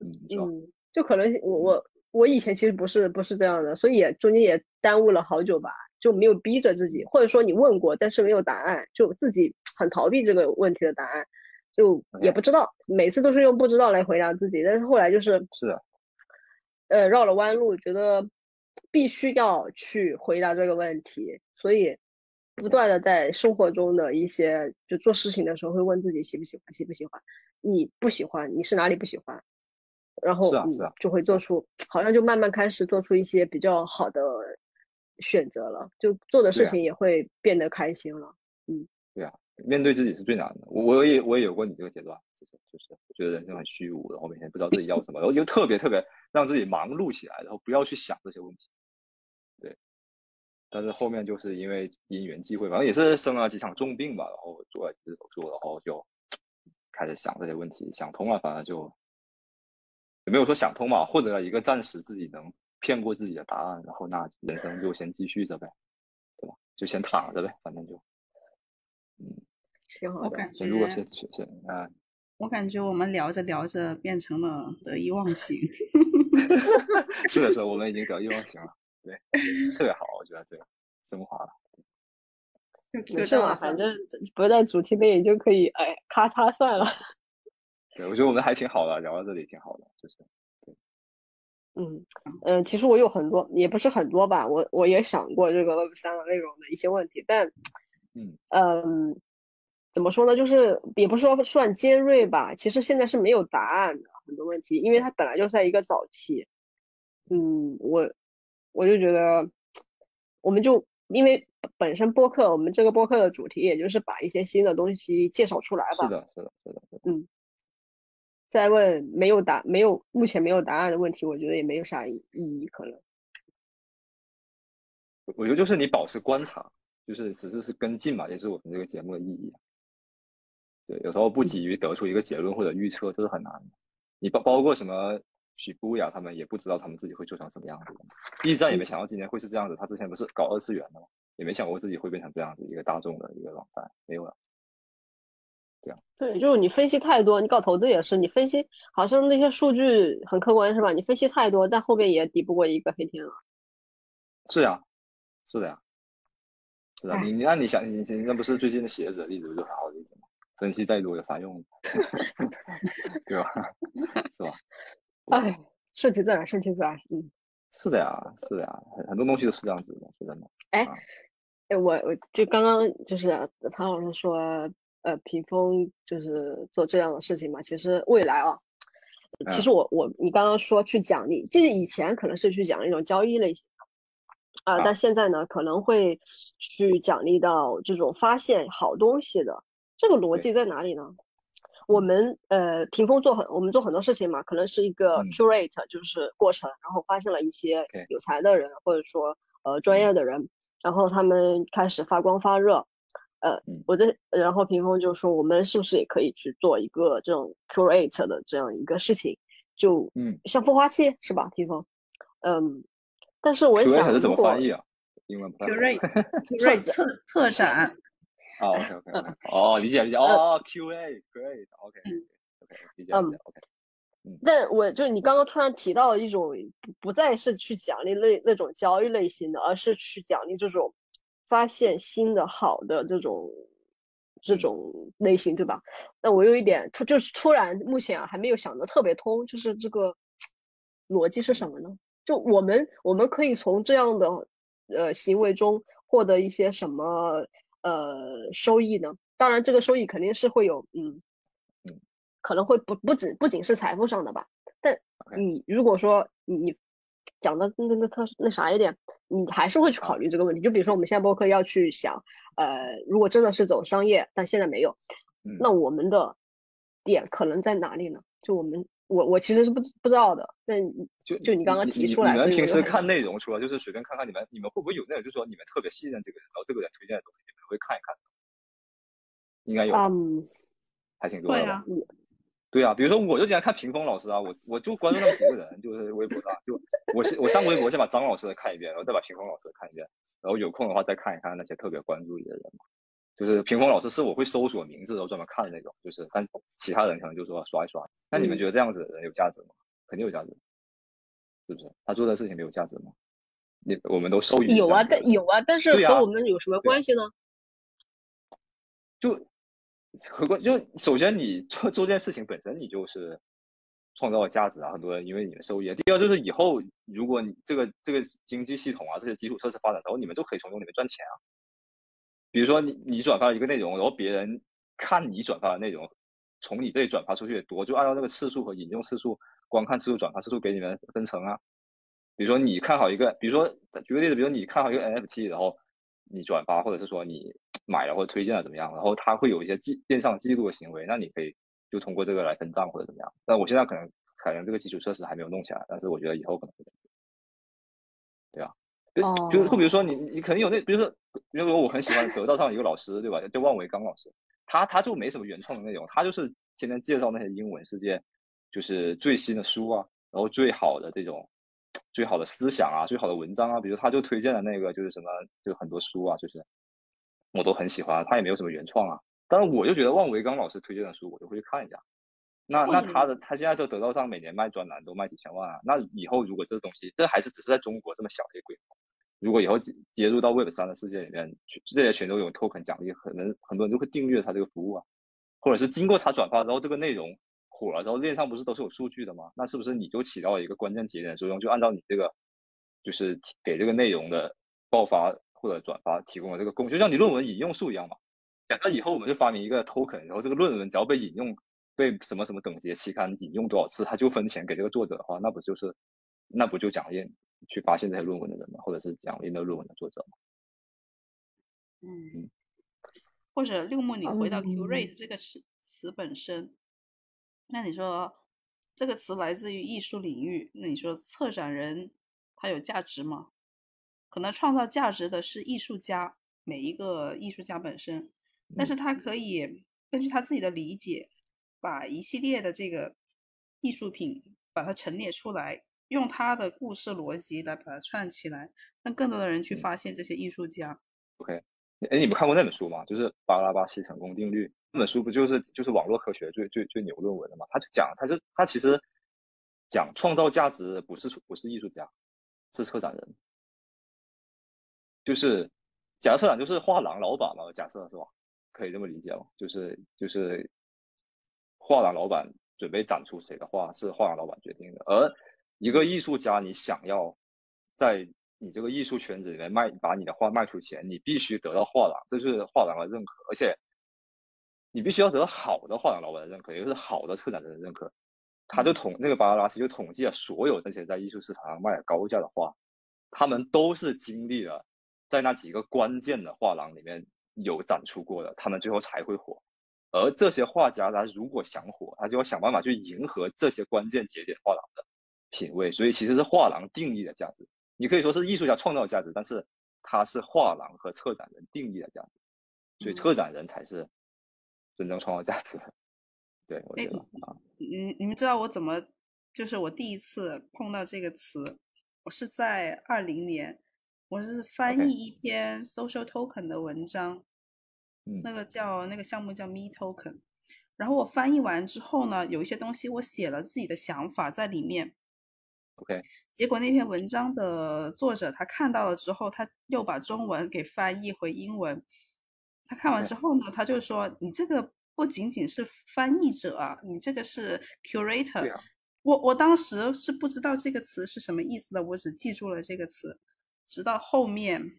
嗯，就可能我我我以前其实不是不是这样的，所以也中间也耽误了好久吧，就没有逼着自己，或者说你问过，但是没有答案，就自己很逃避这个问题的答案，就也不知道，每次都是用不知道来回答自己，但是后来就是是，呃，绕了弯路，觉得必须要去回答这个问题，所以。不断的在生活中的一些就做事情的时候会问自己喜不喜欢喜不喜欢，你不喜欢你是哪里不喜欢，然后就会做出好像就慢慢开始做出一些比较好的选择了，就做的事情也会变得开心了。嗯，对啊，面对自己是最难的。我我也我也有过你这个阶段，就是就是我觉得人生很虚无，然后每天不知道自己要什么，然后又特别特别让自己忙碌起来，然后不要去想这些问题。对但是后面就是因为因缘际会，反正也是生了几场重病吧，然后做了几次手术，然后就 开始想这些问题，想通了，反正就也没有说想通嘛，获得了一个暂时自己能骗过自己的答案，然后那人生就先继续着呗，对吧？就先躺着呗，反正就嗯，挺好的。我感觉如果是是是啊，我感觉我们聊着聊着变成了得意忘形。是的，是的，我们已经得意忘形了。对，特别好，我觉得这个升华了。没事嘛，反正不在主题内就可以，哎，咔嚓算了。对，我觉得我们还挺好的，聊到这里挺好的，就是。嗯嗯，其实我有很多，也不是很多吧，我我也想过这个 Web 三的内容的一些问题，但嗯嗯，怎么说呢？就是也不是说算尖锐吧，其实现在是没有答案的很多问题，因为它本来就在一个早期。嗯，我。我就觉得，我们就因为本身播客，我们这个播客的主题也就是把一些新的东西介绍出来吧。是的，是的，是的。嗯。再问没有答没有目前没有答案的问题，我觉得也没有啥意义可能。我觉得就是你保持观察，就是只是是跟进嘛，也是我们这个节目的意义。对，有时候不急于得出一个结论或者预测，这是很难的。你包包括什么？许布呀他们也不知道他们自己会做成什么样子。驿站也没想到今年会是这样子。他之前不是搞二次元的吗？也没想过自己会变成这样子一个大众的一个网站。没有了。这样。对，就是你分析太多，你搞投资也是，你分析好像那些数据很客观是吧？你分析太多，但后面也抵不过一个黑天鹅。是呀，是的呀，是的。你你那你想，你你那不是最近的鞋子的例子就很好的例子吗？分析再多有啥用？对吧？是吧？哎，顺其自然，顺其自然。嗯，是的呀，是的呀，很很多东西都是这样子的，是真的。哎，哎，我我就刚刚就是唐老师说，呃，屏风就是做这样的事情嘛。其实未来啊，其实我我你刚刚说去奖励，就是以前可能是去奖励一种交易类型的啊，但现在呢可能会去奖励到这种发现好东西的。这个逻辑在哪里呢？我们呃，屏风做很，我们做很多事情嘛，可能是一个 curate，就是过程，然后发现了一些有才的人，或者说呃专业的人，然后他们开始发光发热，呃，我的，然后屏风就说，我们是不是也可以去做一个这种 curate 的这样一个事情？就嗯，像孵化器是吧？屏风，嗯，但是我也想，怎么翻译啊？英文 curate，curate 策策展。哦，OK OK OK，哦，理解理解，哦，QA，Great，OK，OK，理解理解，OK。嗯，但我就你刚刚突然提到一种不不再是去奖励类那种交易类型的，而是去奖励这种发现新的好的这种这种类型，对吧？那我有一点突就是突然目前啊还没有想的特别通，就是这个逻辑是什么呢？就我们我们可以从这样的呃行为中获得一些什么？呃，收益呢？当然，这个收益肯定是会有，嗯嗯，可能会不不止不仅是财富上的吧。但你如果说你讲的那那特那啥一点，你还是会去考虑这个问题。就比如说，我们现在播客要去想，呃，如果真的是走商业，但现在没有，那我们的点可能在哪里呢？就我们。我我其实是不不知道的，那就就你刚刚提出来，你们平时看内容，除了就是随便看看，你们你们会不会有那种，就是说你们特别信任这个人，然后这个人推荐的东西，你们会看一看？应该有，嗯，还挺多的。对啊，比如说我就经常看屏风老师啊，我我就关注那么几个人，就是微博上，就我我上微博先把张老师的看一遍，然后再把屏风老师的看一遍，然后有空的话再看一看那些特别关注你的人嘛。就是屏风老师是我会搜索名字然后专门看的那种，就是但其他人可能就说刷一刷。那你们觉得这样子的人有价值吗？肯定有价值，是不是？他做的事情没有价值吗？你我们都受益有啊，但有啊，但是和我们有什么关系呢？就和关就首先你做做这件事情本身你就是创造了价值啊，很多人因为你的收益。第二就是以后如果你这个这个经济系统啊这些基础设施发展之后，你们都可以从中里面赚钱啊。比如说你你转发一个内容，然后别人看你转发的内容，从你这里转发出去的多，就按照那个次数和引用次数、观看次数、转发次数给你们分成啊。比如说你看好一个，比如说举个例子，比如你看好一个 NFT，然后你转发或者是说你买了或者推荐了怎么样，然后他会有一些记电商记录的行为，那你可以就通过这个来分账或者怎么样。但我现在可能可能这个基础设施还没有弄起来，但是我觉得以后可能会。对啊。就就就比如说你你肯定有那，比如说比如说我很喜欢得道上一个老师，对吧？叫万维刚老师，他他就没什么原创的内容，他就是天天介绍那些英文世界，就是最新的书啊，然后最好的这种最好的思想啊，最好的文章啊，比如他就推荐了那个就是什么，就很多书啊，就是我都很喜欢，他也没有什么原创啊，但是我就觉得万维刚老师推荐的书，我就会去看一下。那那他的他现在就得到上每年卖专栏都卖几千万啊，那以后如果这个东西，这还是只是在中国这么小的一个规模，如果以后接入到 Web 三的世界里面，这些全都有 token 奖励，可能很多人就会订阅他这个服务啊，或者是经过他转发之后，这个内容火了之后，链上不是都是有数据的吗？那是不是你就起到了一个关键节点作用？就按照你这个，就是给这个内容的爆发或者转发提供了这个供，就像你论文引用数一样嘛。假设以后我们就发明一个 token，然后这个论文只要被引用。被什么什么等级的期刊引用多少次，他就分钱给这个作者的话，那不就是，那不就奖励去发现这些论文的人吗？或者是奖励那论文的作者吗？嗯，或者六木，你回到 curate 这个词词本身，那你说这个词来自于艺术领域，那你说策展人他有价值吗？可能创造价值的是艺术家，每一个艺术家本身，但是他可以根据他自己的理解。把一系列的这个艺术品把它陈列出来，用他的故事逻辑来把它串起来，让更多的人去发现这些艺术家。OK，哎，你们看过那本书吗？就是巴拉巴西成功定律那本书，不就是就是网络科学最最最牛论文的嘛？他就讲，他就他其实讲创造价值不是不是艺术家，是策展人。就是假设就是画廊老板嘛，假设是吧？可以这么理解吗？就是就是画廊老板准备展出谁的画是画廊老板决定的，而一个艺术家你想要在你这个艺术圈子里面卖，把你的画卖出钱，你必须得到画廊，这是画廊的认可，而且你必须要得到好的画廊老板的认可，也就是好的策展人的认可。他就统那个巴拉拉西就统计了所有那些在艺术市场上卖高价的画，他们都是经历了在那几个关键的画廊里面有展出过的，他们最后才会火。而这些画家他如果想火，他就要想办法去迎合这些关键节点画廊的品味，所以其实是画廊定义的价值。你可以说是艺术家创造价值，但是它是画廊和策展人定义的价值，所以策展人才是真正创造价值。对，我觉得啊，你你们知道我怎么就是我第一次碰到这个词，我是在二零年，我是翻译一篇 social token 的文章，那个叫那个项目叫 me token，然后我翻译完之后呢，有一些东西我写了自己的想法在里面。OK，结果那篇文章的作者他看到了之后，他又把中文给翻译回英文。他看完之后呢，他就说：“你这个不仅仅是翻译者啊，你这个是 curator。”我我当时是不知道这个词是什么意思的，我只记住了这个词。直到后面，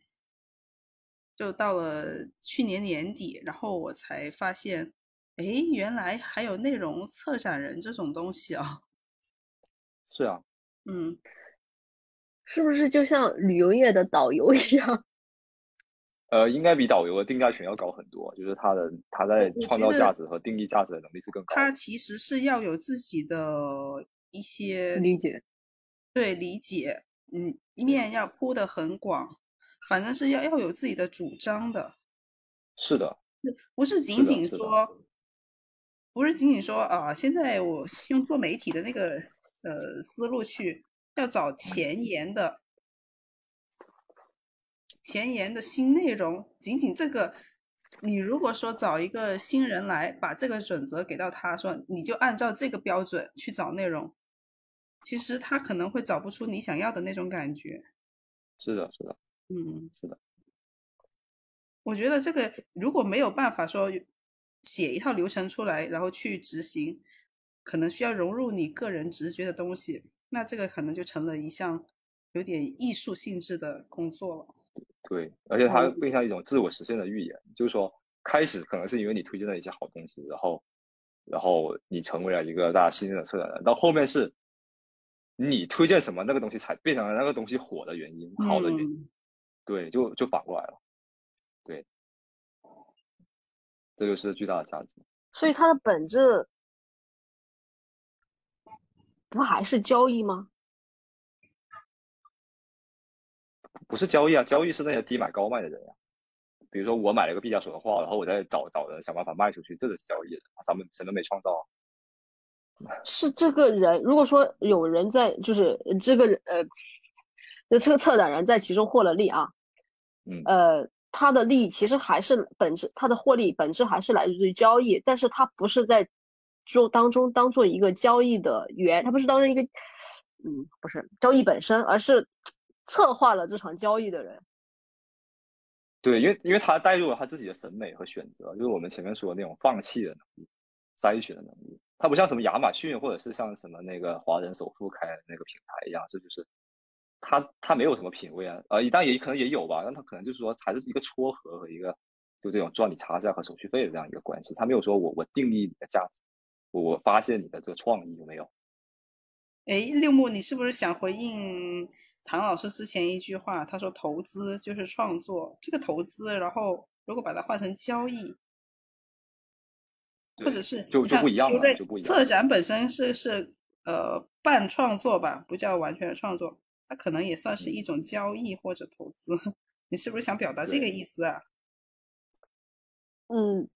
就到了去年年底，然后我才发现，哎，原来还有内容策展人这种东西啊。是啊。嗯，是不是就像旅游业的导游一样？呃，应该比导游的定价权要高很多，就是他的他在创造价值和定义价值的能力是更高。他其实是要有自己的一些理解，对理解，嗯，面要铺的很广，反正是要要有自己的主张的。是的，不是仅仅说，不是仅仅说啊，现在我用做媒体的那个。呃，思路去要找前沿的前沿的新内容。仅仅这个，你如果说找一个新人来把这个准则给到他，说你就按照这个标准去找内容，其实他可能会找不出你想要的那种感觉。是的，是的，嗯，是的。我觉得这个如果没有办法说写一套流程出来，然后去执行。可能需要融入你个人直觉的东西，那这个可能就成了一项有点艺术性质的工作了。对，而且它更像一种自我实现的预言，就是说，开始可能是因为你推荐了一些好东西，然后，然后你成为了一个大家信任的策展人，到后面是你推荐什么那个东西才变成了那个东西火的原因，好的原因。对，就就反过来了。对，这就是巨大的价值。所以它的本质。不还是交易吗？不是交易啊，交易是那些低买高卖的人呀。比如说我买了一个毕加索的画，然后我再找找人想办法卖出去，这就是交易。咱们什么没创造？是这个人，如果说有人在，就是这个人，呃，这个策展人在其中获了利啊，嗯，呃，他的利其实还是本质，他的获利本质还是来自于交易，但是他不是在。就当中当做一个交易的源，他不是当成一个，嗯，不是交易本身，而是策划了这场交易的人。对，因为因为他带入了他自己的审美和选择，就是我们前面说的那种放弃的能力、筛选的能力。它不像什么亚马逊或者是像什么那个华人首富开那个品牌一样，这就是他他没有什么品味啊，呃，但也可能也有吧，但他可能就是说还是一个撮合和一个就这种赚你差价和手续费的这样一个关系，他没有说我我定义你的价值。我发现你的这个创意有没有？哎，六木，你是不是想回应唐老师之前一句话？他说投资就是创作，这个投资，然后如果把它换成交易，或者是就就不一样了，就不一样。策展本身是是呃半创作吧，不叫完全的创作，它可能也算是一种交易或者投资。你是不是想表达这个意思啊？嗯。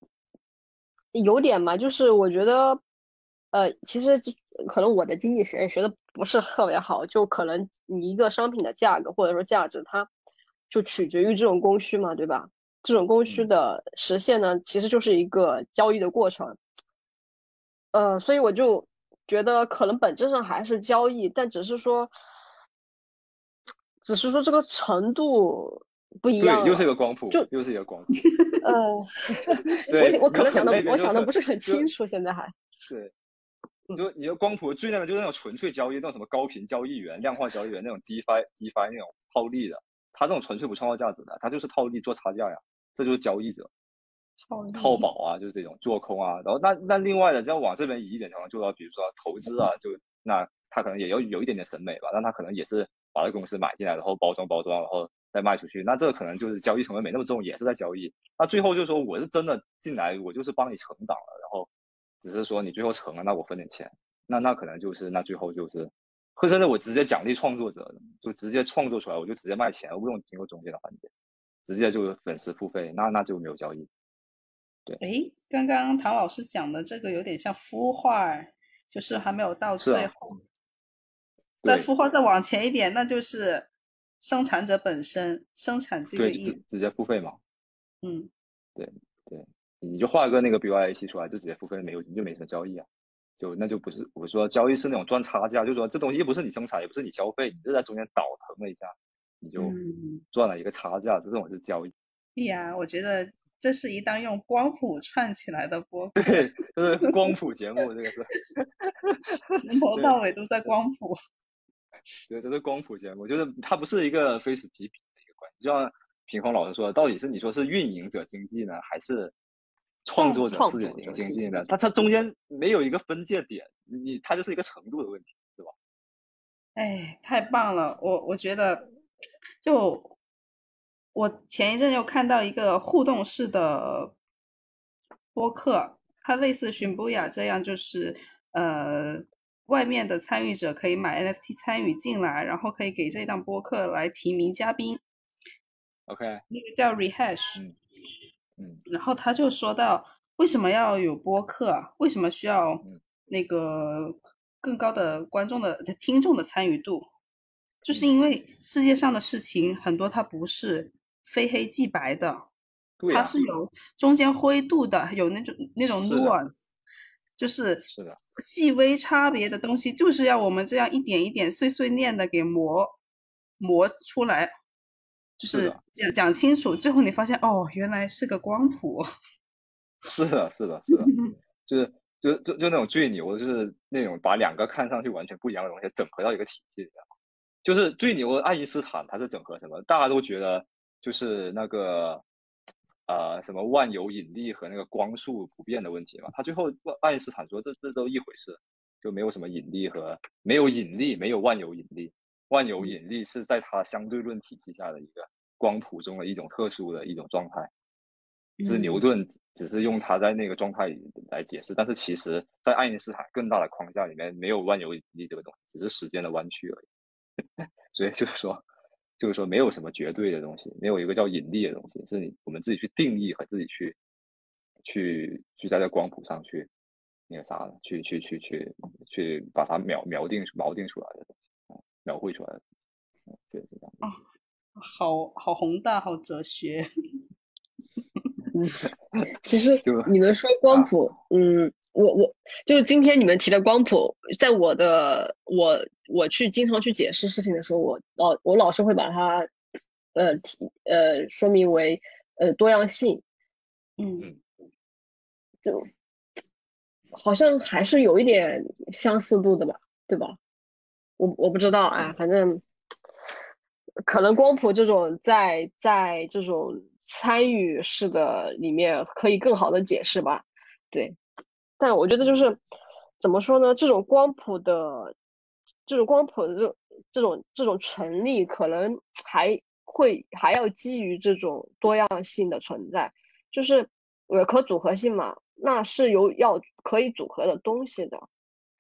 有点嘛，就是我觉得，呃，其实可能我的经济学学的不是特别好，就可能你一个商品的价格或者说价值，它就取决于这种供需嘛，对吧？这种供需的实现呢，其实就是一个交易的过程。呃，所以我就觉得可能本质上还是交易，但只是说，只是说这个程度不一样。对，又是一个光谱，就又是一个光谱。呃，我我可能想的我想的不是很清楚，现在还。对，你说你的光谱最那个就是那种纯粹交易，那种什么高频交易员、量化交易员那种 DeFi DeFi 那种套利的，他这种纯粹不创造价值的，他就是套利做差价呀，这就是交易者。套套保啊，就是这种做空啊。然后那那另外的，要往这边移一点，才能做到，比如说投资啊，就那他可能也要有一点点审美吧，但他可能也是把这公司买进来，然后包装包装，然后再卖出去。那这个可能就是交易成本没那么重，也是在交易。那最后就是说，我是真的进来，我就是帮你成长了，然后只是说你最后成了，那我分点钱。那那可能就是那最后就是，或者我直接奖励创作者，就直接创作出来，我就直接卖钱，不用经过中间的环节，直接就粉丝付费，那那就没有交易。对，哎，刚刚唐老师讲的这个有点像孵化，就是还没有到最后，再孵化再往前一点，那就是生产者本身生产这个直直接付费嘛。嗯，对对，你就画个那个 BYC 出来，就直接付费，没有你就没什么交易啊，就那就不是我说交易是那种赚差价，就是说这东西又不是你生产，也不是你消费，你就在中间倒腾了一下，你就赚了一个差价，这种是交易。对呀，我觉得。这是一档用光谱串起来的播，对，就是光谱节目，这个是 从头到尾都在光谱。对，都是光谱节目，就是它不是一个非此即彼的一个关系。就像平峰老师说的，到底是你说是运营者经济呢，还是创作者是运营经济呢？它它中间没有一个分界点，你它就是一个程度的问题，对吧？哎，太棒了，我我觉得就。我前一阵又看到一个互动式的播客，它类似寻不雅这样，就是呃，外面的参与者可以买 NFT 参与进来，然后可以给这档播客来提名嘉宾。OK，那个叫 Rehash，嗯嗯，然后他就说到，为什么要有播客？为什么需要那个更高的观众的听众的参与度？就是因为世界上的事情很多，它不是。非黑即白的，它是有中间灰度的，有那种那种 nuance，就是是的细微差别的东西，就是要我们这样一点一点碎碎念的给磨磨出来，就是讲讲清楚，最后你发现哦，原来是个光谱。是的，是的，是的，就是就就就那种最牛的，就是那种把两个看上去完全不一样的东西整合到一个体系里，就是最牛的爱因斯坦，他是整合什么？大家都觉得。就是那个，呃，什么万有引力和那个光速不变的问题嘛？他最后爱因斯坦说，这这都一回事，就没有什么引力和没有引力，没有万有引力。万有引力是在它相对论体系下的一个光谱中的一种特殊的一种状态。是牛顿只是用他在那个状态来解释，但是其实在爱因斯坦更大的框架里面，没有万有引力这个东西，只是时间的弯曲而已。所以就是说。就是说，没有什么绝对的东西，没有一个叫引力的东西，是你我们自己去定义和自己去去去在这光谱上去那个啥的，去去去去去把它描描定锚定出来的东西，描绘出来的，对是这样。啊，好好宏大，好哲学。其实你们说光谱，嗯。我我就是今天你们提的光谱，在我的我我去经常去解释事情的时候，我老我老是会把它呃提呃说明为呃多样性，嗯，就好像还是有一点相似度的吧，对吧？我我不知道啊，反正可能光谱这种在在这种参与式的里面可以更好的解释吧，对。但我觉得就是怎么说呢？这种光谱的这种光谱的这这种这种成立，可能还会还要基于这种多样性的存在，就是呃可组合性嘛。那是有要可以组合的东西的，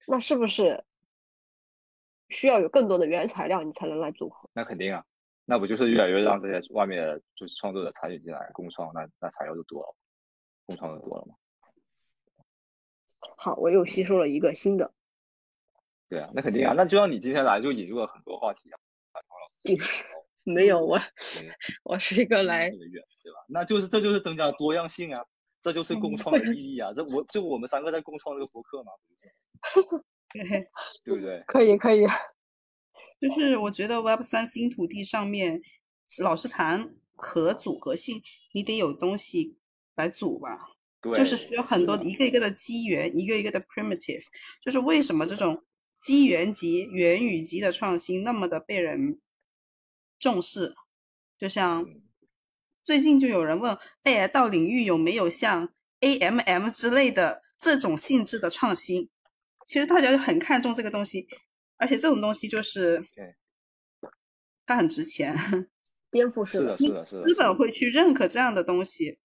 那是不是需要有更多的原材料你才能来组合？那肯定啊，那不就是越来越让这些外面的就是创作者参与进来共创，那那材料就多了，共创就多了嘛。好，我又吸收了一个新的。对啊，那肯定啊，那就像你今天来就引入了很多话题啊，唐老师。没有我，我是一个来对吧？那就是这就是增加多样性啊，这就是共创 的意义啊！这我就我们三个在共创这个博客嘛，对不对？可以可以，就是我觉得 Web 三新土地上面老是谈可组合性，你得有东西来组吧？对，就是需要很多一个一个的机缘，一个一个的 primitive。就是为什么这种机缘级、元宇级的创新那么的被人重视？就像最近就有人问 AI 到领域有没有像 AMM 之类的这种性质的创新？其实大家就很看重这个东西，而且这种东西就是它很值钱，颠覆式的，是的，是的，资本会去认可这样的东西。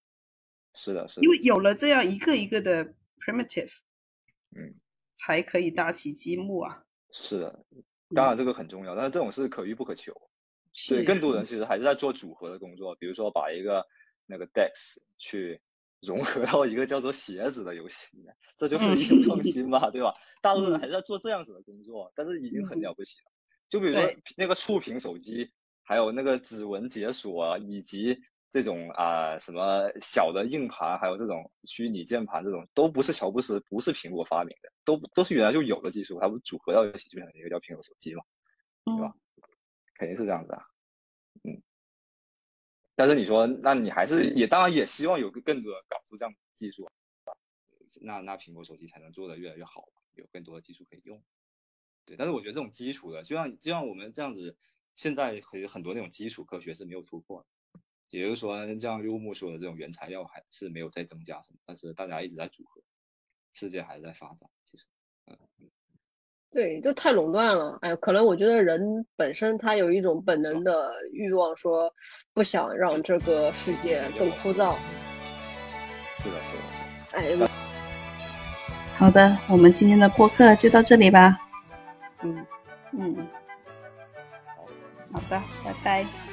是的，是的，因为有了这样一个一个的 primitive，嗯，才可以搭起积木啊。是的，当然这个很重要，但是这种是可遇不可求。是，更多人其实还是在做组合的工作，比如说把一个那个 DEX 去融合到一个叫做鞋子的游戏里面，这就是一种创新嘛，对吧？大多数人还是在做这样子的工作，但是已经很了不起了。就比如说那个触屏手机，还有那个指纹解锁，以及。这种啊，什么小的硬盘，还有这种虚拟键盘，这种都不是乔布斯，不是苹果发明的，都都是原来就有的技术，它不组合到一起就变成一个叫苹果手机嘛，对吧？肯定是这样子啊，嗯。但是你说，那你还是也当然也希望有个更多的搞出这样的技术，那那苹果手机才能做得越来越好，有更多的技术可以用。对，但是我觉得这种基础的，就像就像我们这样子，现在很很多那种基础科学是没有突破的。也就是说，像柚木说的这种原材料还是没有再增加什么，但是大家一直在组合，世界还是在发展。其实，嗯，对，就太垄断了。哎，可能我觉得人本身他有一种本能的欲望，说不想让这个世界更枯燥。是的，是的。哎，好的，我们今天的播客就到这里吧。嗯嗯，好的，拜拜。